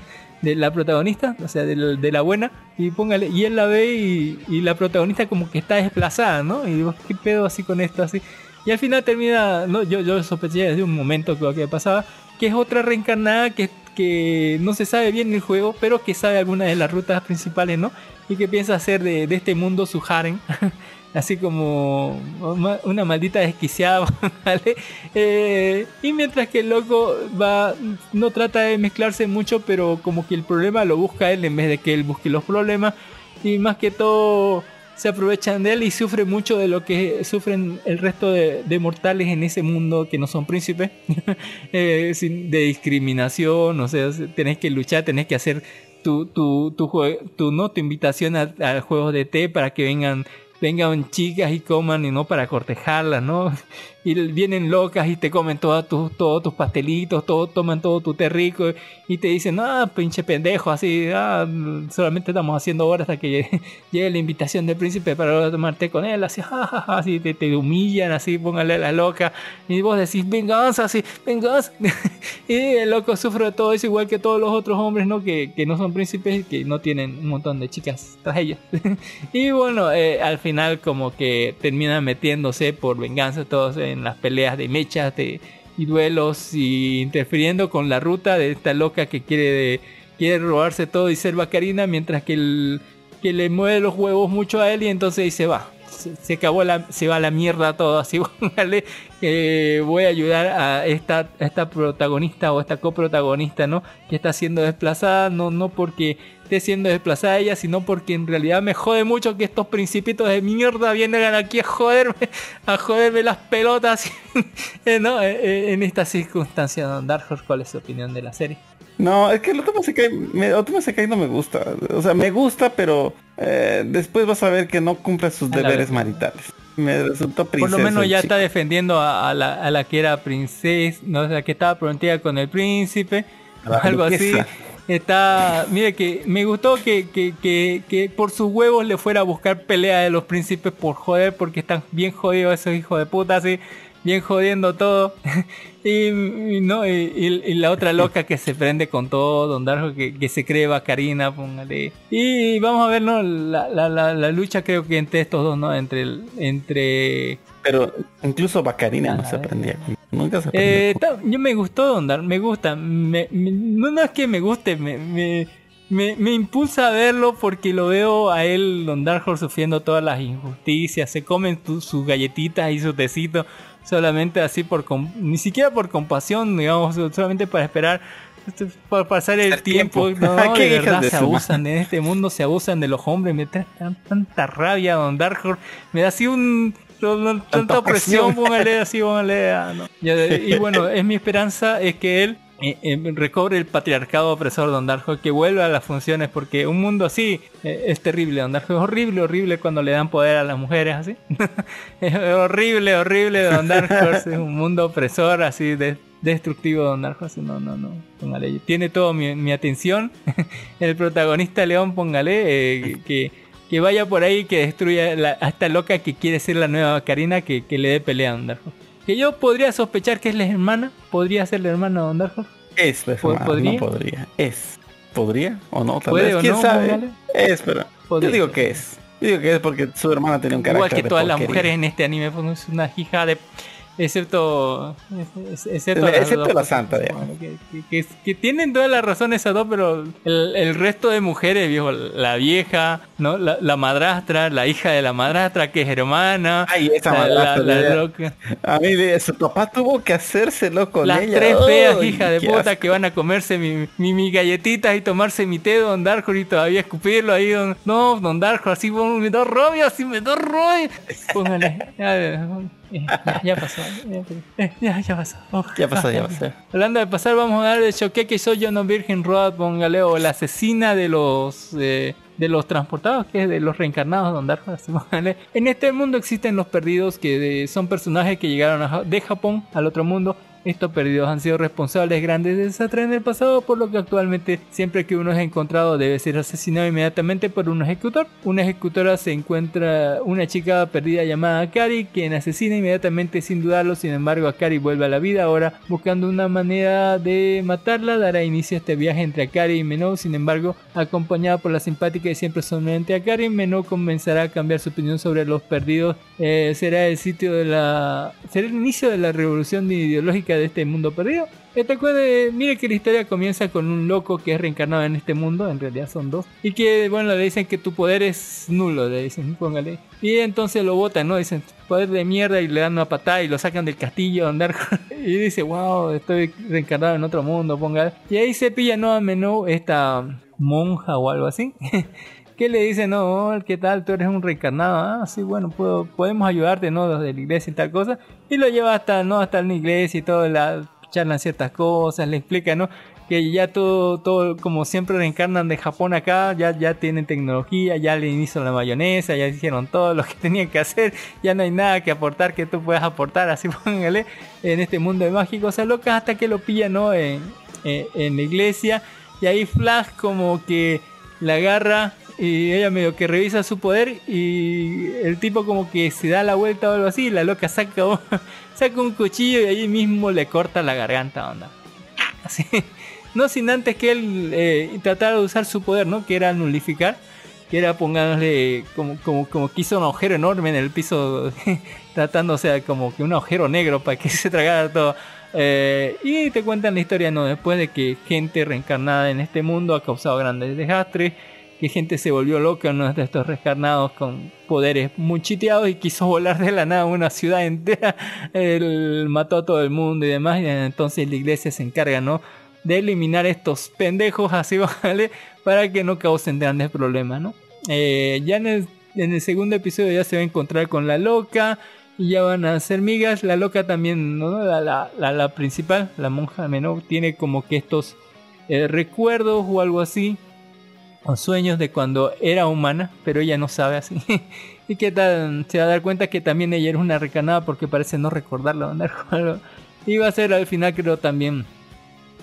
[LAUGHS] de la protagonista? O sea, de, la- de la buena. Y póngale. Y él la ve y, y la protagonista como que está desplazada, ¿no? Y digo, ¿qué pedo así con esto? Así. Y al final termina, no, yo, yo sospeché desde un momento que, que pasaba, que es otra reencarnada que, que no se sabe bien el juego, pero que sabe algunas de las rutas principales, ¿no? Y que piensa hacer de, de este mundo su harem. [LAUGHS] Así como una maldita desquiciada, [LAUGHS] ¿vale? Eh, y mientras que el loco va, no trata de mezclarse mucho, pero como que el problema lo busca él en vez de que él busque los problemas. Y más que todo se aprovechan de él y sufre mucho de lo que sufren el resto de, mortales en ese mundo que no son príncipes, [LAUGHS] Eh, de discriminación, o sea, tenés que luchar, tenés que hacer tu, tu, tu, tu, ¿no? tu invitación a, a juegos de té para que vengan vengan chicas y coman y no para cortejarlas, ¿no? Y vienen locas y te comen todas tus, todos tus pastelitos, todo, toman todo tu té rico y te dicen, ah, pinche pendejo, así, ah, solamente estamos haciendo horas hasta que [LAUGHS] llegue, la invitación del príncipe para tomar té con él, así, jajaja, así te, te humillan, así, póngale a la loca, y vos decís, venganza, así, venganza, [LAUGHS] y el loco sufre de todo eso igual que todos los otros hombres, ¿no? Que, que no son príncipes que no tienen un montón de chicas tras ellos. [LAUGHS] y bueno, eh, al final como que terminan metiéndose por venganza todos en las peleas de mechas de, y duelos y interfiriendo con la ruta de esta loca que quiere, quiere robarse todo y ser bacarina mientras que, el, que le mueve los huevos mucho a él y entonces dice va, se, acabó la, se va la mierda todo, así [LAUGHS] póngale, eh, voy a ayudar a esta, esta protagonista o esta coprotagonista, ¿no? Que está siendo desplazada, no, no porque esté siendo desplazada ella, sino porque en realidad me jode mucho que estos principitos de mierda vienen aquí a joderme, a joderme las pelotas, [LAUGHS] ¿no? Eh, eh, en esta circunstancia, Don Dark Horse, ¿cuál es su opinión de la serie? No, es que el Otome Sekai, me, Otome Sekai no me gusta. O sea, me gusta, pero eh, después vas a ver que no cumple sus A deberes maritales. Me resultó Por princesa. lo menos ya chico. está defendiendo a, a la, a la que era princesa, no, o sea, que estaba prometida con el príncipe, algo así. Está, mire que me gustó que, que, que, que por sus huevos le fuera a buscar pelea de los príncipes por joder, porque están bien jodidos esos hijos de puta, así, bien jodiendo todo. [LAUGHS] y, y no, y, y- la otra loca que se prende con todo, Don Darjo, que, que se cree Bacarina, póngale. Y vamos a ver, ¿no? La, la, la, la lucha creo que entre estos dos, ¿no? Entre, entre Pero incluso Bacarina no Ah, se eh. aprendía. Nunca se aprendía. eh, yo me gustó Don Dar, me gusta. Me, me- no, es que me guste, me, me, me, me impulsa a verlo porque lo veo a él, Don Dark sufriendo todas las injusticias. Se comen sus galletitas y su tecito solamente así por... Ni siquiera por compasión, digamos, solamente para esperar... este, Para pasar el Hacer tiempo, tiempo. [LAUGHS] no, Qué de verdad de se abusan, en este mundo se abusan de los hombres, me trae tan- tanta rabia Don Dark me da así un, tanta opresión, póngale así, póngale. ah, no. Ya, y bueno, es mi esperanza es que él eh, eh, recobre el patriarcado opresor Don Darjo, que vuelva a las funciones, porque un mundo así eh, es terrible. Don Darjo es horrible, horrible cuando le dan poder a las mujeres así. [LAUGHS] es horrible, horrible. Don Darjo [LAUGHS] es un mundo opresor, así de, destructivo. Don Darjo, así, no, no, no. Póngale, tiene toda mi, mi atención. [LAUGHS] el protagonista León, póngale, eh, que que vaya por ahí que destruya la- a esta loca que quiere ser la nueva Karina que, que le dé pelea a Don Darjo. Que yo podría sospechar que es la hermana, podría ser la hermana de Don Darjo. Es, pues, ¿Po- hermano, podría? No podría. Es. ¿Podría o no? Tal ¿Puede vez. ¿Quién no, sabe? Es, pero Podría. yo digo que es. Yo digo que es porque su hermana tenía un carácter Igual que de todas las mujeres en este anime, pues es una hija de. Excepto. ex- Excepto, las Excepto dos, la santa, digamos. que, que- que- tienen todas las razones esas dos, pero el, el resto de mujeres, viejo, la vieja, ¿no? La, la madrastra, la hija de la madrastra que es hermana. Ay, esa la- madrastra, la- la loca. A mí de- su papá tuvo que hacérselo con Las ella. tres feas Ay, hijas de puta asco. que van a comerse mi, mi, mi galletitas y tomarse mi té, don Darko, y todavía escupirlo ahí, don, no, don Darko, así me da rabia, así me da rabia. Póngale, [LAUGHS] ya, pasó, ya, [LAUGHS] ya, pasó. Oh, Ya pasó, ya pasó. Hablando de pasar, vamos a dar el choque que soy yo no Virgin Road, póngale, o la asesina de los eh, de los transportados, que es de los reencarnados, don Darko. [LAUGHS] En este mundo existen los perdidos, que son personajes que llegaron de Japón al otro mundo. Estos perdidos han sido responsables grandes de desastres en el pasado, por lo que actualmente siempre que uno es encontrado debe ser asesinado inmediatamente por un ejecutor. Una ejecutora se encuentra una chica perdida llamada Kari, quien asesina inmediatamente sin dudarlo. Sin embargo, Akari vuelve a la vida ahora, buscando una manera de matarla. Dará inicio a este viaje entre Akari y Menou. Sin embargo, acompañada por la simpática y siempre sonriente Akari, Menou comenzará a cambiar su opinión sobre los perdidos. Eh, será el sitio de la. será el inicio de la revolución ideológica de este mundo perdido. Este cuade- mire que la historia comienza con un loco que es reencarnado en este mundo, en realidad son dos, y que, bueno, le dicen que tu poder es nulo, le dicen, póngale. Y entonces lo botan, ¿no? Dicen, poder de mierda, y le dan una patada y lo sacan del castillo, andar [LAUGHS] Y dice, wow, estoy reencarnado en otro mundo, póngale. Y ahí se pilla, ¿no? A Menú, esta monja o algo así. [LAUGHS] que le dice, no, ¿qué tal? Tú eres un reencarnado. Ah, sí, bueno, puedo, podemos ayudarte, ¿no? Desde la iglesia y tal cosa. Y lo lleva hasta, ¿no? Hasta la iglesia y todo, la, charlan ciertas cosas, le explica, ¿no? Que ya todo, todo, como siempre reencarnan de Japón acá, ya, ya tienen tecnología, ya le inicio la mayonesa, ya hicieron todo lo que [LAUGHS] tenían que hacer, ya no hay nada que aportar que tú puedas aportar, así [LAUGHS] póngale, en este mundo de mágicos a locas hasta que lo pillan, ¿no? En, en, en la iglesia, y ahí Flash como que la agarra y ella medio que revisa su poder y el tipo como que se da la vuelta o algo así y la loca saca un, [LAUGHS] saca un cuchillo y ahí mismo le corta la garganta onda. Así [LAUGHS] no sin antes que él eh, tratara de usar su poder no que era nulificar que era pongándole como como como que un agujero enorme en el piso [LAUGHS] tratando o como que un agujero negro para que se tragara todo. Eh, y te cuentan la historia no después de que gente reencarnada en este mundo ha causado grandes desastres que gente se volvió loca, uno de estos reencarnados con poderes muy chiteados y quiso volar de la nada una ciudad [LAUGHS] entera, él mató a todo el mundo y demás, y entonces la iglesia se encarga, ¿no? De eliminar estos pendejos [LAUGHS] así, ¿vale? Para que no causen grandes problemas, ¿no? Eh, ya en el, en el segundo episodio ya se va a encontrar con la loca y ya van a ser migas. La loca también, ¿no? La, la, la, la principal, la monja menor, tiene como que estos eh, recuerdos o algo así o sueños de cuando era humana, pero ella no sabe así. [LAUGHS] y que tal, se va a dar cuenta que también ella era una recanada porque parece no recordarlo. [LAUGHS] y va a ser al final creo también,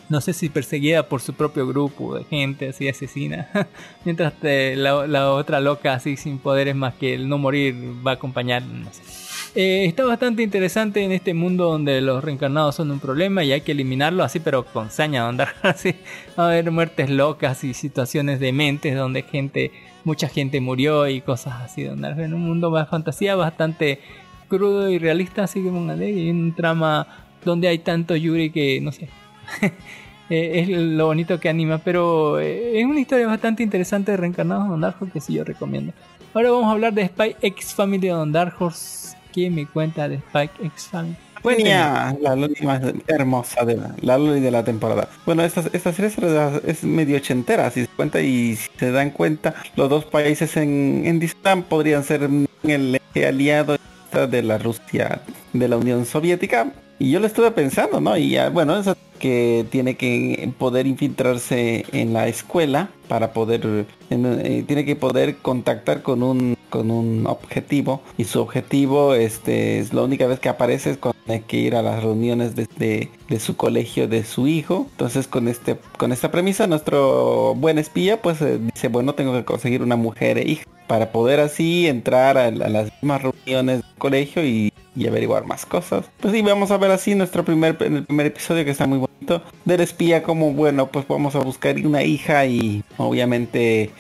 no sé si perseguida por su propio grupo de gente así asesina. [LAUGHS] Mientras la, la, otra loca así sin poderes más que el no morir va a acompañar. No sé. Eh, está bastante interesante en este mundo donde los reencarnados son un problema y hay que eliminarlo así, pero con saña, andar [LAUGHS] así. a haber muertes locas y situaciones dementes donde gente, mucha gente murió y cosas así. Donde en un mundo más fantasía bastante crudo y realista, así que y un trama donde hay tanto Yuri que no sé. [LAUGHS] Eh, es lo bonito que anima, pero eh, es una historia bastante interesante de reencarnados de Don Dark que sí yo recomiendo. Ahora vamos a hablar de Spy X Family de Don Horse ¿Quién me cuenta de Spike X Family? Buena, la Loli más hermosa de la, la Loli de la temporada. Bueno, esta, esta serie es medio ochentera, si se cuenta y si se dan cuenta, los dos países en, en Disneyland podrían ser el aliado de la Rusia, de la Unión Soviética. Y yo lo estuve pensando, ¿no? Y ya, bueno, eso que tiene que poder infiltrarse en la escuela para poder eh, tiene que poder contactar con un con un objetivo y su objetivo este es la única vez que aparece es cuando hay que ir a las reuniones de, de, su colegio de su hijo entonces con este con esta premisa nuestro buen espía pues eh, dice bueno tengo que conseguir una mujer e hija para poder así entrar a, las mismas reuniones del colegio y y averiguar más cosas. Pues sí, vamos a ver así nuestro primer, el primer episodio que está muy bonito. Del espía como, bueno, pues vamos a buscar una hija y obviamente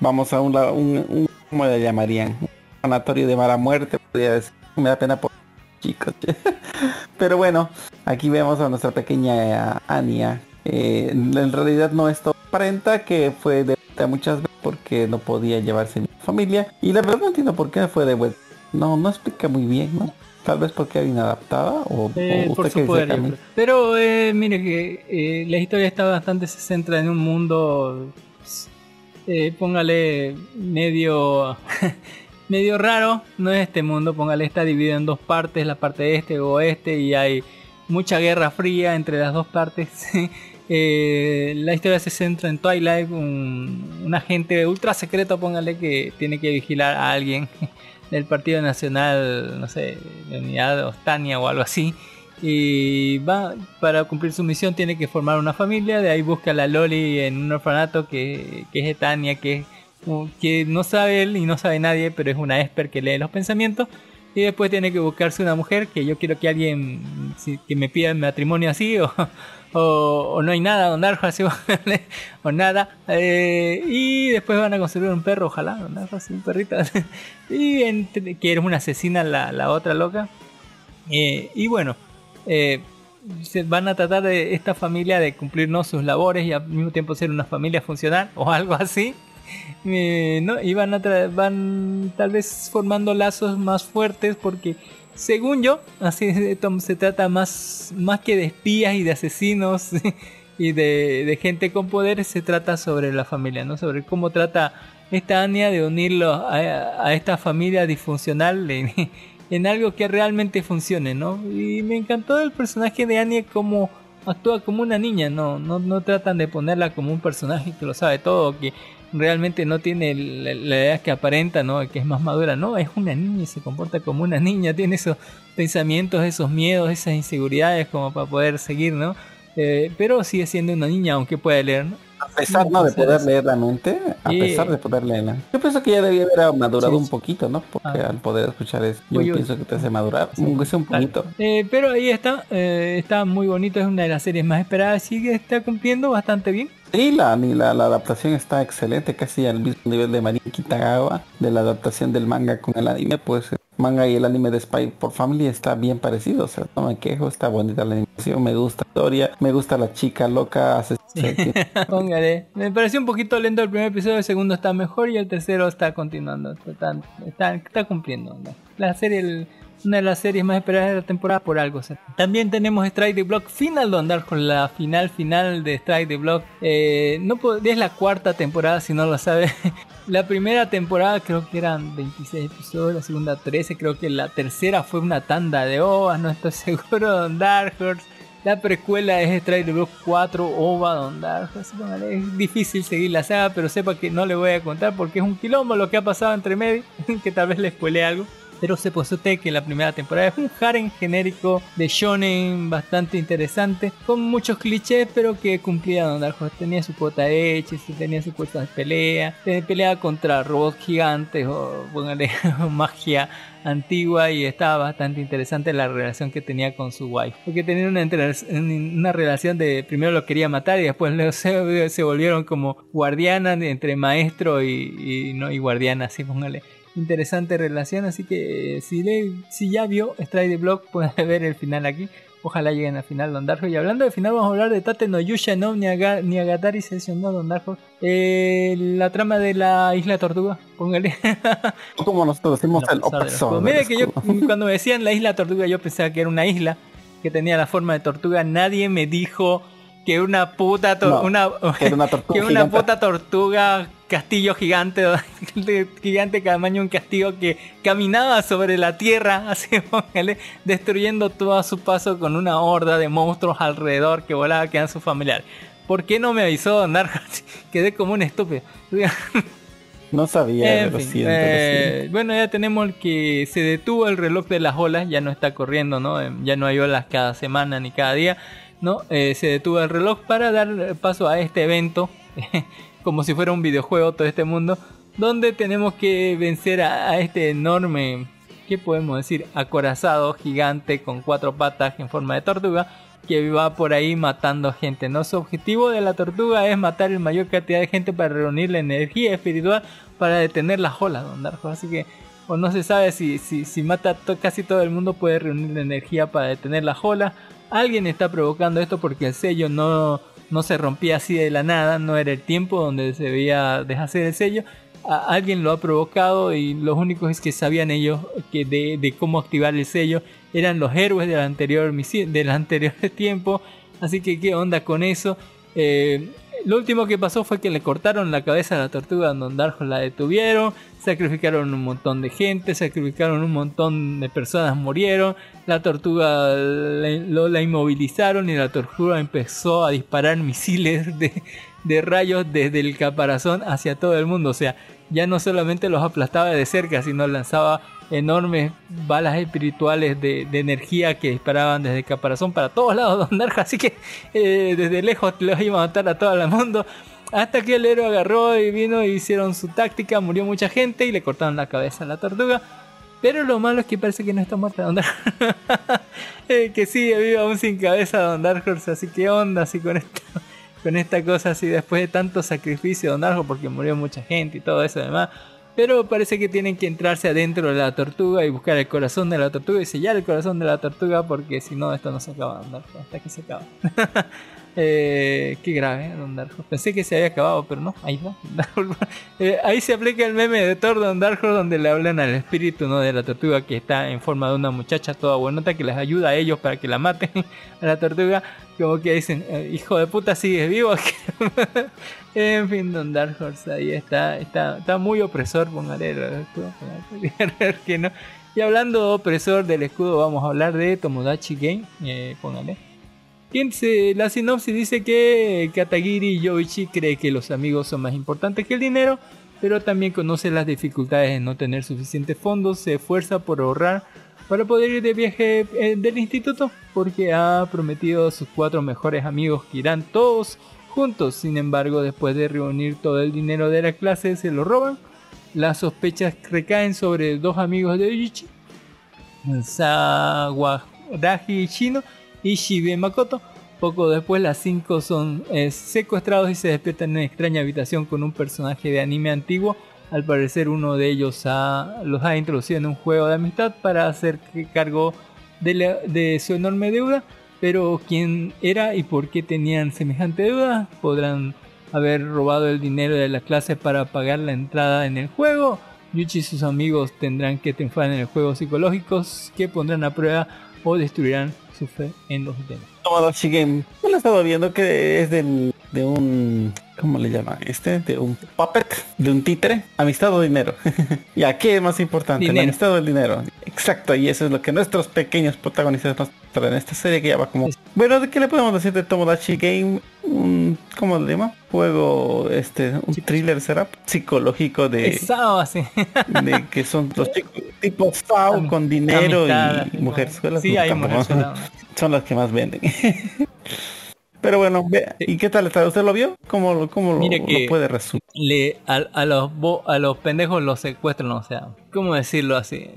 vamos a un, un, un ¿cómo le llamarían? Un sanatorio de mala muerte, podría decir. Me da pena por chicos. [LAUGHS] Pero bueno, aquí vemos a nuestra pequeña Ania. Eh, en realidad no es todo aparenta que fue de vuelta muchas veces porque no podía llevarse mi familia. Y la verdad no entiendo por qué fue de vuelta. No, no explica muy bien, ¿no? Tal vez porque era inadaptada o, eh, por su poder, Pero eh, mire que eh, la historia está bastante se centra en un mundo, eh, póngale medio [LAUGHS] medio raro, no es este mundo, póngale está dividido en dos partes, la parte este o oeste y hay mucha guerra fría entre las dos partes. [LAUGHS] la historia se centra en Twilight, un, un agente ultra secreto, póngale que tiene que vigilar a alguien [LAUGHS] del Partido Nacional, no sé, de Unidad Ostania o algo así. Y va para cumplir su misión tiene que formar una familia, de ahí busca a la Loli en un orfanato que, que es Etania, que, que no sabe él y no sabe nadie, pero es una esper que lee los pensamientos. Y después tiene que buscarse una mujer, que yo quiero que alguien que me pida matrimonio así, [LAUGHS] o, o, no hay nada, don Darjo así, [LAUGHS] o nada. Eh, y después van a construir un perro, ojalá, don Darjo así, un perrito. [LAUGHS] y que eres una asesina la, la otra loca. Eh, y bueno, eh, van a tratar de esta familia de cumplir ¿no? sus labores y al mismo tiempo ser una familia funcional [LAUGHS] o algo así. ¿no? Y van, a van tal vez formando lazos más fuertes porque según yo, así se trata más, más que de espías y de asesinos [LAUGHS] y de, gente con poderes, se trata sobre la familia, ¿no? Sobre cómo trata esta Anya de unirlo a, esta familia disfuncional en, algo que realmente funcione, ¿no? Y me encantó el personaje de Anya como actúa como una niña, no, no, no tratan de ponerla como un personaje que lo sabe todo, que realmente no tiene la, edad que aparenta, ¿no? Que es más madura, no, es una niña se comporta como una niña, tiene esos pensamientos, esos miedos, esas inseguridades como para poder seguir, ¿no? Eh, pero sigue siendo una niña aunque pueda leer, ¿no? A pesar ¿no? de poder leer la mente, a pesar de poder leerla. Yo pienso que ya debía haber madurado un poquito, ¿no? Porque ah. al poder escuchar eso, yo, pienso que te hace madurar, sea un poquito. Eh, pero ahí está, eh, está muy bonito, es una de las series más esperadas, sigue está cumpliendo bastante bien. Sí, la, la, la, adaptación está excelente, casi al mismo nivel de Marin Kitagawa, de la adaptación del manga con el anime, pues manga y el anime de Spy por Family está bien parecido, o sea, no me quejo, está bonita la animación, me gusta la historia, me gusta la chica loca, [LAUGHS] Póngale. Me pareció un poquito lento el primer episodio, el segundo está mejor y el tercero está continuando. Está, está, está cumpliendo. La serie, el, una de las series más esperadas de la temporada por algo. También tenemos Strike the Block Final, donde andar con la final final de Strike the Block. Eh, no es la cuarta temporada, si no lo sabe. [LAUGHS] la primera temporada creo que eran 26 episodios, la segunda 13, creo que la tercera fue una tanda de ovas, no estoy [LAUGHS] seguro, Dark Horse. La precuela es Strike the Block 4 OVA Don Dark Es difícil seguir la saga, pero sepa que no le voy a contar porque es un quilombo lo que ha pasado entre medio, [LAUGHS] que tal vez le spoile algo pero se posee que la primera temporada es un harem genérico de shonen bastante interesante, con muchos clichés, pero que cumplía Don Dark Tenía su cuota hecha, tenía su cuota de pelea, pelea contra robots gigantes o, [LAUGHS] magia antigua y estaba bastante interesante la relación que tenía con su wife. Porque tenía una, una relación de primero lo quería matar y después se, se volvieron como guardianas entre maestro y, y no y guardiana, así póngale interesante relación. Así que eh, si, le, si ya vio Strike the Block, puede [LAUGHS] ver el final aquí. Ojalá lleguen al final Don Darjo. Y hablando de final, vamos a hablar de Tate no Yusha no Niagatari Session no Don Darjo. Eh, la trama de la Isla Tortuga, póngale. [LAUGHS] Como nosotros decimos el opresor. Mire que yo, [LAUGHS] cuando me decían la Isla Tortuga, yo pensaba que era una isla que tenía la forma de tortuga. Nadie me dijo que una puta una, que una puta tortuga castillo gigante, [LAUGHS] gigante tamaño, un castillo que caminaba sobre la tierra, [LAUGHS] así destruyendo todo a su paso con una horda de monstruos alrededor que volaba que eran sus familiares. ¿Por qué no me avisó andar? [LAUGHS] Quedé como un estúpido. No sabía, eh, Bueno, ya tenemos el que se detuvo el reloj de las olas, ya no está corriendo, ¿no? Em, ya no hay olas cada semana ni cada día, ¿no? Eh, se detuvo el reloj para dar paso a este evento como si fuera un videojuego todo este mundo, donde tenemos que vencer a, este enorme, ¿qué podemos decir? Acorazado gigante con cuatro patas en forma de tortuga que va por ahí matando gente. ¿no? Su objetivo de la tortuga es matar el mayor cantidad de gente para reunir la energía espiritual para detener las olas, don Darjo. Así que o no se sabe si, si, si mata casi todo el mundo puede reunir la energía para detener las olas. Alguien está provocando esto porque el sello no, no se rompía así de la nada, no era el tiempo donde se debía deshacer el sello. alguien lo ha provocado y los únicos que sabían ellos que de, cómo activar el sello eran los héroes del anterior, del anterior [LAUGHS] tiempo. Así que qué onda con eso. Eh, lo último que pasó fue que le cortaron la cabeza a la tortuga, Don Darjo la detuvieron, sacrificaron un montón de gente, sacrificaron un montón de personas, murieron, la tortuga la, la inmovilizaron y la tortuga empezó a disparar [LAUGHS] misiles de, de rayos desde el caparazón hacia todo el mundo, o sea, ya no solamente los aplastaba de cerca, sino lanzaba enormes balas espirituales de, energía que disparaban desde caparazón para todos lados [LAUGHS] de Darjo, así que eh, desde lejos los iba a matar a todo el mundo. Hasta que el héroe agarró y vino y hicieron su táctica, murió mucha gente y le cortaron la cabeza a la tortuga. Pero lo malo es que parece que no está muerta Don [LAUGHS] eh, que sigue vivo aún sin cabeza Don Dark Así que onda así con esto [LAUGHS] con esta cosa así después de tanto sacrificio Don Darjo porque murió mucha gente y todo eso además. Pero parece que tienen que entrarse adentro de la tortuga y buscar el corazón de la tortuga y sellar el corazón de la tortuga porque si no esto no se acaba de hasta que se acaba. [LAUGHS] Eh, qué grave, Don Darjo. Pensé que se había acabado, pero no, ahí [LAUGHS] no. Eh, ahí se aplica el meme de Thor Don Darjo donde le hablan al espíritu ¿no? de la tortuga que está en forma de una muchacha toda buenota que les ayuda a ellos para que la maten [LAUGHS] a la tortuga. Como que dicen, eh, hijo de puta, sigues vivo. [LAUGHS] en fin, Don Dark ahí está, está, está muy opresor, póngale que no. Y hablando de opresor del escudo, vamos a hablar de Tomodachi Game, póngale la sinopsis dice que Katagiri Yoichi cree que los amigos son más importantes que el dinero, pero también conoce las dificultades de no tener suficientes fondos, se esfuerza por ahorrar para poder ir de viaje eh, del instituto, porque ha prometido a sus cuatro mejores amigos que irán todos juntos. Sin embargo, después de reunir todo el dinero de la clase, se lo roban. Las sospechas recaen sobre dos amigos de Yoichi, Sawaraji Shino y Shibe Makoto. Poco después, las cinco son eh, secuestrados y se despiertan en una extraña habitación con un personaje de anime antiguo al parecer uno de ellos ha, los ha introducido en un juego de amistad para hacer cargo de, de su enorme deuda. Pero quién era y por qué tenían semejante deuda, podrán haber robado el dinero de la clase para pagar la entrada en el juego. Yuchi y sus amigos tendrán que triunfar en el juego psicológicos que pondrán a prueba o destruirán su fe en los demás. Tomodachi Game. Yo lo he estado viendo que es del, de un... ¿Cómo le llaman? Este, de un puppet, de un títere. Amistad o dinero. [LAUGHS] ya, ¿qué es más importante? La Dinero. amistad o el dinero. Exacto, y eso es lo que nuestros pequeños protagonistas nos traen en esta serie que ya va como... Bueno, ¿de qué le podemos decir de Tomodachi Game? Un, ¿Cómo le llama? Juego, este, un thriller será psicológico de... Pesado así. de que son los [LAUGHS] chicos tipo Sao con dinero Amistad, y mujeres suelas, Sí, hay mujeres [LAUGHS] son las que más venden. [LAUGHS] Pero bueno y qué tal está usted lo vio cómo lo- cómo lo, puede resumir le a, a los bo- a los pendejos los secuestran, o sea, ¿cómo decirlo así?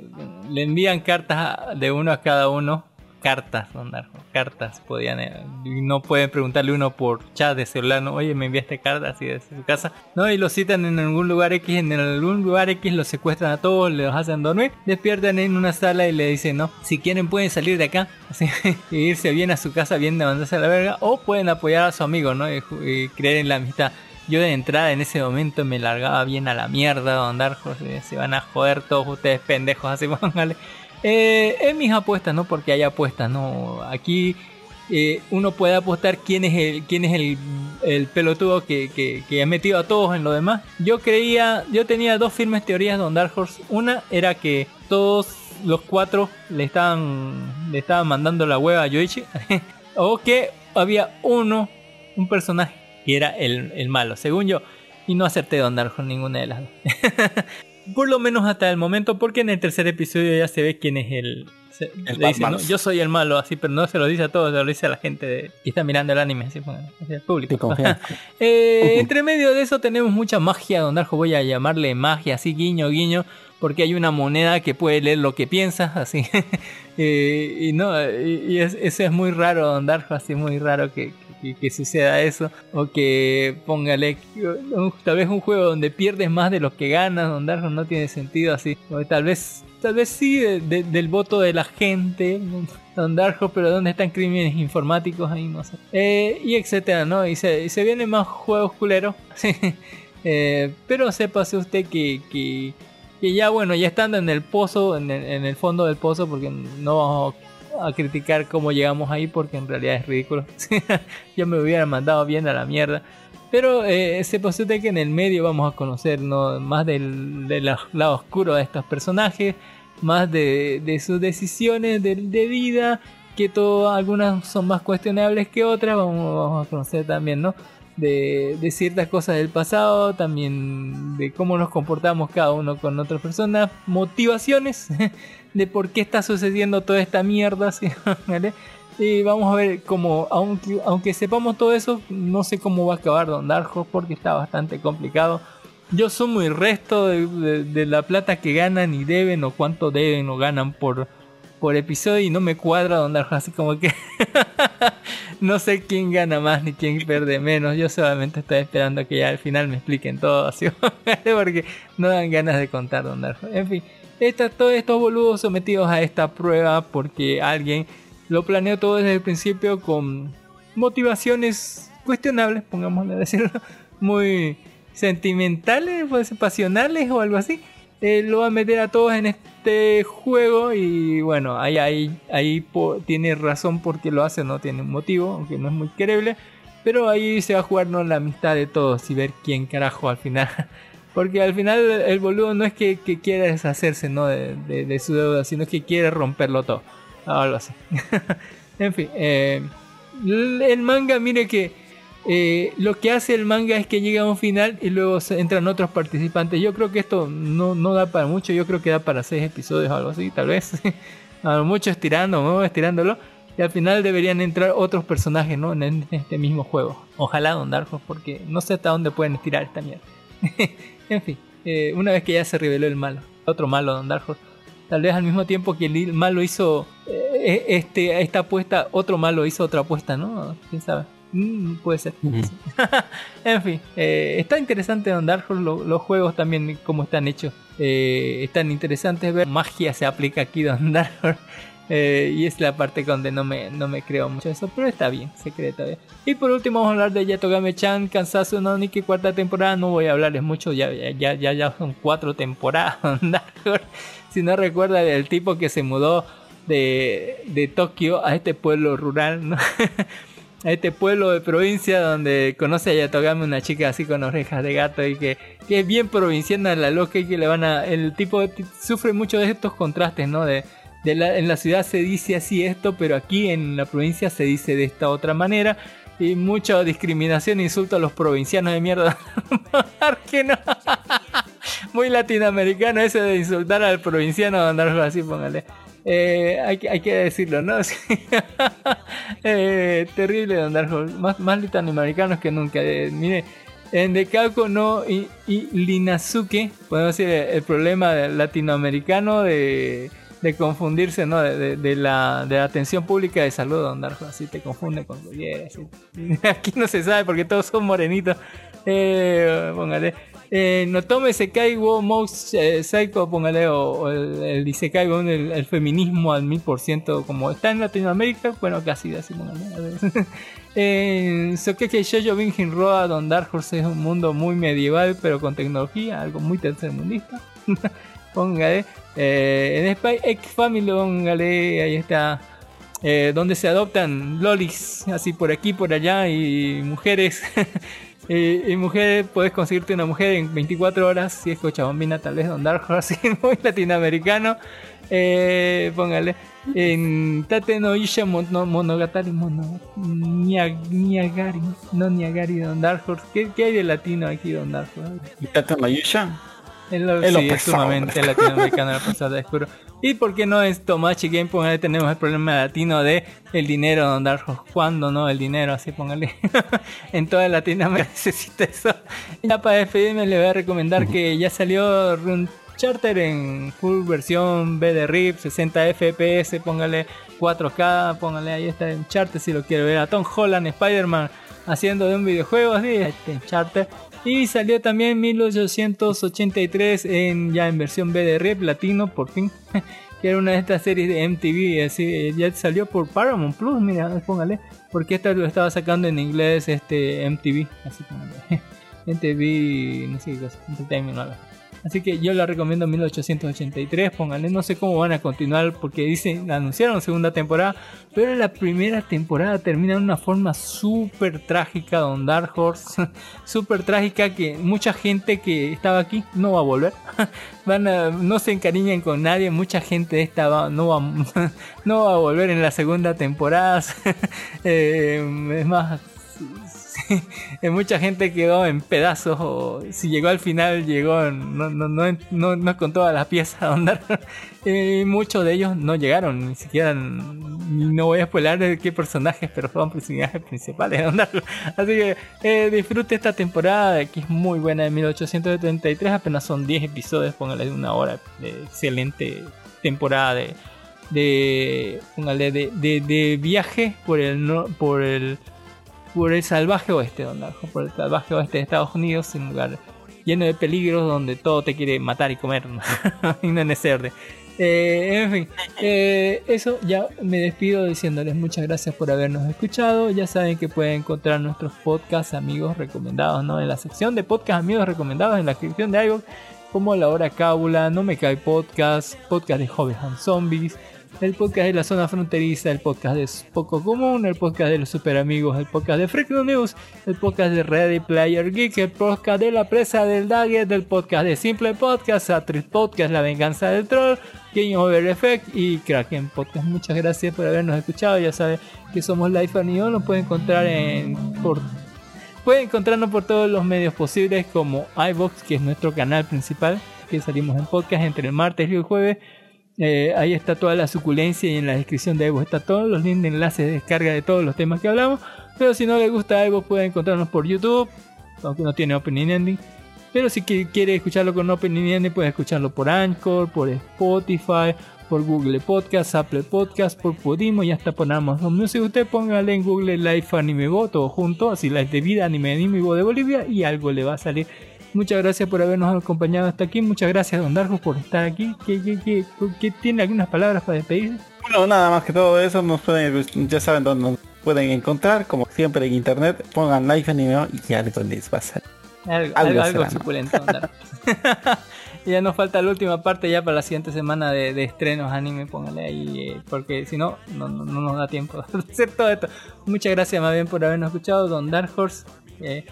Le envían cartas de uno a cada uno, cartas, onda, cartas podían eh, y no pueden preguntarle uno por chat de celular, no, oye, me enviaste cartas así desde su casa. No, y los citan en algún lugar X, en algún lugar X los secuestran a todos, los hacen dormir, despiertan en una sala y le dicen, "No, si quieren pueden salir de acá." [LAUGHS] Y irse bien a su casa, bien de mandarse a la verga o pueden apoyar a su amigo, ¿no? Y, y creer en la amistad. Yo de entrada en ese momento me largaba bien a la mierda, andar, se van a joder todos ustedes pendejos, así [LAUGHS] póngale. Eh, en mis apuestas, no porque hay apuestas, no. Aquí eh, uno puede apostar quién es el, quién es el, el pelotudo que, que, que ha metido a todos en lo demás. Yo creía, yo tenía dos firmes teorías de Dark Horse. Una era que todos los cuatro le estaban, le estaban mandando la hueva a Yoichi. [LAUGHS] o que había uno, un personaje que era el, el malo, según yo. Y no acerté Don Dark Horse ninguna de las dos. [LAUGHS] Por lo menos hasta el momento, porque en el tercer episodio ya se ve quién es el... se- El le dice, Batman. ¿no? Yo soy el malo, así, pero no se lo dice a todos, se lo dice a la gente de- que está mirando el anime, así, bueno, al público. [LAUGHS] Eh, entre medio de eso tenemos mucha magia, Don Darjo voy a llamarle magia, así guiño, guiño, porque hay una moneda que puede leer lo que piensas, [LAUGHS] así. Eh, y no, y, y es- eso es muy raro, Don Darjo, así muy raro que, que- que suceda eso. O que póngale, tal vez un juego donde pierdes más de lo que ganas, Don Darjo no tiene sentido así. O tal vez, tal vez sí de- de- del voto de la gente, Don Darjo, pero ¿dónde están crímenes informáticos? Ahí no sé. Eh, y etcétera, ¿no? Y se, y se vienen más juegos culeros. [LAUGHS] Eh, pero sépase usted que, que, que ya, bueno, ya estando en el pozo, en el, en el fondo del pozo, porque no vamos a criticar cómo llegamos ahí, porque en realidad es ridículo. [LAUGHS] Yo me hubiera mandado bien a la mierda. Pero eh, sépase usted que en el medio vamos a conocer ¿no? más del, del lado oscuro de estos personajes, más de, de sus decisiones de, de vida, que todo, algunas son más cuestionables que otras, vamos, vamos a conocer también, ¿no? De, de ciertas cosas del pasado, también de cómo nos comportamos cada uno con otras personas, motivaciones [LAUGHS] de por qué está sucediendo toda esta mierda, [LAUGHS] ¿sí? ¿Vale? Y vamos a ver cómo, aunque, aunque sepamos todo eso, no sé cómo va a acabar Don Dark porque está bastante complicado. Yo sumo el resto de, de- de la plata que ganan y deben o cuánto deben o ganan por, por episodio y no me cuadra Don Dark Horse, así como que [LAUGHS] no sé quién gana más ni quién pierde menos. Yo solamente estoy esperando que ya al final me expliquen todo así [LAUGHS] porque no dan ganas de contar Don Dark Horse. En fin, esta- todos estos boludos sometidos a esta prueba porque alguien lo planeó todo desde el principio con motivaciones cuestionables, pongámosle a decirlo, [LAUGHS] muy sentimentales, puede ser pasionales o algo así. Eh, lo va a meter a todos en este juego y bueno, ahí, ahí, ahí tiene razón porque lo hace, no tiene un motivo, aunque no es muy creíble. Pero ahí se va a jugar ¿no? la amistad de todos y ver quién carajo al final. [LAUGHS] Porque al final el boludo no es que, que quiera deshacerse ¿no? de, de- de su deuda, sino que quiere romperlo todo. Algo así. [LAUGHS] en fin, eh, el manga, mire que eh, lo que hace el manga es que llega a un final y luego entran otros participantes. Yo creo que esto no, no da para mucho, yo creo que da para seis episodios o algo así, tal vez. [LAUGHS] a lo mucho estirando, ¿no? estirándolo. Y al final deberían entrar otros personajes, ¿no? En, este mismo juego. Ojalá Don Dark porque no sé hasta dónde pueden estirar esta mierda. [LAUGHS] en fin, eh, una vez que ya se reveló el malo, otro malo Don Dark Horse. Tal vez al mismo tiempo que el malo hizo eh, este, esta apuesta, otro malo hizo otra apuesta, ¿no? ¿Quién sabe? Mm, puede ser. [LAUGHS] en fin, eh, está interesante Don Dark Horse, lo- los juegos también, cómo están hechos. Eh, están interesantes ver. Magia se aplica aquí Don [LAUGHS] Dark Horse. Eh, y es la parte donde no me, no me creo mucho eso, pero está bien, se cree. Y por último vamos a hablar de Yatogame-chan, Kansasu no Niki, cuarta temporada. No voy a hablarles mucho, ya, ya, ya, ya son cuatro temporadas. [LAUGHS] Si no recuerda del tipo que se mudó de, de Tokio a este pueblo rural, ¿no? [LAUGHS] a este pueblo de provincia donde conoce a Yatogame una chica así con orejas de gato y que, que es bien provinciana la loca y que le van a el tipo sufre mucho de estos contrastes no de, en la ciudad se dice así esto pero aquí en la provincia se dice de esta otra manera y mucha discriminación insulto a los provincianos de mierda [LAUGHS] [LAUGHS] muy latinoamericano ese de insultar al provinciano andar así póngale eh, hay, hay que decirlo, ¿no? [LAUGHS] Eh, terrible Don. Más, más latinoamericanos que nunca. Eh, mire, en Dekako no y, y Linazuke, podemos decir el, problema latinoamericano de, de confundirse, ¿no? De, de- de la, de la atención pública de salud, Don Horse. Así te confunde con así. [LAUGHS] Aquí no se sabe porque todos son morenitos. Eh, póngale. Eh, no tome Sekai wo Mouse eh, Psycho, póngale, o, o el, el Isekai el, el feminismo al mil por ciento, como está en Latinoamérica, bueno, casi así, póngale. a ver. En Sokeke Shoujo Roa, Don Dark Horse es un mundo muy medieval, pero con tecnología, algo muy tercermundista. [LAUGHS] póngale. Eh, en Spy X Family, póngale, ahí está. eh, donde se adoptan lolis, así por aquí, por allá, y mujeres. [LAUGHS] Y, mujeres, puedes conseguirte una mujer en 24 horas, si es cochabambina, tal vez Don Dark Horse, [LAUGHS] muy latinoamericano. Eh, póngale. En Tate no Isha mono, Monogatari Mono, Nia- Niagari, no Niagari Don Dark Horse. ¿Qué, hay de latino aquí, Don Dark Horse? ¿Y Tata Mayusha? Es, [LAUGHS] lo, Es lo sí, es sumamente latinoamericano la pasada oscuro. Y por qué no es Tomachi Game, póngale, tenemos el problema latino de el dinero, Don Horse. ¿Cuándo no? El dinero, así póngale. [LAUGHS] en toda Latinoamérica [LAUGHS] necesita eso. Ya para despedirme les voy a recomendar que ya salió Rune Charter en full versión BD-RIP, 60 FPS, póngale 4K, póngale ahí está en Charter si lo quiere ver. A Tom Holland, Spider-Man haciendo de un videojuego así, este Charter. Y salió también 1883 en, ya en versión BD-RIP latino, por fin. [LAUGHS] que era una de estas series de MTV, así, ya salió por Paramount Plus, mira, póngale. Porque esta lo estaba sacando en inglés este MTV, así póngale. [LAUGHS] MTV, no sé Entertainment o algo. Así que yo la recomiendo 1883, pónganle, no sé cómo van a continuar porque dicen, anunciaron segunda temporada, pero la primera temporada termina de una forma súper trágica, Don Dark Horse, [LAUGHS] súper trágica que mucha gente que estaba aquí no va a volver, [LAUGHS] van no se encariñan con nadie, mucha gente de va- no, va, [LAUGHS] no va a volver en la segunda temporada, Eh, es más, [LAUGHS] mucha gente quedó en pedazos o si llegó al final llegó no, no, con todas las piezas a andar y [LAUGHS] muchos de ellos no llegaron ni siquiera no voy a spoiler de qué personajes pero son personajes principales de andar [LAUGHS] así que eh, disfrute esta temporada que es muy buena de 1833 apenas son 10 episodios póngale una hora de excelente temporada de de viaje por el por el por el salvaje oeste, don por el salvaje oeste de Estados Unidos, un lugar lleno de peligros donde todo te quiere matar y comer, [LAUGHS] y no en ese orden. En fin, eh, eso ya me despido diciéndoles muchas gracias por habernos escuchado. Ya saben que pueden encontrar nuestros podcasts amigos recomendados, ¿no? En la sección de podcast amigos recomendados en la descripción de iVoox, como La Hora Cábula, No Me Cae Podcast, podcast de Hobbies and Zombies, el podcast de la zona fronteriza, el podcast de Poco Común, el podcast de los super amigos, el podcast de Freak News, el podcast de Ready Player Geek, el podcast de la presa del Daggett, el podcast de Simple Podcast, Atriz Podcast, La Venganza del Troll, Game Over Effect y Kraken Podcast. Muchas gracias por habernos escuchado. Ya saben que somos Life Neon, nos pueden encontrar en por Pueden encontrarnos por todos los medios posibles como iBox, que es nuestro canal principal, que salimos en podcast entre el martes y el jueves. Eh, ahí está toda la suculencia y en la descripción de iVoox está todos los links de enlaces de descarga de todos los temas que hablamos. Pero si no les gusta iVoox pueden encontrarnos por YouTube, aunque no tiene opening ending. Pero si qui- quiere escucharlo con Opening N, puede escucharlo por Anchor, por Spotify, por Google Podcast, Apple Podcast, por Podimo y hasta por Amazon Music. Usted póngale en Google Live Anime Bo, todo junto, así Live de Vida, Anime Anime Bo de Bolivia y algo le va a salir. Muchas gracias por habernos acompañado hasta aquí. Muchas gracias, Don Darjo, por estar aquí. ¿Qué, qué, qué, qué tiene algunas palabras para despedirse? Bueno, nada más que todo eso, nos pueden, ya saben dónde nos pueden encontrar, como siempre en internet, pongan Live Anime y algo les va a salir. Algo, Algo algo, suculento. Don Darjo. [LAUGHS] Ya nos falta la última parte ya para la siguiente semana de, de estrenos anime, póngale ahí, eh, porque si no, no, no, no nos da tiempo [LAUGHS] de hacer todo esto. Muchas gracias más bien por habernos escuchado, Don Dark Horse. Eh,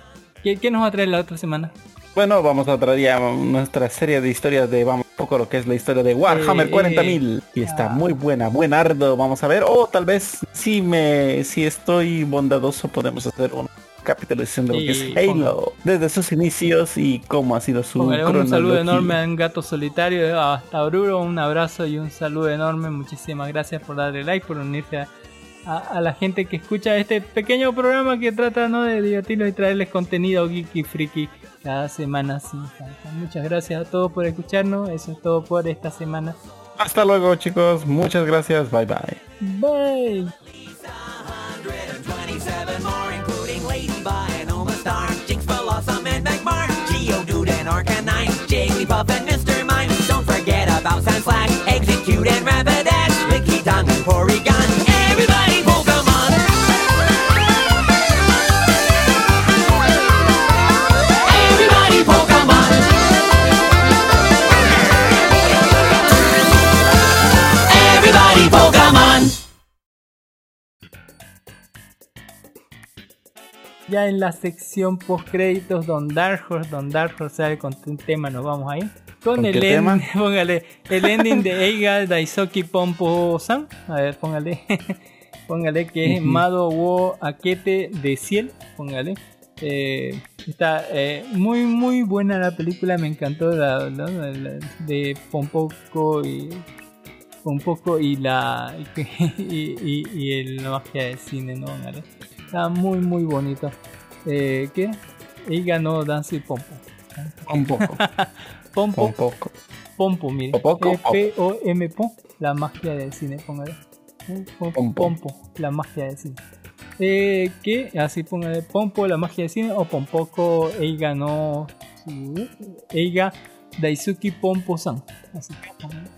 ¿qué, qué nos va a traer la otra semana? Bueno, vamos a traer ya nuestra serie de historias de, vamos, un poco lo que es la historia de Warhammer Eh, 40.000. Y está ah. muy buena, buen ardo, vamos a ver. O tal vez, si me, si estoy bondadoso, podemos hacer un capítulo diciendo lo que es Halo. Desde sus inicios y cómo ha sido su un saludo enorme a un gato solitario, hasta Oruro, un abrazo y un saludo enorme. Muchísimas gracias por darle like, por unirse a, a- a la gente que escucha este pequeño programa que trata ¿no? de divertirlos y traerles contenido geeky friki cada semana sin falta. Muchas gracias a todos por escucharnos. Eso es todo por esta semana. Hasta luego chicos, muchas gracias, bye bye. Bye. 127 more, including Ladybug and Oma Star, Jinx, Blossom, and Magmar, Geodude and Arcanine, Jigglypuff and Mr. Mime. Don't forget about Sandslash, Execute Ya en la sección post créditos, Don Dark Horse, Don Dark Horse sale con un tema, nos vamos ahí. Con, ¿Con el, qué end- tema? [LAUGHS] póngale, el ending de Eiga Daisoki Pompo San. A ver, póngale. [LAUGHS] póngale que es. Mado Wo Akete de Ciel. Póngale. Eh, está eh, muy muy buena la película, me encantó la, la- la- de Pompoco y Pompoco y la [LAUGHS] y, y, y el- la magia del cine, ¿no? Póngale. Está muy muy bonito. Eh, ¿Qué? Eiga no Dance Pompo. Un poco, [LAUGHS] Pompo, un poco. Pompo, mire. Popoco, P-O-M, po, la magia del cine, póngale. Pompo, la magia del cine. Eh, ¿Qué? Así póngale Pompo, la magia del cine, o Pompoco, Eiga no. Eiga Daisuki Pompo-san. Así póngale.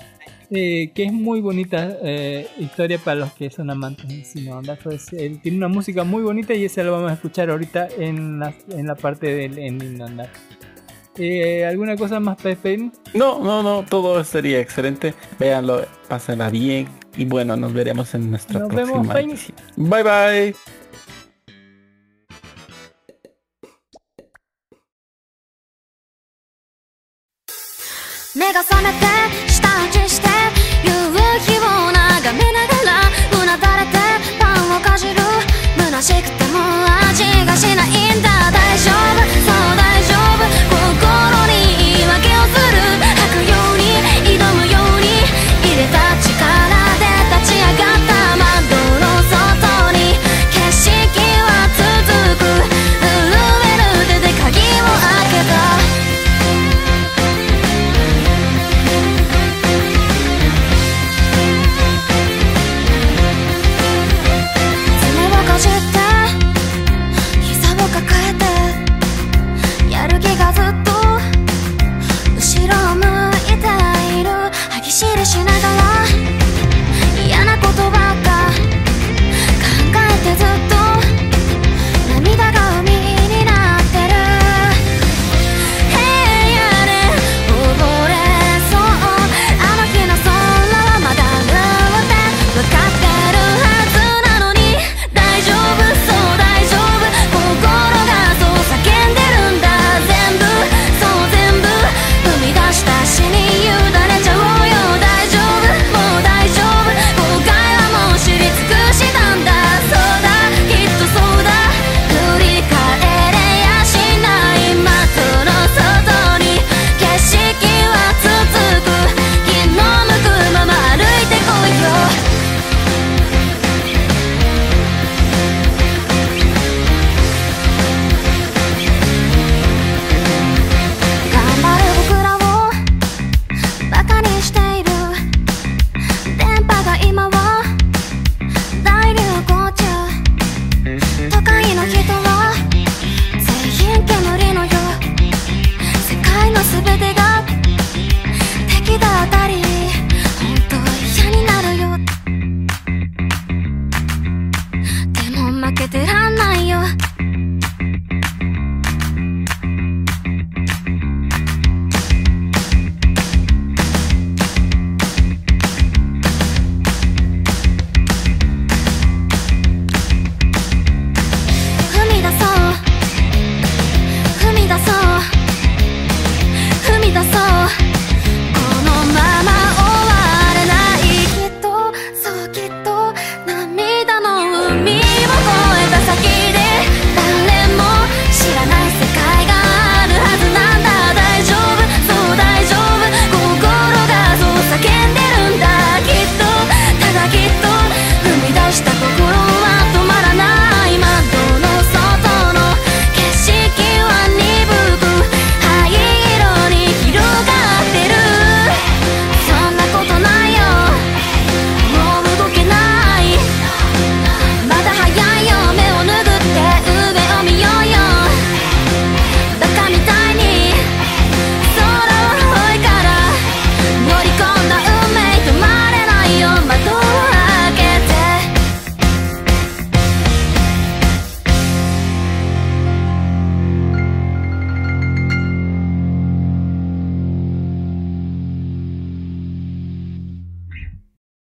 Eh, que es muy bonita eh, historia para los que son amantes de del cine pues, él eh, tiene una música muy bonita y esa la vamos a escuchar ahorita en la, en la parte del ending onda. ¿Alguna cosa más para No, no, no, todo sería excelente. Véanlo, pásenla bien y bueno, nos veremos en nuestra nos próxima. Vemos, bye bye. しく